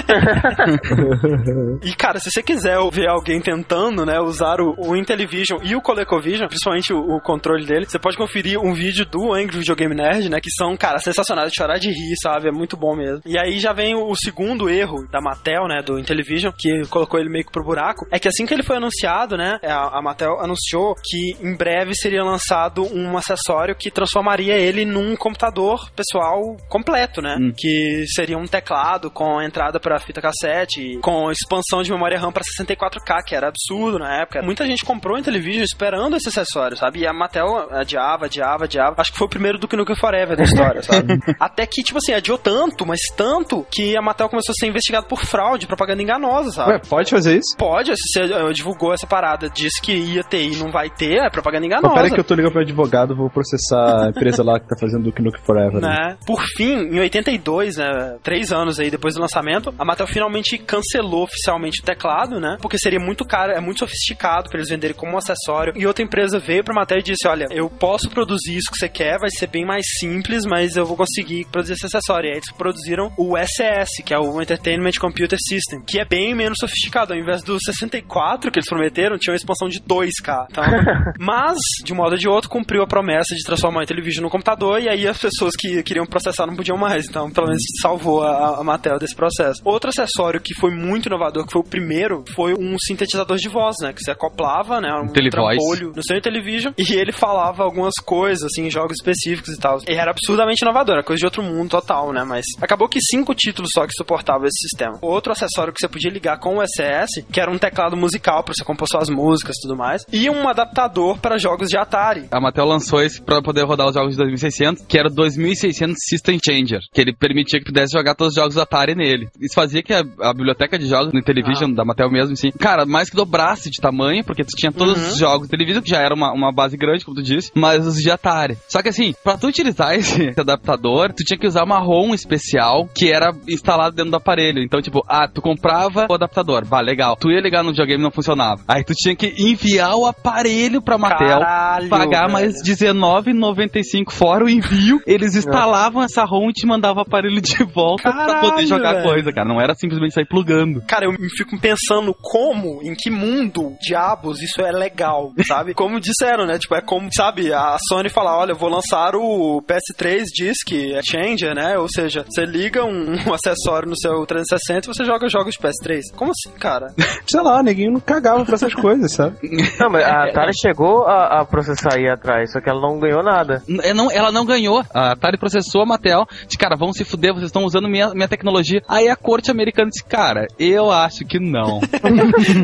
E, cara, se você quiser ver alguém tentando, né, usar o, o Intellivision e o ColecoVision, principalmente o, o controle dele, você pode conferir um vídeo do Angry Video Game Nerd, né, que são, cara, sensacionais de chorar de rir, sabe? É muito bom mesmo. E aí já vem o, o segundo erro da Mattel, né, do Intellivision, que colocou ele meio que pro buraco, é que assim que ele foi anunciado, né, a, a Mattel anunciou que em breve seria lançado um acessório que transformaria ele num computador pessoal completo, né? Hum. Que seria um teclado com entrada para fita cassete, com expansão de memória RAM para 64K, que era absurdo na época. Muita gente comprou o Intellivision esperando esse acessório, sabe? E a Mattel adiava, adiava, adiava. Acho que foi o primeiro do Nukem Forever da história, sabe? Até que, tipo assim, adiou tanto, mas tanto, que a Mattel começou a ser investigada por fraude, propaganda enganosa, sabe? Ué, pode fazer isso? Pode, se você eh, divulgou essa parada, disse que ia ter e não vai ter, é propaganda enganosa. pera que eu tô ligando pro advogado, vou processar a empresa lá que tá fazendo Duke Nukem Forever. né? né? Por fim, em 82, né, três anos aí depois do lançamento, a Mattel finalmente cancelou oficialmente o teclado, né? Porque seria muito caro, é muito sofisticado para eles venderem como um acessório. E outra empresa veio pra Mattel e disse: Olha, eu posso produzir isso que você quer, vai ser bem mais simples, mas eu vou conseguir produzir esse acessório. E aí eles produziram o SS, que é o Entertainment Computer System, que é bem menos sofisticado. Ao invés do 64 que eles prometeram, tinha uma expansão de 2K. Então, mas, de um modo ou de outro, cumpriu a promessa de transformar a Intellivision no computador e aí as pessoas que queriam processar não podiam mais. Então, pelo menos salvou a, a Mattel desse processo. Outro acessório que foi muito inovador, que foi o primeiro, foi um sintetizador de voz, né? Que você acoplava, né? Um trampolho no seu Intellivision e ele falava algumas coisas, assim, em jogos específicos e tal. E era absurdamente inovador, era coisa de outro mundo total, né? Mas acabou que cinco títulos só que suportavam esse sistema. Outro acessório que você podia ligar com o SS, que era um teclado musical pra você compor suas músicas e tudo mais, e um adaptador para jogos de Atari. A Mattel lançou esse pra poder rodar os jogos de 2600, que era o 2600 System Changer, que ele permitia que pudesse jogar todos os jogos do Atari nele. Isso fazia que a, a biblioteca de jogos no Television, da Mattel mesmo, assim, cara, mais que dobrasse de tamanho, porque tu tinha todos os jogos do Television, que já era uma, uma base grande, como tu disse, mas os de Atari. Só que assim, pra tu utilizar esse adaptador, tu tinha que usar uma ROM especial que era instalado dentro do aparelho. Então, tipo, ah, tu comprava o adaptador, bah, legal. Tu ia ligar no videogame e não funcionava. Aí tu tinha que enviar o aparelho pra Mattel, Caralho, pagar velho. mais R$19,95 fora o envio. Eles instalavam essa ROM e te mandavam o aparelho de volta pra Caralho, poder jogar velho. coisa, cara. Não era simplesmente sair plugando. Cara, eu me fico pensando como, em que mundo, diabos, isso é legal, sabe? Como disseram, né? Tipo, é como, sabe, a Sony falar, olha, eu vou lançar o PS3 Disc Changer, né? Ou seja, você liga um, um acessório no seu 360 e você joga jogos de PS3. Como assim, cara? Sei lá, neguinho não cagava pra essas coisas, sabe? Não, mas a Atari chegou a, a processar aí atrás, só que ela não ganhou nada. É, não- ela não ganhou. A Atari processou a Mattel de, cara, vão se fuder, vocês estão usando minha, minha tecnologia. Aí a corte americana disse, cara, eu acho que não.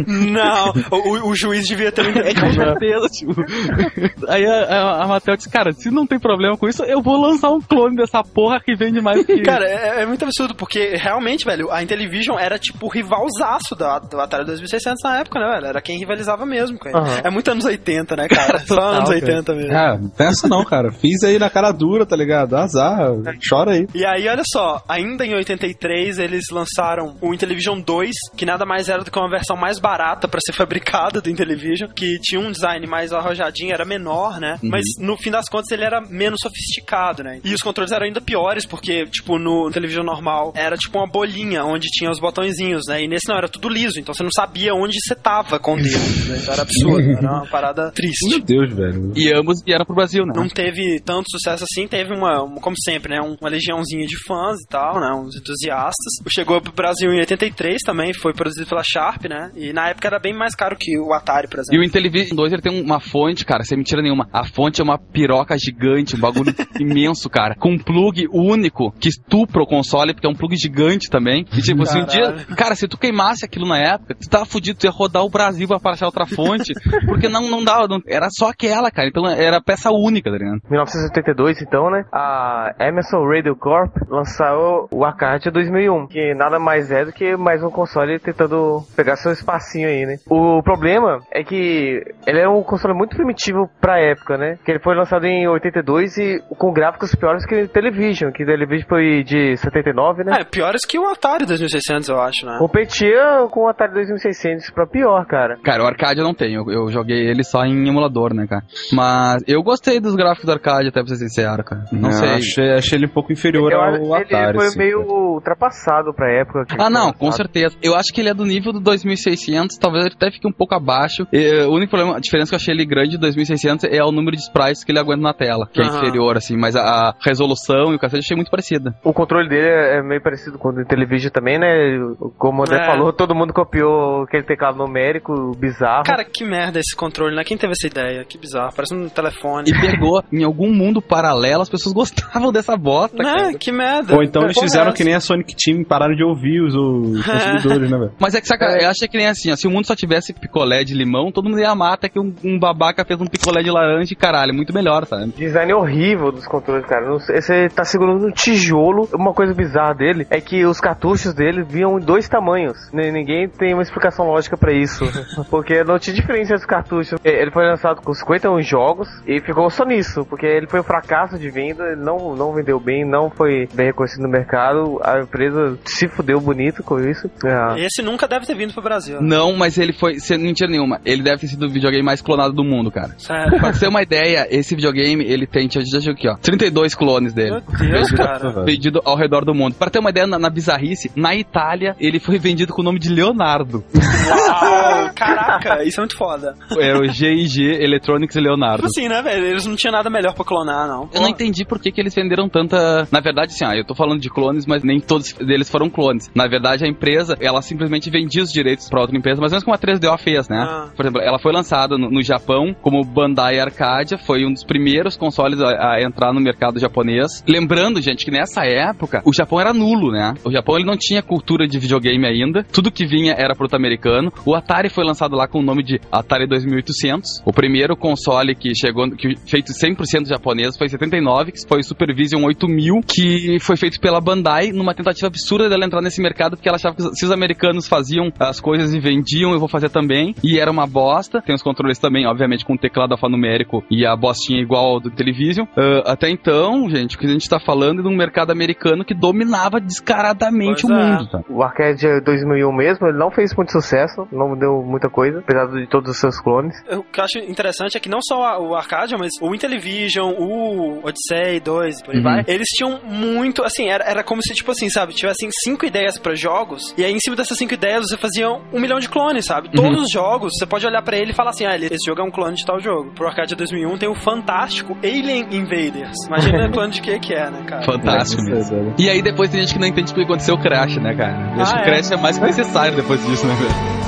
Não, o, o juiz devia ter um É com certeza, tipo. Aí a, a, a Mattel disse, cara, se não tem problema com isso, eu vou lançar um clone dessa porra que vende mais que Cara, é, é muito absurdo, porque realmente, velho, a Intellivision era tipo o rivalzaço da, do Atari 2600 na época, né, velho? Era quem rivalizava mesmo com ele. Aham. É muito anos 80, né, cara? Só anos 80 mesmo. Ah, não pensa não, cara. Fiz aí na cara dura, tá ligado? Azar, chora aí. E aí, olha só, ainda em 83 eles lançaram o Intellivision 2, que nada mais era do que uma versão mais barata pra ser fabricada do Intellivision, que tinha um design mais arrojadinho, era menor, né? Mas no fim das contas ele era menos sofisticado, né? E os controles eram ainda piores, porque, tipo, no Intellivision normal era tipo uma bolinha onde tinha os botõezinhos, né? E nesse não, era tudo liso, então você não sabia onde você tava com o dedo, né? Então era absurdo, era uma parada triste. Meu Deus, velho. E ambos vieram pro Brasil, né? Não teve tanto sucesso assim, teve uma, uma- como sempre, né, um- uma legiãozinha de fãs e tal, né, uns entusiastas. Chegou pro Brasil em 83 também, foi produzido pela Sharp, né, e na época era bem mais caro que o Atari, por E exemplo. o Intellivision 2 ele tem uma fonte, cara, sem mentira nenhuma. A fonte é uma piroca gigante, um bagulho imenso, cara. Com um plug único que estupra o console, porque é um plug gigante também. E tipo, se um dia. Cara, se tu queimasse aquilo na época, tu tava fudido, tu ia rodar o Brasil pra achar outra fonte. Porque não, não dava. não- era só aquela, cara. Então era peça única, tá ligado? 1982, então, né? A Emerson Radio Corp lançou o Arcade 2001, que nada mais é do que mais um console tentando pegar seu espacinho aí, né? O problema é que ele é um console muito primitivo pra época, né? Que ele foi lançado em 82 e com gráficos piores que o Television, que o Television foi de 79, né? É, piores que o Atari 2600, eu acho, né. Competia com o Atari 2600 pra pior, cara. Cara, o arcade eu não tenho. Eu, eu joguei ele só em emulador, né, cara? Mas eu gostei dos gráficos do arcade, até pra ser sincero, cara. Não sei. Achei, achei ele um pouco inferior Eu ao ele Atari. foi assim, meio cara. Ultrapassado pra época. que Ah, não, com certeza. Eu acho que ele é do nível do 2600, talvez ele até fique um pouco abaixo. E, o único problema, a diferença que eu achei ele grande de 2600 é o número de sprites que ele aguenta na tela, que é Aham. inferior, assim, mas a, a resolução e o cacete eu achei muito parecida. O controle dele é meio parecido com o do Television também, né? Como o André É. falou, todo mundo copiou aquele teclado numérico bizarro. Cara, que merda esse controle, né? Quem teve essa ideia? Que bizarro, parece um telefone. E pegou em algum mundo paralelo, as pessoas gostavam dessa bosta, cara. Né? Que merda. Ou então eles fizeram que nem a Sonic Team pararam de ouvir os, os consumidores, né, velho? Mas é que saca, eu acho que nem assim, ó, se o mundo só tivesse picolé de limão, todo mundo ia amar até que um, um babaca fez um picolé de laranja e caralho, muito melhor, sabe? Design horrível dos controles, cara. Você tá segurando um tijolo. Uma coisa bizarra dele é que os cartuchos dele vinham em dois tamanhos. Ninguém tem uma explicação lógica pra isso. porque não tinha diferença entre os cartuchos. Ele foi lançado com 51 jogos e ficou só nisso. Porque ele foi um fracasso de venda, ele não, não vendeu bem, não foi bem reconhecido no mercado. A empresa se fudeu bonito com isso. É. Esse nunca deve ter vindo pro Brasil. né? Não, mas ele foi, sem mentira nenhuma, ele deve ter sido o videogame mais clonado do mundo, cara. Sério. Pra ter uma ideia, esse videogame, ele tem, deixa eu aqui, ó, 32 clones dele. Meu Deus, cara. Vendido ao redor do mundo. Pra ter uma ideia, na, na bizarrice, na Itália, ele foi vendido com o nome de Leonardo. Uau, caraca, isso é muito foda. É o GIG Electronics Leonardo. Tipo assim, né, velho? Eles não tinham nada melhor pra clonar, não. Eu não entendi por que, que eles venderam tanta. Na verdade, assim, ah, eu tô falando de clones, mas nem todos deles foram clones. Na verdade, a empresa, ela simplesmente vendia os direitos pra outra empresa, ou menos como a 3DO fez, né? Ah. Por exemplo, ela foi lançada no, no Japão como Bandai Arcadia, foi um dos primeiros consoles a, a entrar no mercado japonês. Lembrando, gente, que nessa época o Japão era nulo, né? O Japão ele não tinha cultura de videogame ainda, tudo que vinha era produto americano. O Atari Atari foi lançado lá com o nome de Atari 2800. O primeiro console que chegou, que feito 100% japonês, foi em 79, que foi o Supervision 8000, que foi feito pela Bandai numa tentativa absurda dela entrar nesse mercado, porque ela achava que se os americanos faziam as coisas e vendiam, eu vou fazer também. E era uma bosta. Tem os controles também, obviamente, com o teclado alfanumérico e a bostinha igual ao do Television. Uh, até então, gente, o que a gente tá falando é de um mercado americano que dominava descaradamente Pois o é. mundo. Tá? O Arcade 2001 mesmo, ele não fez muito sucesso, não deu muita coisa, apesar de todos os seus clones. O que eu acho interessante é que não só o Arcadia, mas o Intellivision, o Odyssey 2, por aí Uhum. vai, eles tinham muito, assim, era, era como se, tipo assim, sabe, tivessem cinco ideias pra jogos, e aí em cima dessas cinco ideias você fazia um milhão de clones, sabe? Uhum. Todos os jogos, você pode olhar pra ele e falar assim, ah, ele- esse jogo é um clone de tal jogo. Pro Arcadia 2001 tem o fantástico Alien Invaders. Imagina o clone de que que é, né, cara? Fantástico mesmo. E aí depois tem gente que não entende porque aconteceu o Crash, né, cara? Eu acho Ah, que o é? Crash é mais que necessário depois disso, né, velho?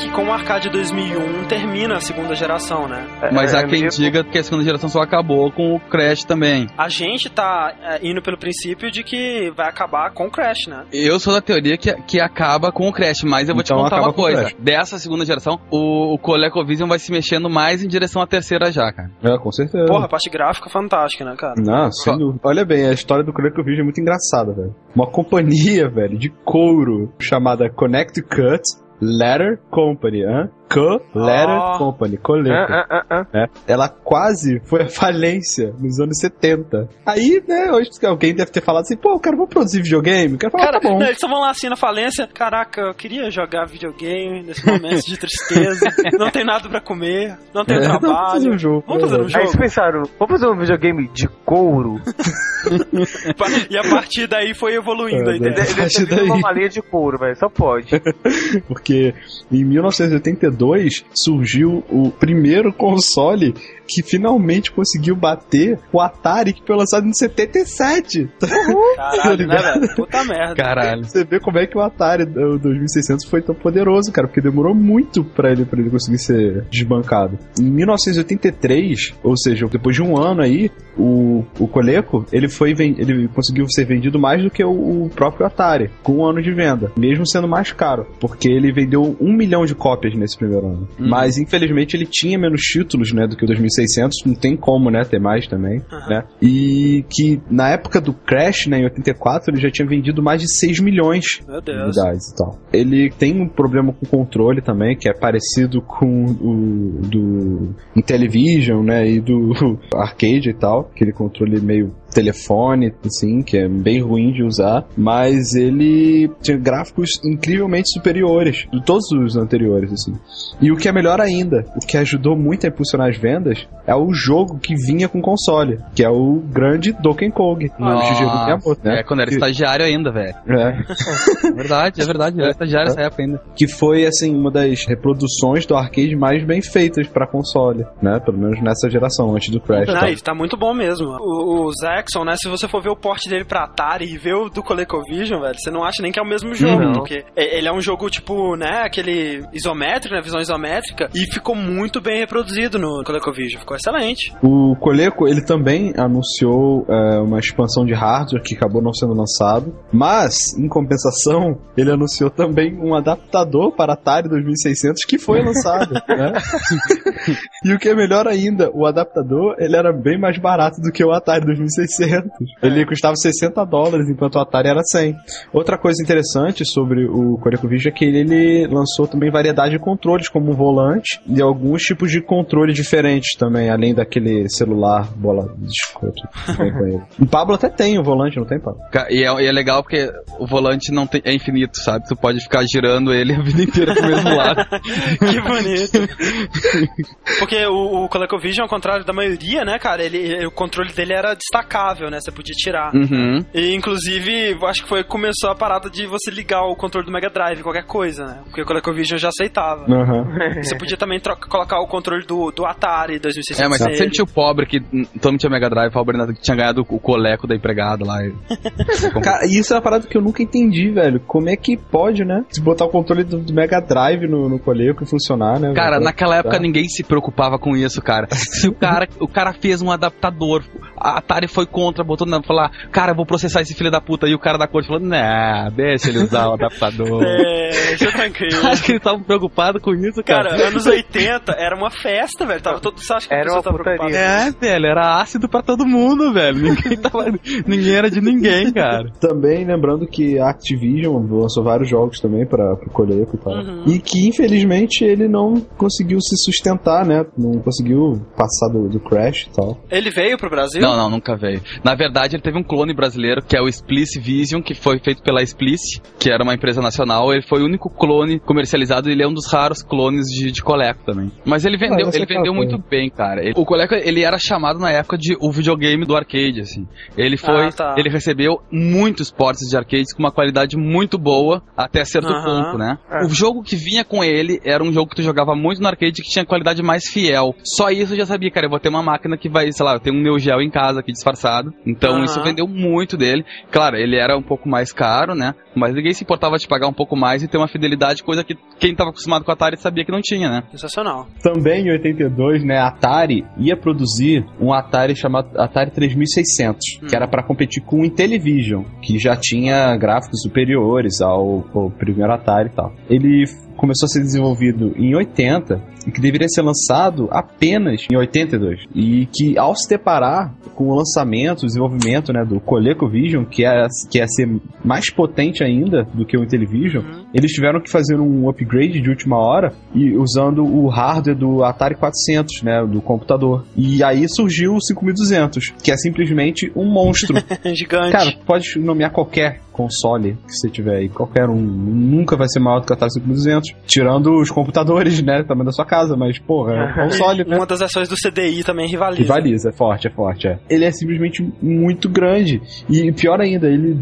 Que com o Arcadia 2001 termina a segunda geração, né? Mas É, há é quem meio- diga que a segunda geração só acabou com o Crash também. A gente tá é, indo pelo princípio de que vai acabar com o Crash, né? Eu sou da teoria que, que acaba com o Crash, mas eu vou te Então contar acaba uma coisa. Dessa segunda geração, o, o ColecoVision vai se mexendo mais em direção à terceira já, cara. É, com certeza. Porra, a parte gráfica fantástica, né, cara? Não, sem Só- dúvida. Olha bem, a história do ColecoVision é muito engraçada, velho. Uma companhia, velho, de couro chamada Connecticut Letter Company, hã? Co-Letter Ah. Company, Coleco. Ah, ah, ah, né? Ela quase foi à falência nos anos 70. Aí, né, hoje alguém deve ter falado assim, pô, cara, vou produzir videogame. O cara fala, Cara, tá bom. não, eles só vão lá assim na falência. Caraca, eu queria jogar videogame nesse momento de tristeza. não tem nada pra comer, não tem É, não, vamos fazer trabalho. um jogo. Vamos fazer um Aí jogo. eles pensaram, vamos fazer um videogame de couro? E a partir daí foi evoluindo É, a ideia. vindo daí. uma malinha de couro, velho, só pode. Porque em 1982 surgiu o primeiro console que finalmente conseguiu bater o Atari que foi lançado em 77. Caralho, né, velho? Puta merda. Caralho. Você vê como é que o Atari o 2600 foi tão poderoso, cara, porque demorou muito pra ele, pra ele conseguir ser desbancado. Em 1983, ou seja, depois de um ano aí, o, o Coleco, ele foi ele conseguiu ser vendido mais do que o, o próprio Atari, com um ano de venda, mesmo sendo mais caro, porque ele vendeu um milhão de cópias nesse primeiro ano. Uhum. Mas, infelizmente, ele tinha menos títulos, né, do que o 2600, não tem como, né, ter mais também, né, e que na época do Crash, né, em 84, ele já tinha vendido mais de 6 milhões de unidades e tal. Ele tem um problema com o controle também, que é parecido com o do Intellivision, né, e do arcade e tal, aquele controle meio telefone, assim, que é bem ruim de usar, mas ele tinha gráficos incrivelmente superiores de todos os anteriores, assim. E o que é melhor ainda, o que ajudou muito a impulsionar as vendas, é o jogo que vinha com console, que é o grande Donkey Kong, no Nossa, Shigeru Miyamoto, né? É, quando era Que- estagiário ainda, velho. É. É verdade, é verdade. Era estagiário nessa época ainda. que foi assim uma das reproduções do arcade mais bem feitas pra console, né? Pelo menos nessa geração antes do Crash. Não, tá? tá muito bom mesmo. O, o Zaxxon, né? Se você for ver o porte dele pra Atari e ver o do ColecoVision, velho, você não acha nem que é o mesmo jogo. Não. Porque ele é um jogo, tipo, né? Aquele isométrico, né? Visão isométrica. E ficou muito bem reproduzido no ColecoVision. Ficou excelente. O Coleco ele também anunciou é, uma expansão de hardware que acabou não sendo lançado, mas em compensação ele anunciou também um adaptador para Atari 2600 que foi lançado, né? E o que é melhor ainda, o adaptador, ele era bem mais barato do que o Atari 2600. Ele custava 60 dólares, enquanto o Atari era 100. Outra coisa interessante sobre o ColecoVision é que ele lançou também variedade de controles, como um volante e alguns tipos de controle diferentes também, além daquele celular bola de escoto. O Pablo até tem o volante, não tem, Pablo? E é, e é legal porque o volante não tem, é infinito, sabe? Tu pode ficar girando ele a vida inteira pro mesmo lado. Que bonito. Porque o, o ColecoVision, ao contrário da maioria, né, cara, ele, o controle dele era destacável, né? Você podia tirar. Uhum. E inclusive, acho que foi que começou a parada de você ligar o controle do Mega Drive, qualquer coisa, né? Porque o ColecoVision já aceitava. Aham. Você podia também troca- colocar o controle do, do Atari 2600 É, mas nele. sempre tinha o pobre que todo mundo tinha Mega Drive, pobre que tinha ganhado o coleco da empregada lá. e- Cara, isso é uma parada que eu nunca entendi, velho. Como é que pode, né? Se botar o controle do, do Mega Drive no, no Coleco e funcionar, né? Cara, velho? naquela época Tá. ninguém se preocupava com isso, cara. Se o cara, o cara fez um adaptador, a Atari foi contra, botou na falar, cara, eu vou processar esse filho da puta. E o cara da corte falou, nah, deixa ele usar o adaptador. É, já tranquilo. Acho que eles estavam preocupados com isso, cara. Cara, anos 80 era uma festa, velho. Tava todo, você acha que Era uma tava putaria. preocupada? É, velho, era ácido pra todo mundo, velho. Ninguém, tava, ninguém era de ninguém, cara. Também lembrando que a Activision lançou vários jogos também para o Coleco e tal. Uhum. E que infelizmente ele não conseguiu se sustentar, né? Não conseguiu passar do, do Crash e tal. Ele veio pro Brasil? Não, não, nunca veio. Na verdade, ele teve um clone brasileiro, que é o Splice Vision, que foi feito pela Splice, que era uma empresa nacional. Ele foi o único clone comercializado e ele é um dos raros clones de, de Coleco também. Mas ele vendeu, é ele aquela vendeu muito bem, cara. Ele- o Coleco, ele era chamado na época de o videogame do arcade, assim. Ele foi, Ah, tá. ele recebeu muitos portes de arcades com uma qualidade muito boa até certo Aham. ponto, né? É. O jogo que vinha com ele era um jogo que tu jogava muito no arcade que tinha qualidade mais fiel. Só isso eu já sabia, cara. Eu vou ter uma máquina que vai, sei lá, eu tenho um Neo Geo em casa aqui disfarçado. Então Aham. isso vendeu muito dele. Claro, ele era um pouco mais caro, né? Mas ninguém se importava de pagar um pouco mais e ter uma fidelidade, coisa que quem tava acostumado com a Atari sabia que não tinha, né? Sensacional. Também em 82, né, a Atari ia produzir um Atari chamado Atari 3600, que era para competir com o Intellivision, que já tinha gráficos superiores ao, ao primeiro Atari e tal. Ele começou a ser desenvolvido em 80 e que deveria ser lançado apenas em 82 e que ao se deparar com o lançamento, o desenvolvimento né, do ColecoVision, que é que ia ser mais potente ainda do que o Intellivision, eles tiveram que fazer um upgrade de última hora e usando o hardware do Atari 400, né, do computador. E aí surgiu o 5200, que é simplesmente um monstro. Gigante. Cara, pode nomear qualquer console que você tiver aí, qualquer um, nunca vai ser maior do que o Atari 5200, tirando os computadores, né, tamanho da sua casa, mas porra, é um console, né? Uma das versões do CDI também rivaliza. Rivaliza, é forte, é forte, é. Ele é simplesmente muito grande. E pior ainda, ele.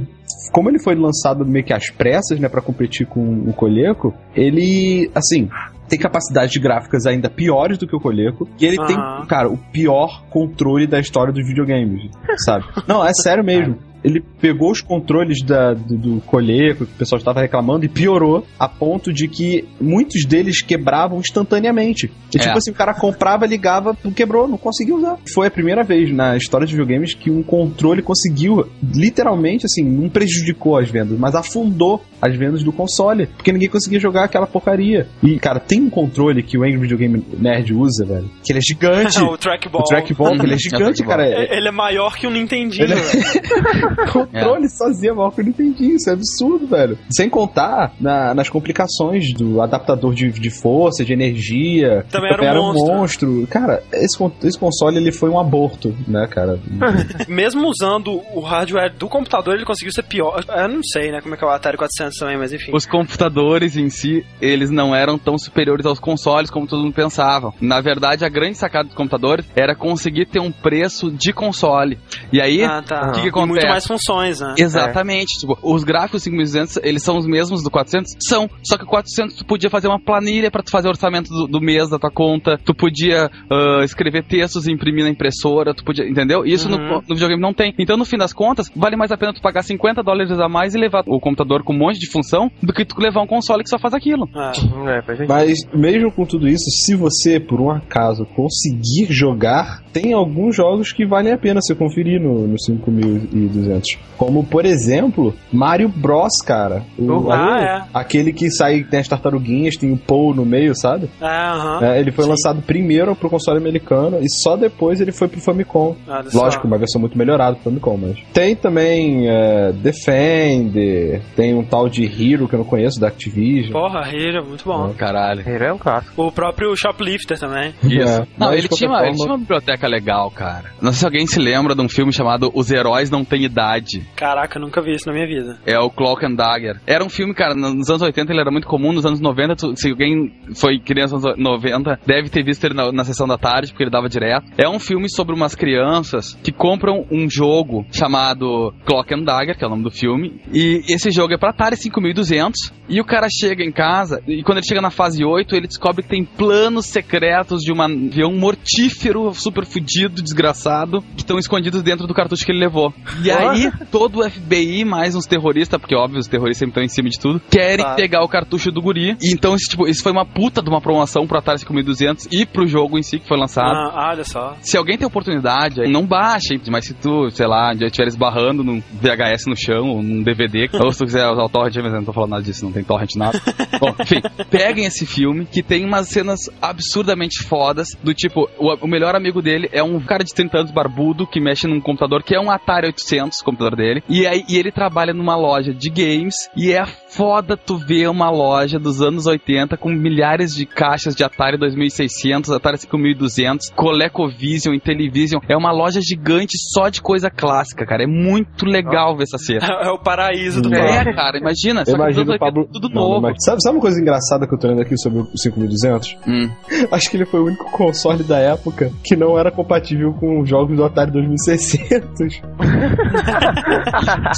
Como ele foi lançado meio que às pressas, né, pra competir com o Coleco, ele, assim, tem capacidades de gráficas ainda piores do que o Coleco. E ele Aham. tem, cara, o pior controle da história dos videogames, sabe? Não, é sério mesmo. Ele pegou os controles da, do, do Coleco, que o pessoal estava reclamando, e piorou a ponto de que muitos deles quebravam instantaneamente. E É. tipo assim, o cara comprava, ligava, quebrou, não conseguia usar. Foi a primeira vez na história de videogames que um controle conseguiu, literalmente, assim, não prejudicou as vendas, mas afundou as vendas do console, porque ninguém conseguia jogar aquela porcaria. E, cara, tem um controle que o Angry Video Game Nerd usa, velho, que ele é gigante. o trackball. o trackball, que ele é gigante, É o cara. É, Ele é maior que o Nintendinho, velho. controle sozinho é maior que não entendi. Isso é absurdo, velho. Sem contar na- nas complicações do adaptador de, de força, de energia. Também era um monstro. Cara, esse, esse console ele foi um aborto, né, cara? Mesmo usando o hardware do computador, ele conseguiu ser pior. Eu não sei, né, como é que é o Atari 400 também, mas enfim. Os computadores em si, eles não eram tão superiores aos consoles como todo mundo pensava. Na verdade, a grande sacada dos computadores era conseguir ter um preço de console. E aí, Ah, tá. o que, que E muito acontece? mais funções, né? Exatamente. Tipo, os gráficos 5200, eles são os mesmos do 400? São. Só que o 400 tu podia fazer uma planilha pra tu fazer o orçamento do, do mês da tua conta, tu podia ah, escrever textos e imprimir na impressora, tu podia, entendeu? Isso no, Uhum. no videogame não tem. Então, no fim das contas, vale mais a pena tu pagar 50 dólares a mais e levar o computador com um monte de função do que tu levar um console que só faz aquilo. É. É. Mas mesmo com tudo isso, se você, por um acaso, conseguir jogar, tem alguns jogos que valem a pena ser conferido. vi no, no 5200. Como, por exemplo, Mario Bros, cara. O, Ah, é. Aquele que sai, tem as tartaruguinhas, tem o Paul no meio, sabe? É, aham. É, ele foi Sim. lançado primeiro pro console americano e só depois ele foi pro Famicom. Só. Lógico, uma versão muito melhorada pro Famicom, mas. Tem também é, Defender, tem um tal de Hero que eu não conheço, da Activision. Porra, Hero, muito bom. Caralho. Ele é um clássico. O próprio Shoplifter também. Isso. É, não, mas ele tinha, uma, ele forma- tinha uma biblioteca legal, cara. Não sei se alguém se lembra de um filme chamado Os Heróis Não Têm Idade. Caraca, eu nunca vi isso na minha vida. É o Cloak and Dagger. Era um filme, cara, nos anos 80 ele era muito comum, nos anos 90, tu- se alguém foi criança nos anos 90, deve ter visto ele na, na sessão da tarde, porque ele dava direto. É um filme sobre umas crianças que compram um jogo chamado Clock and Dagger, que é o nome do filme, e esse jogo é pra Atari 5200, e o cara chega em casa, e quando ele chega na fase 8, ele descobre que tem planos secretos de um avião mortífero, super fudido, desgraçado, que estão escondidos dentro do cartucho que ele levou. E aí, todo o FBI, mais uns terroristas, porque óbvio, os terroristas sempre estão em cima de tudo, querem Claro. pegar o cartucho do guri. E então, isso, tipo, isso foi uma puta de uma promoção pro Atari 5200 e pro jogo em si que foi lançado. Ah, olha só. Se alguém tem oportunidade, aí não baixe, mas se tu, sei lá, um dia estiver esbarrando num VHS no chão, ou num DVD, ou se tu quiser usar o torrent, mas eu não tô falando nada disso, não tem torrent nada. Bom, enfim, peguem esse filme, que tem umas cenas absurdamente fodas, do tipo, o, o melhor amigo dele é um cara de 30 anos barbudo, que mexe num computador, que é um Atari 800, o computador dele, e aí e ele trabalha numa loja de games, e é foda tu ver uma loja dos anos 80 com milhares de caixas de Atari 2600, Atari 5200, ColecoVision, Intellivision. É uma loja gigante só de coisa clássica, cara. É muito legal ver essa cena. É o paraíso do É, cara, imagina. Só que Imagina o Pablo. 80 tudo Não, novo. mas sabe, sabe uma coisa engraçada que eu tô lendo aqui sobre o 5200? Hum. Acho que ele foi o único console da época que não era compatível com os jogos do Atari 2600.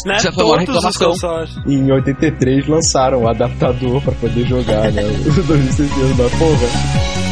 Né? Já foi uma reclamação. em 83 lançaram o adaptador pra poder jogar, né? O 2600 da porra.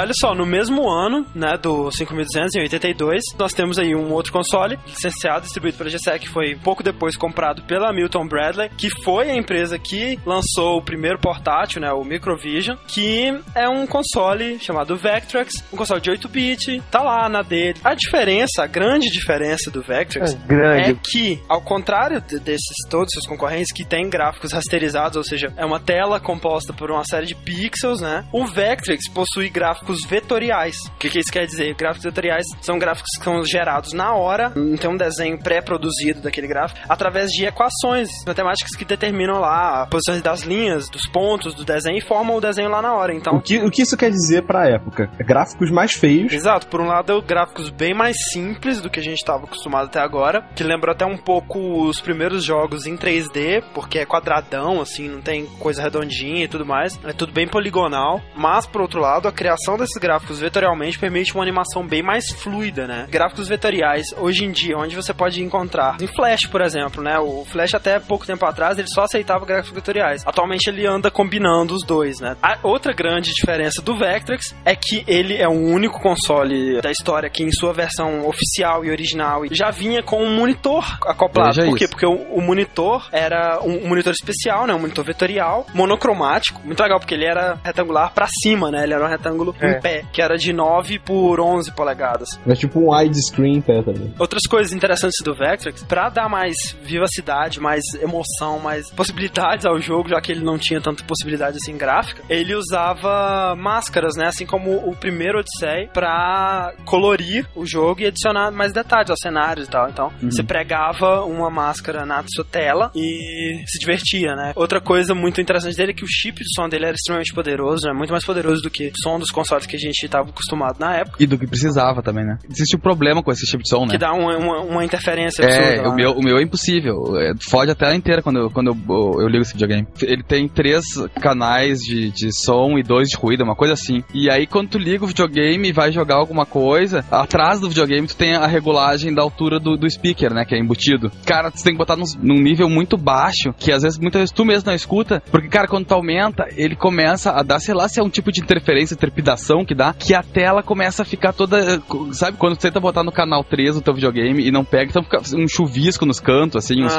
Olha só, no mesmo ano, né, do 5200, em 82, nós temos aí um outro console licenciado, distribuído pela GSEC, que foi pouco depois comprado pela Milton Bradley, que foi a empresa que lançou o primeiro portátil, né, o Microvision, que é um console chamado Vectrex, um console de 8-bit, tá lá na dele. A diferença, a grande diferença do Vectrex É grande. é que, ao contrário de- desses todos os seus concorrentes que têm gráficos rasterizados, ou seja, é uma tela composta por uma série de pixels, né? O Vectrex possui gráficos vetoriais. O que, que isso quer dizer? Gráficos vetoriais são gráficos que são gerados na hora, não tem um desenho pré-produzido daquele gráfico, através de equações matemáticas que determinam lá a posições das linhas, dos pontos do desenho e formam o desenho lá na hora. Então, O que, o que isso quer dizer pra época? Gráficos mais feios. Exato, por um lado, gráficos bem mais simples do que a gente estava acostumado até agora, que lembra até um pouco os primeiros jogos em 3D, porque é quadradão, assim, não tem coisa redondinha e tudo mais, é tudo bem poligonal, mas por outro lado, a criação desses gráficos vetorialmente permite uma animação bem mais fluida, né? Gráficos vetoriais, hoje em dia, onde você pode encontrar em Flash, por exemplo, né? O Flash até pouco tempo atrás, ele só aceitava gráficos vetoriais. Atualmente ele anda combinando os dois, né? A outra grande diferença do Vectrex é que ele é o único console da história que em sua versão oficial e original já vinha com um monitor acoplado. Veja Por quê? isso. Porque o, o monitor era um, monitor especial, né? Um monitor vetorial, monocromático, muito legal porque ele era retangular pra cima, né? Ele era um retângulo É. em pé, que era de 9 por 11 polegadas. É tipo um widescreen pé também. Outras coisas interessantes do Vectrex, pra dar mais vivacidade, mais emoção, mais possibilidades ao jogo, já que ele não tinha tanta possibilidade assim gráfica, ele usava máscaras, né? Assim como o primeiro Odyssey, pra colorir o jogo e adicionar mais detalhes aos cenários e tal. Então, você pregava uma máscara na sua tela e se divertia, né? Outra coisa muito interessante dele é que o chip de som dele era extremamente poderoso, né? Muito mais poderoso do que o som dos consoles que a gente tava acostumado na época. E do que precisava também, né? Existe um problema com esse tipo de som, né? Que dá uma, uma, uma interferência absurda. É, lá, o meu, né? o meu é impossível. É, fode a tela inteira quando, eu, quando eu, eu ligo esse videogame. Ele tem três canais de, de som e dois de ruído, uma coisa assim. E aí, quando tu liga o videogame e vai jogar alguma coisa, atrás do videogame tu tem a regulagem da altura do, do speaker, né? Que é embutido. Cara, tu tem que botar num, num nível muito baixo, que às vezes, muitas vezes tu mesmo não escuta, porque, cara, quando tu aumenta, ele começa a dar, sei lá, se é um tipo de interferência, trepidação que dá, que a tela começa a ficar toda. Sabe, quando tu tenta botar no canal 3 o teu videogame e não pega, então fica um chuvisco nos cantos, assim, uns.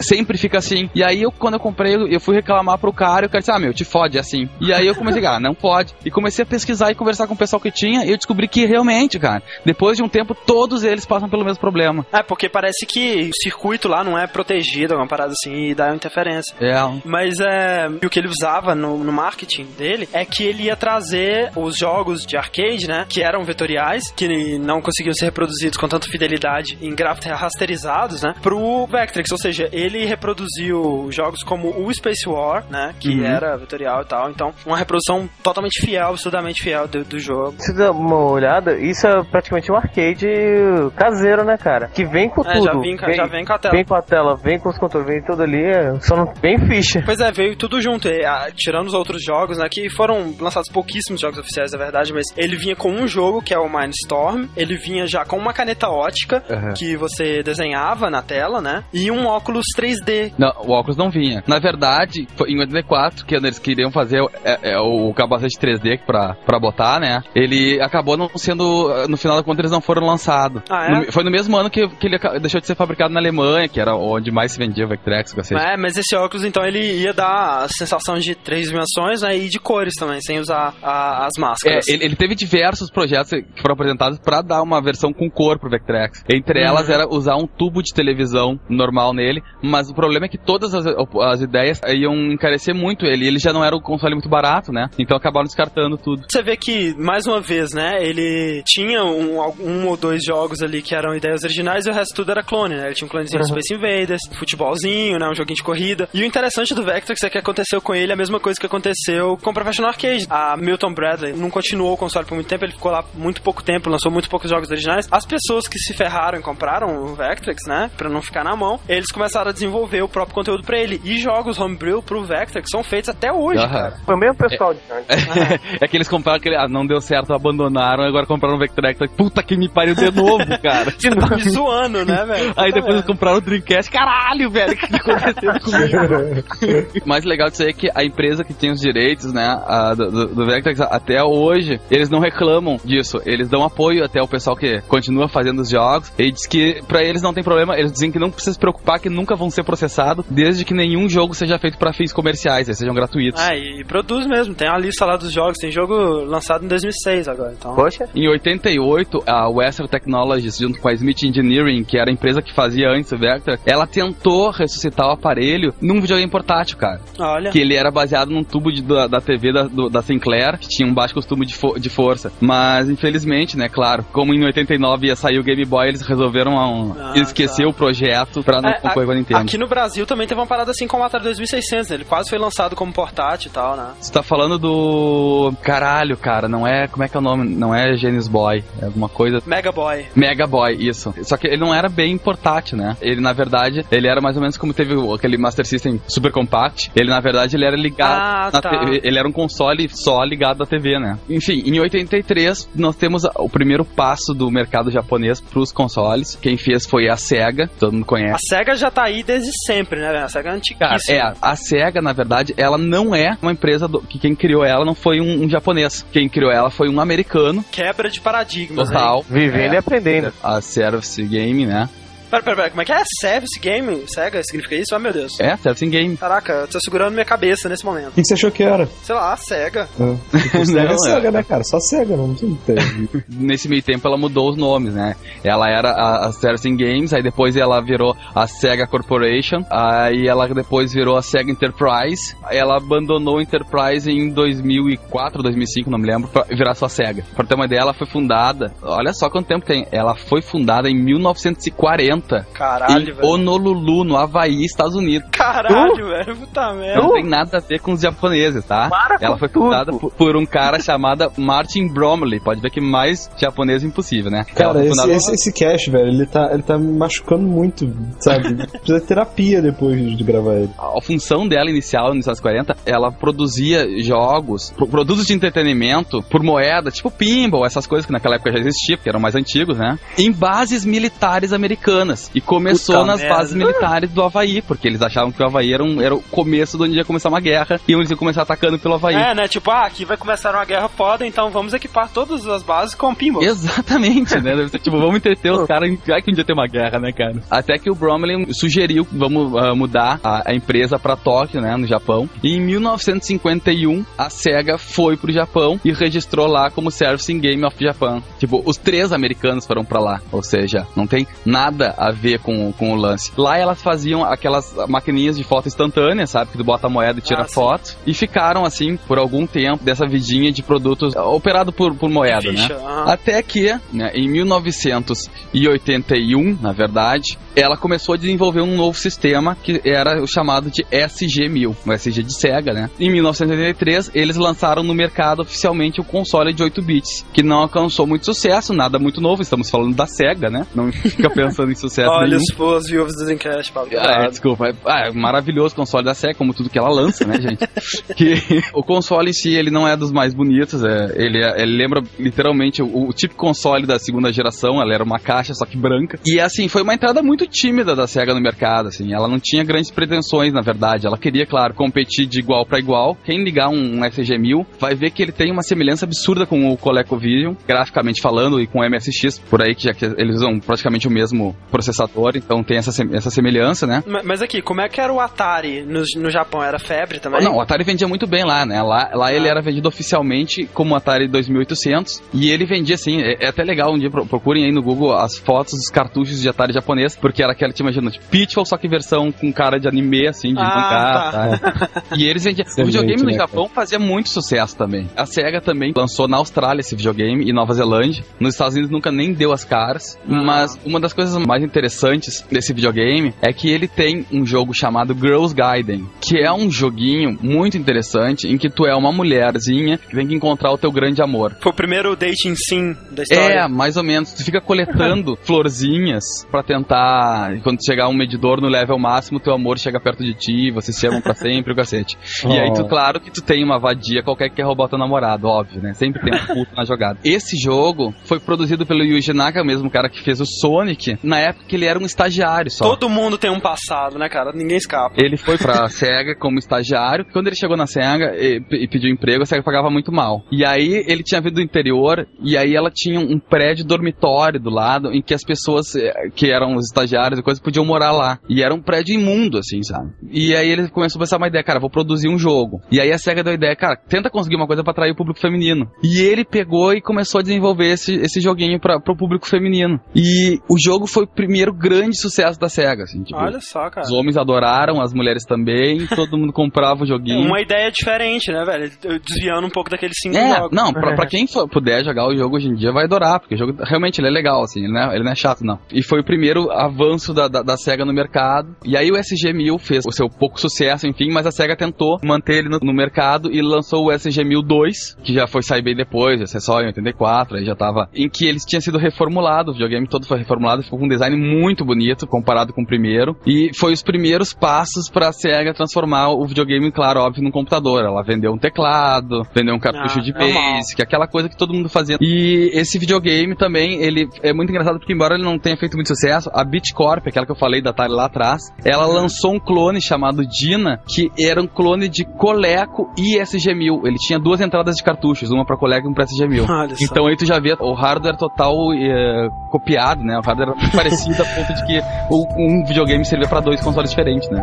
Sempre fica assim. E aí, eu, quando eu comprei, eu- eu fui reclamar pro cara e o cara disse, ah, meu, te fode é assim. E aí eu comecei, ah, não pode. E comecei a pesquisar e conversar com o pessoal que tinha e eu descobri que realmente, cara, depois de um tempo, todos eles passam pelo mesmo problema. É, porque parece que o circuito lá não é protegido, uma parada assim, e dá interferência. É, Mas é, o que ele usava no, no marketing dele é que ele ia trazer os jogos de arcade, né? Que eram vetoriais, que não conseguiam ser reproduzidos com tanta fidelidade em gráficos rasterizados, né? Pro Vectrex, ou seja, ele reproduziu jogos como o Space War, né? Que Uhum. era vetorial e tal. Então, uma reprodução totalmente fiel, absurdamente fiel do, do jogo. Se dá uma olhada, isso é praticamente um arcade caseiro, né, cara? Que vem com É, tudo. já vem, já vem com a tela. Vem com a tela, vem com os controles, vem tudo ali, é só não vem ficha. Pois é, veio tudo junto. E, ah, tirando os outros jogos, né? Que foram lançados pouquíssimos jogos oficiais, é verdade, mas ele vinha com um jogo, que é o Mindstorm. Ele vinha já com uma caneta ótica, Uhum. que você desenhava na tela, né? E um óculos 3D. Não, o óculos não vinha. Na verdade, foi em 84, que eles queriam fazer é, é, o capacete 3D pra, pra botar, né? Ele acabou não sendo. No final da conta, eles não foram lançados. Ah, é? No- foi no mesmo ano que, que ele deixou de ser fabricado na Alemanha, que era onde mais se vendia o Vectrex, o cacete. É, mas esse óculos, então, ele ia dar a sensação de três dimensões, né? E de cores também, sem usar a- as É, máscaras. ele, ele teve diversos projetos que foram apresentados pra dar uma versão com cor pro Vectrex. Entre elas Uhum. era usar um tubo de televisão normal nele, mas o problema é que todas as, as ideias iam encarecer muito ele. Ele já não era um console muito barato, né? Então acabaram descartando tudo. Você vê que, mais uma vez, né, ele tinha um, um ou dois jogos ali que eram ideias originais e o resto tudo era clone, né? Ele tinha um clonezinho de Uhum. Space Invaders, futebolzinho, né, um joguinho de corrida. E o interessante do Vectrex é que aconteceu com ele a mesma coisa que aconteceu com o Professional Arcade. A Milton Bradley não continuou o console por muito tempo, ele ficou lá muito pouco tempo, lançou muito poucos jogos originais. As pessoas que se ferraram e compraram o Vectrex, né, pra não ficar na mão, eles começaram a desenvolver o próprio conteúdo pra ele. E jogos homebrew pro Vectrex são feitos até hoje, Aham. cara. Foi o mesmo pessoal de antes. é que eles compraram aquele. Ah, não deu certo, abandonaram, agora compraram o Vectrex. Puta que me pariu de novo, cara. Você tá me zoando, né, velho? Aí depois eles compraram o Dreamcast. Caralho, velho, o que tá acontecendo comigo? O mais legal disso aí é que a empresa que tem os direitos, né, a, do, do, do Vectrex, até hoje, eles não reclamam disso. Eles dão apoio até o pessoal que continua fazendo os jogos. E diz que pra eles não tem problema. Eles dizem que não precisa se preocupar, que nunca vão ser processados, desde que nenhum jogo seja feito pra fins comerciais, eles sejam gratuitos. Ah, e produz mesmo. Tem a lista lá dos jogos. Tem jogo lançado em 2006 agora, então... Poxa, Em 88, a Western Technologies, junto com a Smith Engineering, que era a empresa que fazia antes o Vector, ela tentou ressuscitar o aparelho num videogame portátil, cara. Olha. Que ele era baseado num tubo de- da, da TV da, do- da Sinclair, que tinha um baixo costume de, fo- de força. Mas, infelizmente, né, claro, como em 89 ia sair o Game Boy, eles resolveram um, Ah, esquecer tá. o projeto pra não É, concorrer com a Nintendo. Aqui no Brasil também teve uma parada assim com o Atari 2600, né? Ele quase foi lançado como portátil e tal, né? Você tá falando do. Caralho, cara, não é. Como é que é o nome? Não é Genesis Boy, é alguma coisa. Mega Boy. Mega Boy, isso. Só que ele não era bem portátil, né? Ele, na verdade, ele era mais ou menos como teve aquele Master System Super Compact. Ele, na verdade, ele era ligado Ah, na tá. TV. Ele era um console só ligado à TV, né? Enfim, em 83, nós temos a- o primeiro passo do mercado japonês pros consoles. Quem fez foi a SEGA, todo mundo A conhece. SEGA já tá aí desde sempre, né? A SEGA é antiquíssima. é, a SEGA, na verdade, ela não é uma empresa do- que quem criou ela não foi um, um japonês. Quem criou ela foi um americano, Quebra de paradigmas, né? total. vivendo É. e aprendendo. A Service Game, né? Pera, pera, pera. Como é que é? Service Game? SEGA? Significa isso? Ah, meu Deus. É, Service Game. Caraca, eu tô segurando minha cabeça nesse momento. O que, que você achou que era? Sei lá, SEGA. Tipo, Sega Não, é é. Sega, né, cara? Só Sega, não tem. Nesse meio tempo ela mudou os nomes, né? Ela era a, a Service Games, aí depois ela virou a Sega Corporation, aí ela depois virou a Sega Enterprise, ela abandonou a Enterprise em 2004, 2005, não me lembro, pra virar só Sega. Pra ter uma ideia, ela foi fundada, olha só quanto tempo tem, ela foi fundada em 1940. 60 Caralho, em velho. Honolulu, no Havaí, Estados Unidos. Caralho, velho. Puta merda. Não tem nada a ver com os japoneses, tá? Para com Ela foi fundada por, por um cara chamado Martin Bromley. Pode ver que mais japonês impossível, né? Cara, esse, fundada- esse, esse cash, velho, ele tá, ele tá me machucando muito, sabe? Precisa de terapia depois de gravar ele. a função dela inicial nos anos 40, ela produzia jogos, pro- produtos de entretenimento por moeda, tipo pinball, essas coisas que naquela época já existiam, porque eram mais antigos, né? Em bases militares americanas. E começou Puta nas merda. bases militares do Havaí, porque eles achavam que o Havaí era, um- era o começo de onde ia começar uma guerra e eles iam começar atacando pelo Havaí. É, né? Tipo, ah, aqui vai começar uma guerra foda, então vamos equipar todas as bases com pinball. Exatamente, né? Tipo, vamos entreter os caras, vai que um dia tem uma guerra, né, cara? Até que o Bromley sugeriu, vamos ah, mudar a, a empresa pra Tóquio, né, no Japão. E em 1951, a SEGA foi pro Japão e registrou lá como Servicing Game of Japan. Tipo, os três americanos foram pra lá, ou seja, não tem nada a ver com, com o lance. Lá elas faziam aquelas maquininhas de foto instantânea, sabe? Que tu bota a moeda e tira Ah, sim. foto. E ficaram, assim, por algum tempo, dessa vidinha de produtos ah, operado por, por moeda, né? Aham. Até que, né, em 1981, na verdade, ela começou a desenvolver um novo sistema que era o chamado de SG-1000, o SG de Sega, né? Em 1983, eles lançaram no mercado oficialmente o console de 8 bits, que não alcançou muito sucesso, nada muito novo, estamos falando da Sega, né? Não fica pensando em sucesso Olha nenhum. os fãs do Dreamcast, Pablo. Ah, é, desculpa. Ah, é maravilhoso o console da SEGA, como tudo que ela lança, né, gente? que o console em si, ele não é dos mais bonitos, é, ele, é- ele lembra literalmente o, o tipo console da segunda geração, ela era uma caixa, só que branca. E assim, foi uma entrada muito tímida da SEGA no mercado, assim, ela não tinha grandes pretensões, na verdade, ela queria, claro, competir de igual para igual. Quem ligar um, um SG-1000 vai ver que ele tem uma semelhança absurda com o ColecoVision, graficamente falando, e com o MSX, por aí, que já que eles usam praticamente o mesmo processador, então tem essa, essa semelhança, né? Ma- Mas aqui, como é que era o Atari no, no Japão? Era febre também? Não, o Atari vendia muito bem lá, né? Lá, lá ele era vendido oficialmente como Atari 2800 e ele vendia assim, é, é até legal um dia pro- procurem aí no Google as fotos dos cartuchos de Atari japonês, porque era aquela, te imagina, tipo, Pitfall, só que versão com cara de anime, assim, de Ah, mangá, tá. tá? E eles vendiam. O Excelente, videogame no né, Japão fazia muito sucesso também. A SEGA também lançou na Austrália esse videogame e Nova Zelândia. Nos Estados Unidos nunca nem deu as caras. Ah. Mas uma das coisas mais interessantes desse videogame é que ele tem um jogo chamado Girls Gaiden, que é um joguinho muito interessante em que tu é uma mulherzinha que tem que encontrar o teu grande amor. Foi o primeiro dating sim da história. É, mais ou menos. Tu fica coletando florzinhas pra tentar. Quando chegar um medidor no level máximo, teu amor chega perto de ti, vocês se amam pra sempre, o cacete. E aí, tu, Oh. claro que tu tem uma vadia qualquer que quer roubar teu namorado, óbvio, né? Sempre tem um puto na jogada. Esse jogo foi produzido pelo Yuji Naka, o mesmo cara que fez o Sonic, na época que ele era um estagiário só. Todo mundo tem um passado, né, cara? Ninguém escapa. Ele foi pra SEGA como estagiário. Quando ele chegou na SEGA e, e pediu emprego, a SEGA pagava muito mal. E aí ele tinha vindo do interior e aí ela tinha um prédio dormitório do lado em que as pessoas eh, que eram os estagiários e coisas podiam morar lá. E era um prédio imundo, assim, sabe? E aí ele começou a pensar uma ideia, cara, vou produzir um jogo. E aí a SEGA deu a ideia, cara, tenta conseguir uma coisa pra atrair o público feminino. E ele pegou e começou a desenvolver esse, esse joguinho pra, pro público feminino. E o jogo foi primeiro grande sucesso da SEGA, assim, tipo. Olha só, cara. Os homens adoraram, as mulheres também, todo mundo comprava o joguinho. Uma ideia diferente, né, velho? Desviando um pouco daqueles cinco É, não, pra, pra quem for- puder jogar o jogo hoje em dia vai adorar, porque o jogo realmente ele é legal, assim, ele não é, ele não é chato, não. E foi o primeiro avanço da, da, da SEGA no mercado. E aí o SG-1000 fez o seu pouco sucesso, enfim, mas a SEGA tentou manter ele no, no mercado e lançou o SG-1000 2, que já foi sair bem depois, só em 84, aí já tava. Em que eles tinham sido reformulados, o videogame todo foi reformulado, ficou com um design muito bonito comparado com o primeiro. E foi os primeiros passos pra SEGA transformar o videogame, claro, óbvio, num computador. Ela vendeu um teclado, vendeu um cartucho Ah, de. Basic, aquela coisa que todo mundo fazia. E esse videogame também, ele é muito engraçado porque embora ele não tenha feito muito sucesso, a Bitcorp, aquela que eu falei da Atari lá atrás, ela Uhum. lançou um clone chamado Dina, que era um clone de Coleco e SG-1000. Ele tinha duas entradas de cartuchos, uma pra Coleco e uma pra SG-1000. Olha só. Então aí tu já vê o hardware total eh, copiado, né? O hardware parecido a ponto de que um videogame servia pra dois consoles diferentes, né?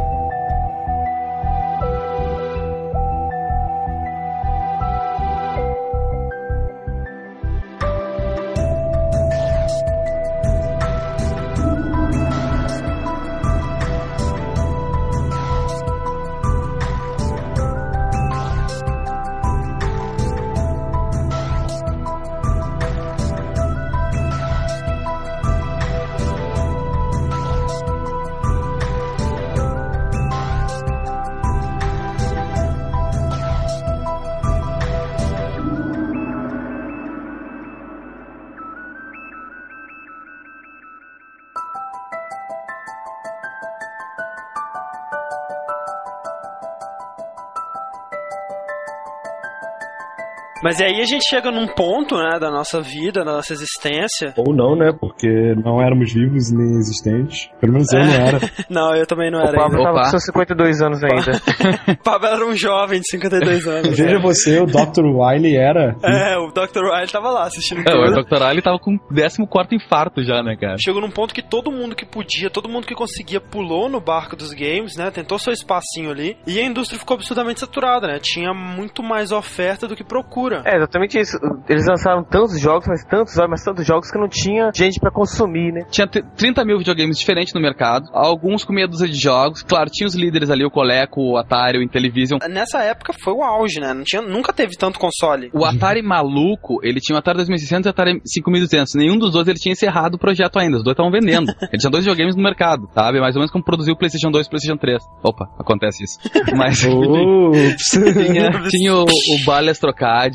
Mas aí a gente chega num ponto, né, da nossa vida, da nossa existência. Ou não, né? Porque não éramos vivos nem existentes. Pelo menos eu não era. Não, eu também não O era Pablo ainda. tava Opa. com seus 52 anos ainda. O Pablo era um jovem de 52 anos. Veja você, o Dr. Wiley era. É, o Dr. Riley tava lá assistindo É, tudo. o Dr. Ali tava com 14 infarto já, né, cara? Chegou num ponto que todo mundo que podia, todo mundo que conseguia pulou no barco dos games, né? Tentou seu espacinho ali. E a indústria ficou absurdamente saturada, né? Tinha muito mais oferta do que procura. É, exatamente isso. Eles lançaram tantos jogos, mas tantos jogos, mas tantos jogos que não tinha gente pra consumir, né? Tinha t- 30 mil videogames diferentes no mercado, alguns com meia dúzia de jogos. Claro, tinha os líderes ali, o Coleco, o Atari, o Intellivision. Nessa época foi o auge, né? Não tinha, nunca teve tanto console. O Atari maluco, ele tinha o Atari 2600 e o Atari 5200. Nenhum dos dois ele tinha encerrado o projeto ainda. Os dois estavam vendendo. Ele tinha dois videogames no mercado, sabe? Mais ou menos como produziu o PlayStation 2 e o PlayStation 3. Opa, acontece isso. Mas Ups. tinha, tinha o, o Ballast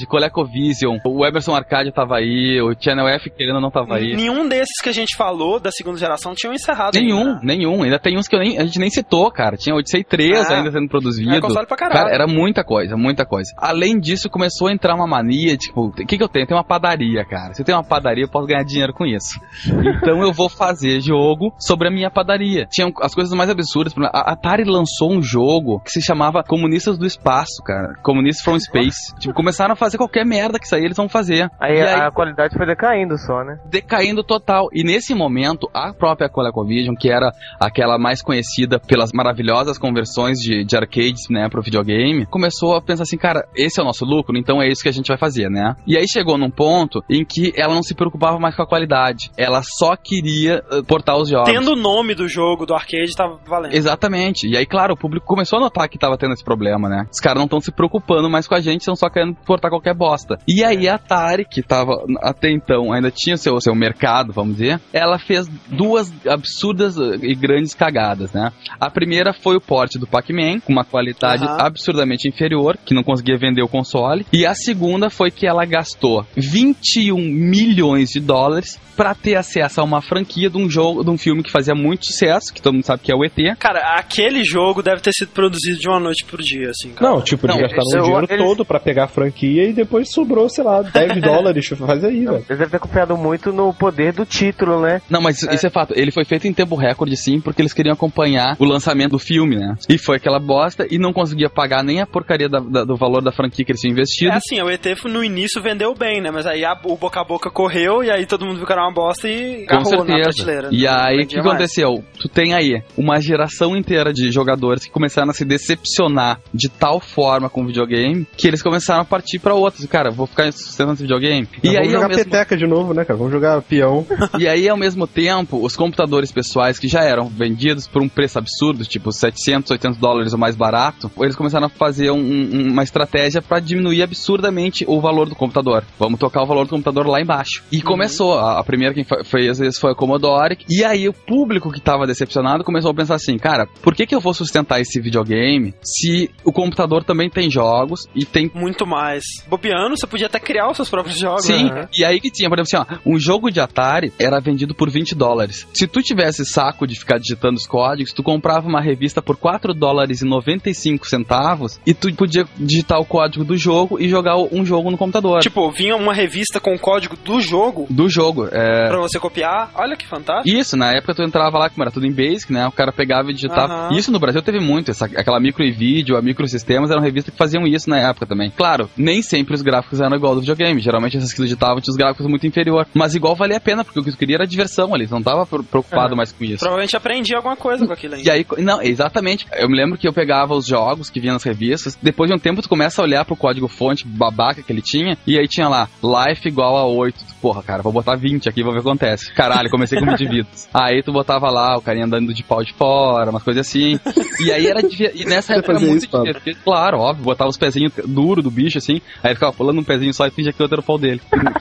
Arcade, ColecoVision, o Emerson Arcade tava aí, o Channel F querendo não tava aí. Nenhum desses que a gente falou da segunda geração tinham encerrado. Nenhum, ainda, nenhum. Ainda tem uns que nem, a gente nem citou, cara. Tinha Odyssey 3 Ah, ainda sendo produzido. É console pra caralho. Cara, era muita coisa, muita coisa. Além disso, começou a entrar uma mania, tipo, o que que eu tenho? Eu tenho uma padaria, cara. Se eu tenho uma padaria, eu posso ganhar dinheiro com isso. Então eu vou fazer jogo sobre a minha padaria. Tinham as coisas mais absurdas. A Atari lançou um jogo que se chamava Comunistas do Espaço, cara. Comunistas from Space. tipo, começaram a fazer qualquer merda que sair, eles vão fazer. Aí, E a qualidade foi decaindo só, né? decaindo total. E nesse momento, a própria ColecoVision, que era aquela mais conhecida pelas maravilhosas conversões de, de arcades, né, pro videogame, começou a pensar assim, cara, esse é o nosso lucro, então é isso que a gente vai fazer, né? E aí chegou num ponto em que ela não se preocupava mais com a qualidade. Ela só queria eh, portar os jogos. Tendo o nome do jogo, do arcade, tava valendo. Exatamente. E aí, claro, o público começou a notar que tava tendo esse problema, né? Os caras não estão se preocupando mais com a gente, estão só querendo portar qualquer bosta. E aí a Atari, que tava até então, ainda tinha seu, seu mercado, vamos dizer, ela fez duas absurdas e grandes cagadas, né? A primeira foi o porte do Pac-Man, com uma qualidade Aham. absurdamente inferior, que não conseguia vender o console. E a segunda foi que ela gastou 21 milhões de dólares pra ter acesso a uma franquia de um jogo, de um filme que fazia muito sucesso, que todo mundo sabe que é o ET. Cara, aquele jogo deve ter sido produzido de uma noite pro dia, assim, cara. Não, tipo, eles Não, gastaram eu- o dinheiro eles- todo pra pegar a franquia e depois sobrou, sei lá, 10 dólares. Faz aí, velho. Eles devem ter confiado muito no poder do título, né? Não, mas isso é fato. Ele foi feito em tempo recorde, sim, porque eles queriam acompanhar o lançamento do filme, né? E foi aquela bosta e não conseguia pagar nem a porcaria da- da- do valor da franquia que eles tinham investido. É assim, o ET no início vendeu bem, né? Mas aí a- o boca a boca correu e aí todo mundo viu que era uma bosta e Com agarrou na certeza. prateleira. E Não aí, o que mais. aconteceu? Tu tem aí uma geração inteira de jogadores que começaram a se decepcionar de tal forma com o videogame que eles começaram a partir pra outros. Cara, vou ficar sustentando esse videogame. E Vamos aí, ao jogar mesmo peteca de novo, né, cara? Vamos jogar peão. E aí, ao mesmo tempo, os computadores pessoais que já eram vendidos por um preço absurdo, tipo 700, 800 dólares ou mais barato, eles começaram a fazer um- um- uma estratégia para diminuir absurdamente o valor do computador. Vamos tocar o valor do computador lá embaixo. E começou. A, a primeira quem fez isso foi a Commodore. E aí, o público que tava decepcionado começou a pensar assim: cara, por que, que eu vou sustentar esse videogame se o computador também tem jogos e tem Muito mais. Bobeando, você podia até criar os seus próprios jogos. Sim, né? e aí que tinha, por exemplo, assim, ó, um jogo de Atari era vendido por 20 dólares. Se tu tivesse saco de ficar digitando os códigos, tu comprava uma revista por 4 dólares e 95 centavos e tu podia digitar o código do jogo e jogar um jogo no computador. Tipo, vinha uma revista com o código do jogo do jogo. É... pra você copiar. Olha que fantástico. Isso, na época tu entrava lá, como era tudo em Basic, né? O cara pegava e digitava. Aham. Isso no Brasil teve muito, essa, aquela micro e vídeo, a microsistemas eram revistas que faziam isso na época também. Claro, nem sempre os gráficos eram igual do videogame. Geralmente essas que digitavam tinham os gráficos muito inferior. Mas igual valia a pena, porque o que tu queria era diversão ali, tu não tava pre- preocupado É. mais com isso. Provavelmente aprendi alguma coisa com aquilo ainda. E aí, não, exatamente. Eu me lembro que eu pegava os jogos que vinham nas revistas, depois de um tempo tu começa a olhar pro código fonte babaca que ele tinha, e aí tinha lá, life igual a 8. Tu, Porra, cara, vou botar 20 aqui, vou ver o que acontece. Caralho, comecei com 20 vidas. Aí tu botava lá o carinha andando de pau de fora, umas coisas assim. E aí era e nessa época era muito isso, divertido. Claro, óbvio, botava os pezinhos duros do bicho assim, aí ele ficava pulando um pezinho só e fingia que o outro era o pau dele.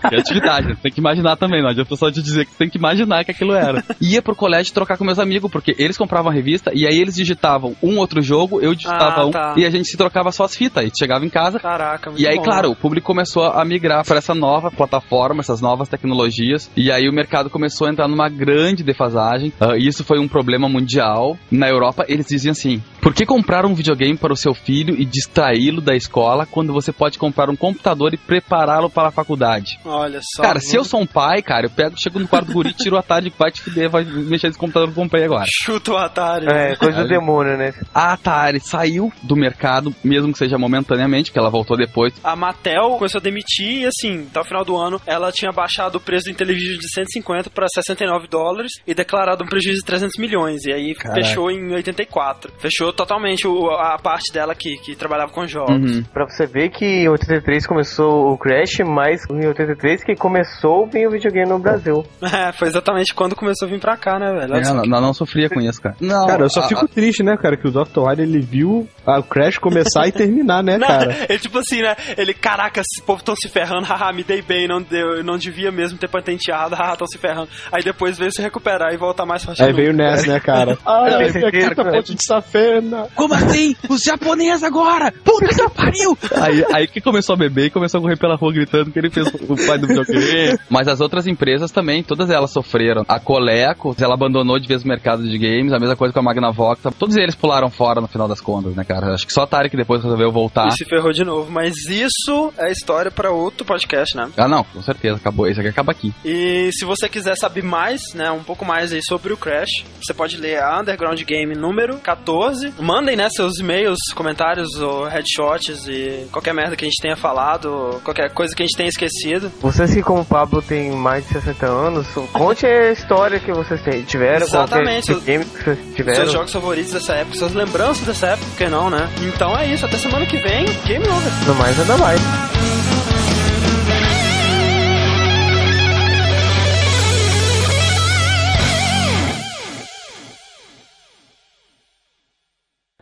Que atividade, né? tem que imaginar também, não adianta só te dizer que tem que imaginar que aquilo era. Ia pro colégio trocar com meus amigos, porque eles compravam a revista e aí eles digitavam um outro jogo, eu digitava Ah, um, tá. e a gente se trocava só as fitas. E chegava em casa, Caraca, e aí, bom. claro, o público começou a migrar para essa nova plataforma, essas novas tecnologias, e aí o mercado começou a entrar numa grande defasagem. Ah, isso foi um problema mundial. Na Europa, eles diziam assim: Por que comprar um videogame para o seu filho e distraí-lo da escola quando você pode comprar um computador e prepará-lo para a faculdade? Olha só. Cara, se eu sou um pai, cara, eu pego, chego no quarto do guri, tiro o Atari, vai te fuder, vai mexer nesse computador que eu comprei agora. Chuta o Atari. É, coisa do demônio, né? A Atari saiu do mercado, mesmo que seja momentaneamente, porque ela voltou depois. A Mattel começou a demitir e assim, até o final do ano, ela tinha baixado o preço do Intellivision de 150 para 69 dólares e declarado um prejuízo de 300 milhões. E aí Caraca. fechou em 84. Fechou totalmente o- a parte dela que, que trabalhava com jogos. Uhum. Pra você ver que em 83 começou o Crash, mas em 83 que começou vir o videogame no Brasil. É, foi exatamente quando começou a vir pra cá, né, velho? É, não, que- não, não sofria com isso, cara. Não, Cara, eu só a- fico triste, né, cara, que o Dr. Wily ele viu a- o Crash começar e terminar, né, Não, cara? ele tipo assim, né? Ele, caraca, esse povo tão se ferrando, haha, me dei bem, não, eu não devia mesmo ter patenteado, haha, tão se ferrando. Aí depois veio se recuperar e voltar mais forte. Aí veio nessa, né, cara? Ai, tenho que- ponte de safena. Como assim? Os japoneses agora! Puta que pariu! Aí, aí que começou a beber e começou a correr pela rua gritando que ele fez o pai do videogame. Mas as outras empresas também, todas elas sofreram. A Coleco, ela abandonou de vez o mercado de games, a mesma coisa com a Magnavox. Todos eles pularam fora no final das contas, né, cara? Acho que só a Atari que depois resolveu voltar. E se ferrou de novo. Mas isso é história pra outro podcast, né? Ah, não, com certeza, acabou. Isso aqui acaba aqui. E se você quiser saber mais, né, um pouco mais aí sobre o Crash, você pode ler a Underground Game número 14. Mandem, né, seus e-mails, comentários ou headshots e qualquer merda que a gente tenha falado, qualquer coisa que a gente tenha esquecido. Vocês que, como o Pablo, tem mais de 60 anos, conte a história que vocês tiveram, Exatamente. qualquer game que vocês tiveram. Seus jogos favoritos dessa época, suas lembranças dessa época, por que não, né? Então é isso, até semana que vem, Game Over. No mais, nada mais.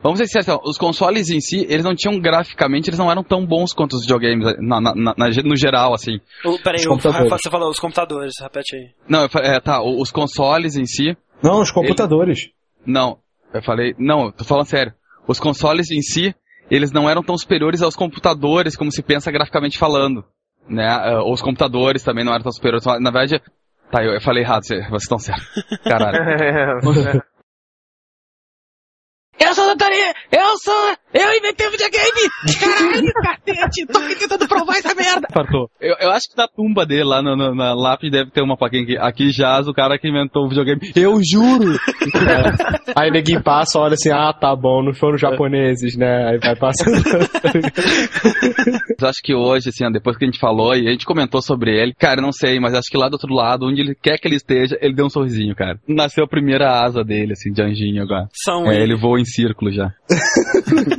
Vamos ser sinceros, então, os consoles em si, eles não tinham graficamente, eles não eram tão bons quanto os videogames na- na- na- na- no geral, assim. O, peraí, o, você falou os computadores, repete aí. Não, é, tá, os consoles em si, Não, os computadores. não, eu falei, não, eu tô falando sério. Os consoles em si, eles não eram tão superiores aos computadores como se pensa graficamente falando, né? Ah, Os computadores também não eram tão superiores. Na verdade, tá, eu, eu falei errado, vocês vocês estão certos. Caralho. Eu sou Dantari! Eu sou! Eu inventei o videogame! Caralho, cacete! Tô aqui tentando provar essa merda! Fartou. Eu, eu acho que na tumba dele, lá no, no- na lápide, deve ter uma plaquinha aqui. Aqui jaz o cara que inventou o videogame. Eu juro! Aí ninguém passa, olha assim, ah, tá bom, não foram japoneses, né? Aí vai passando. Eu acho que hoje, assim, depois que a gente falou e a gente comentou sobre ele, cara, não sei, mas acho que lá do outro lado, onde ele quer que ele esteja, ele deu um sorrisinho, cara. Nasceu a primeira asa dele, assim, de anjinho agora. São É, ele voa em círculo já.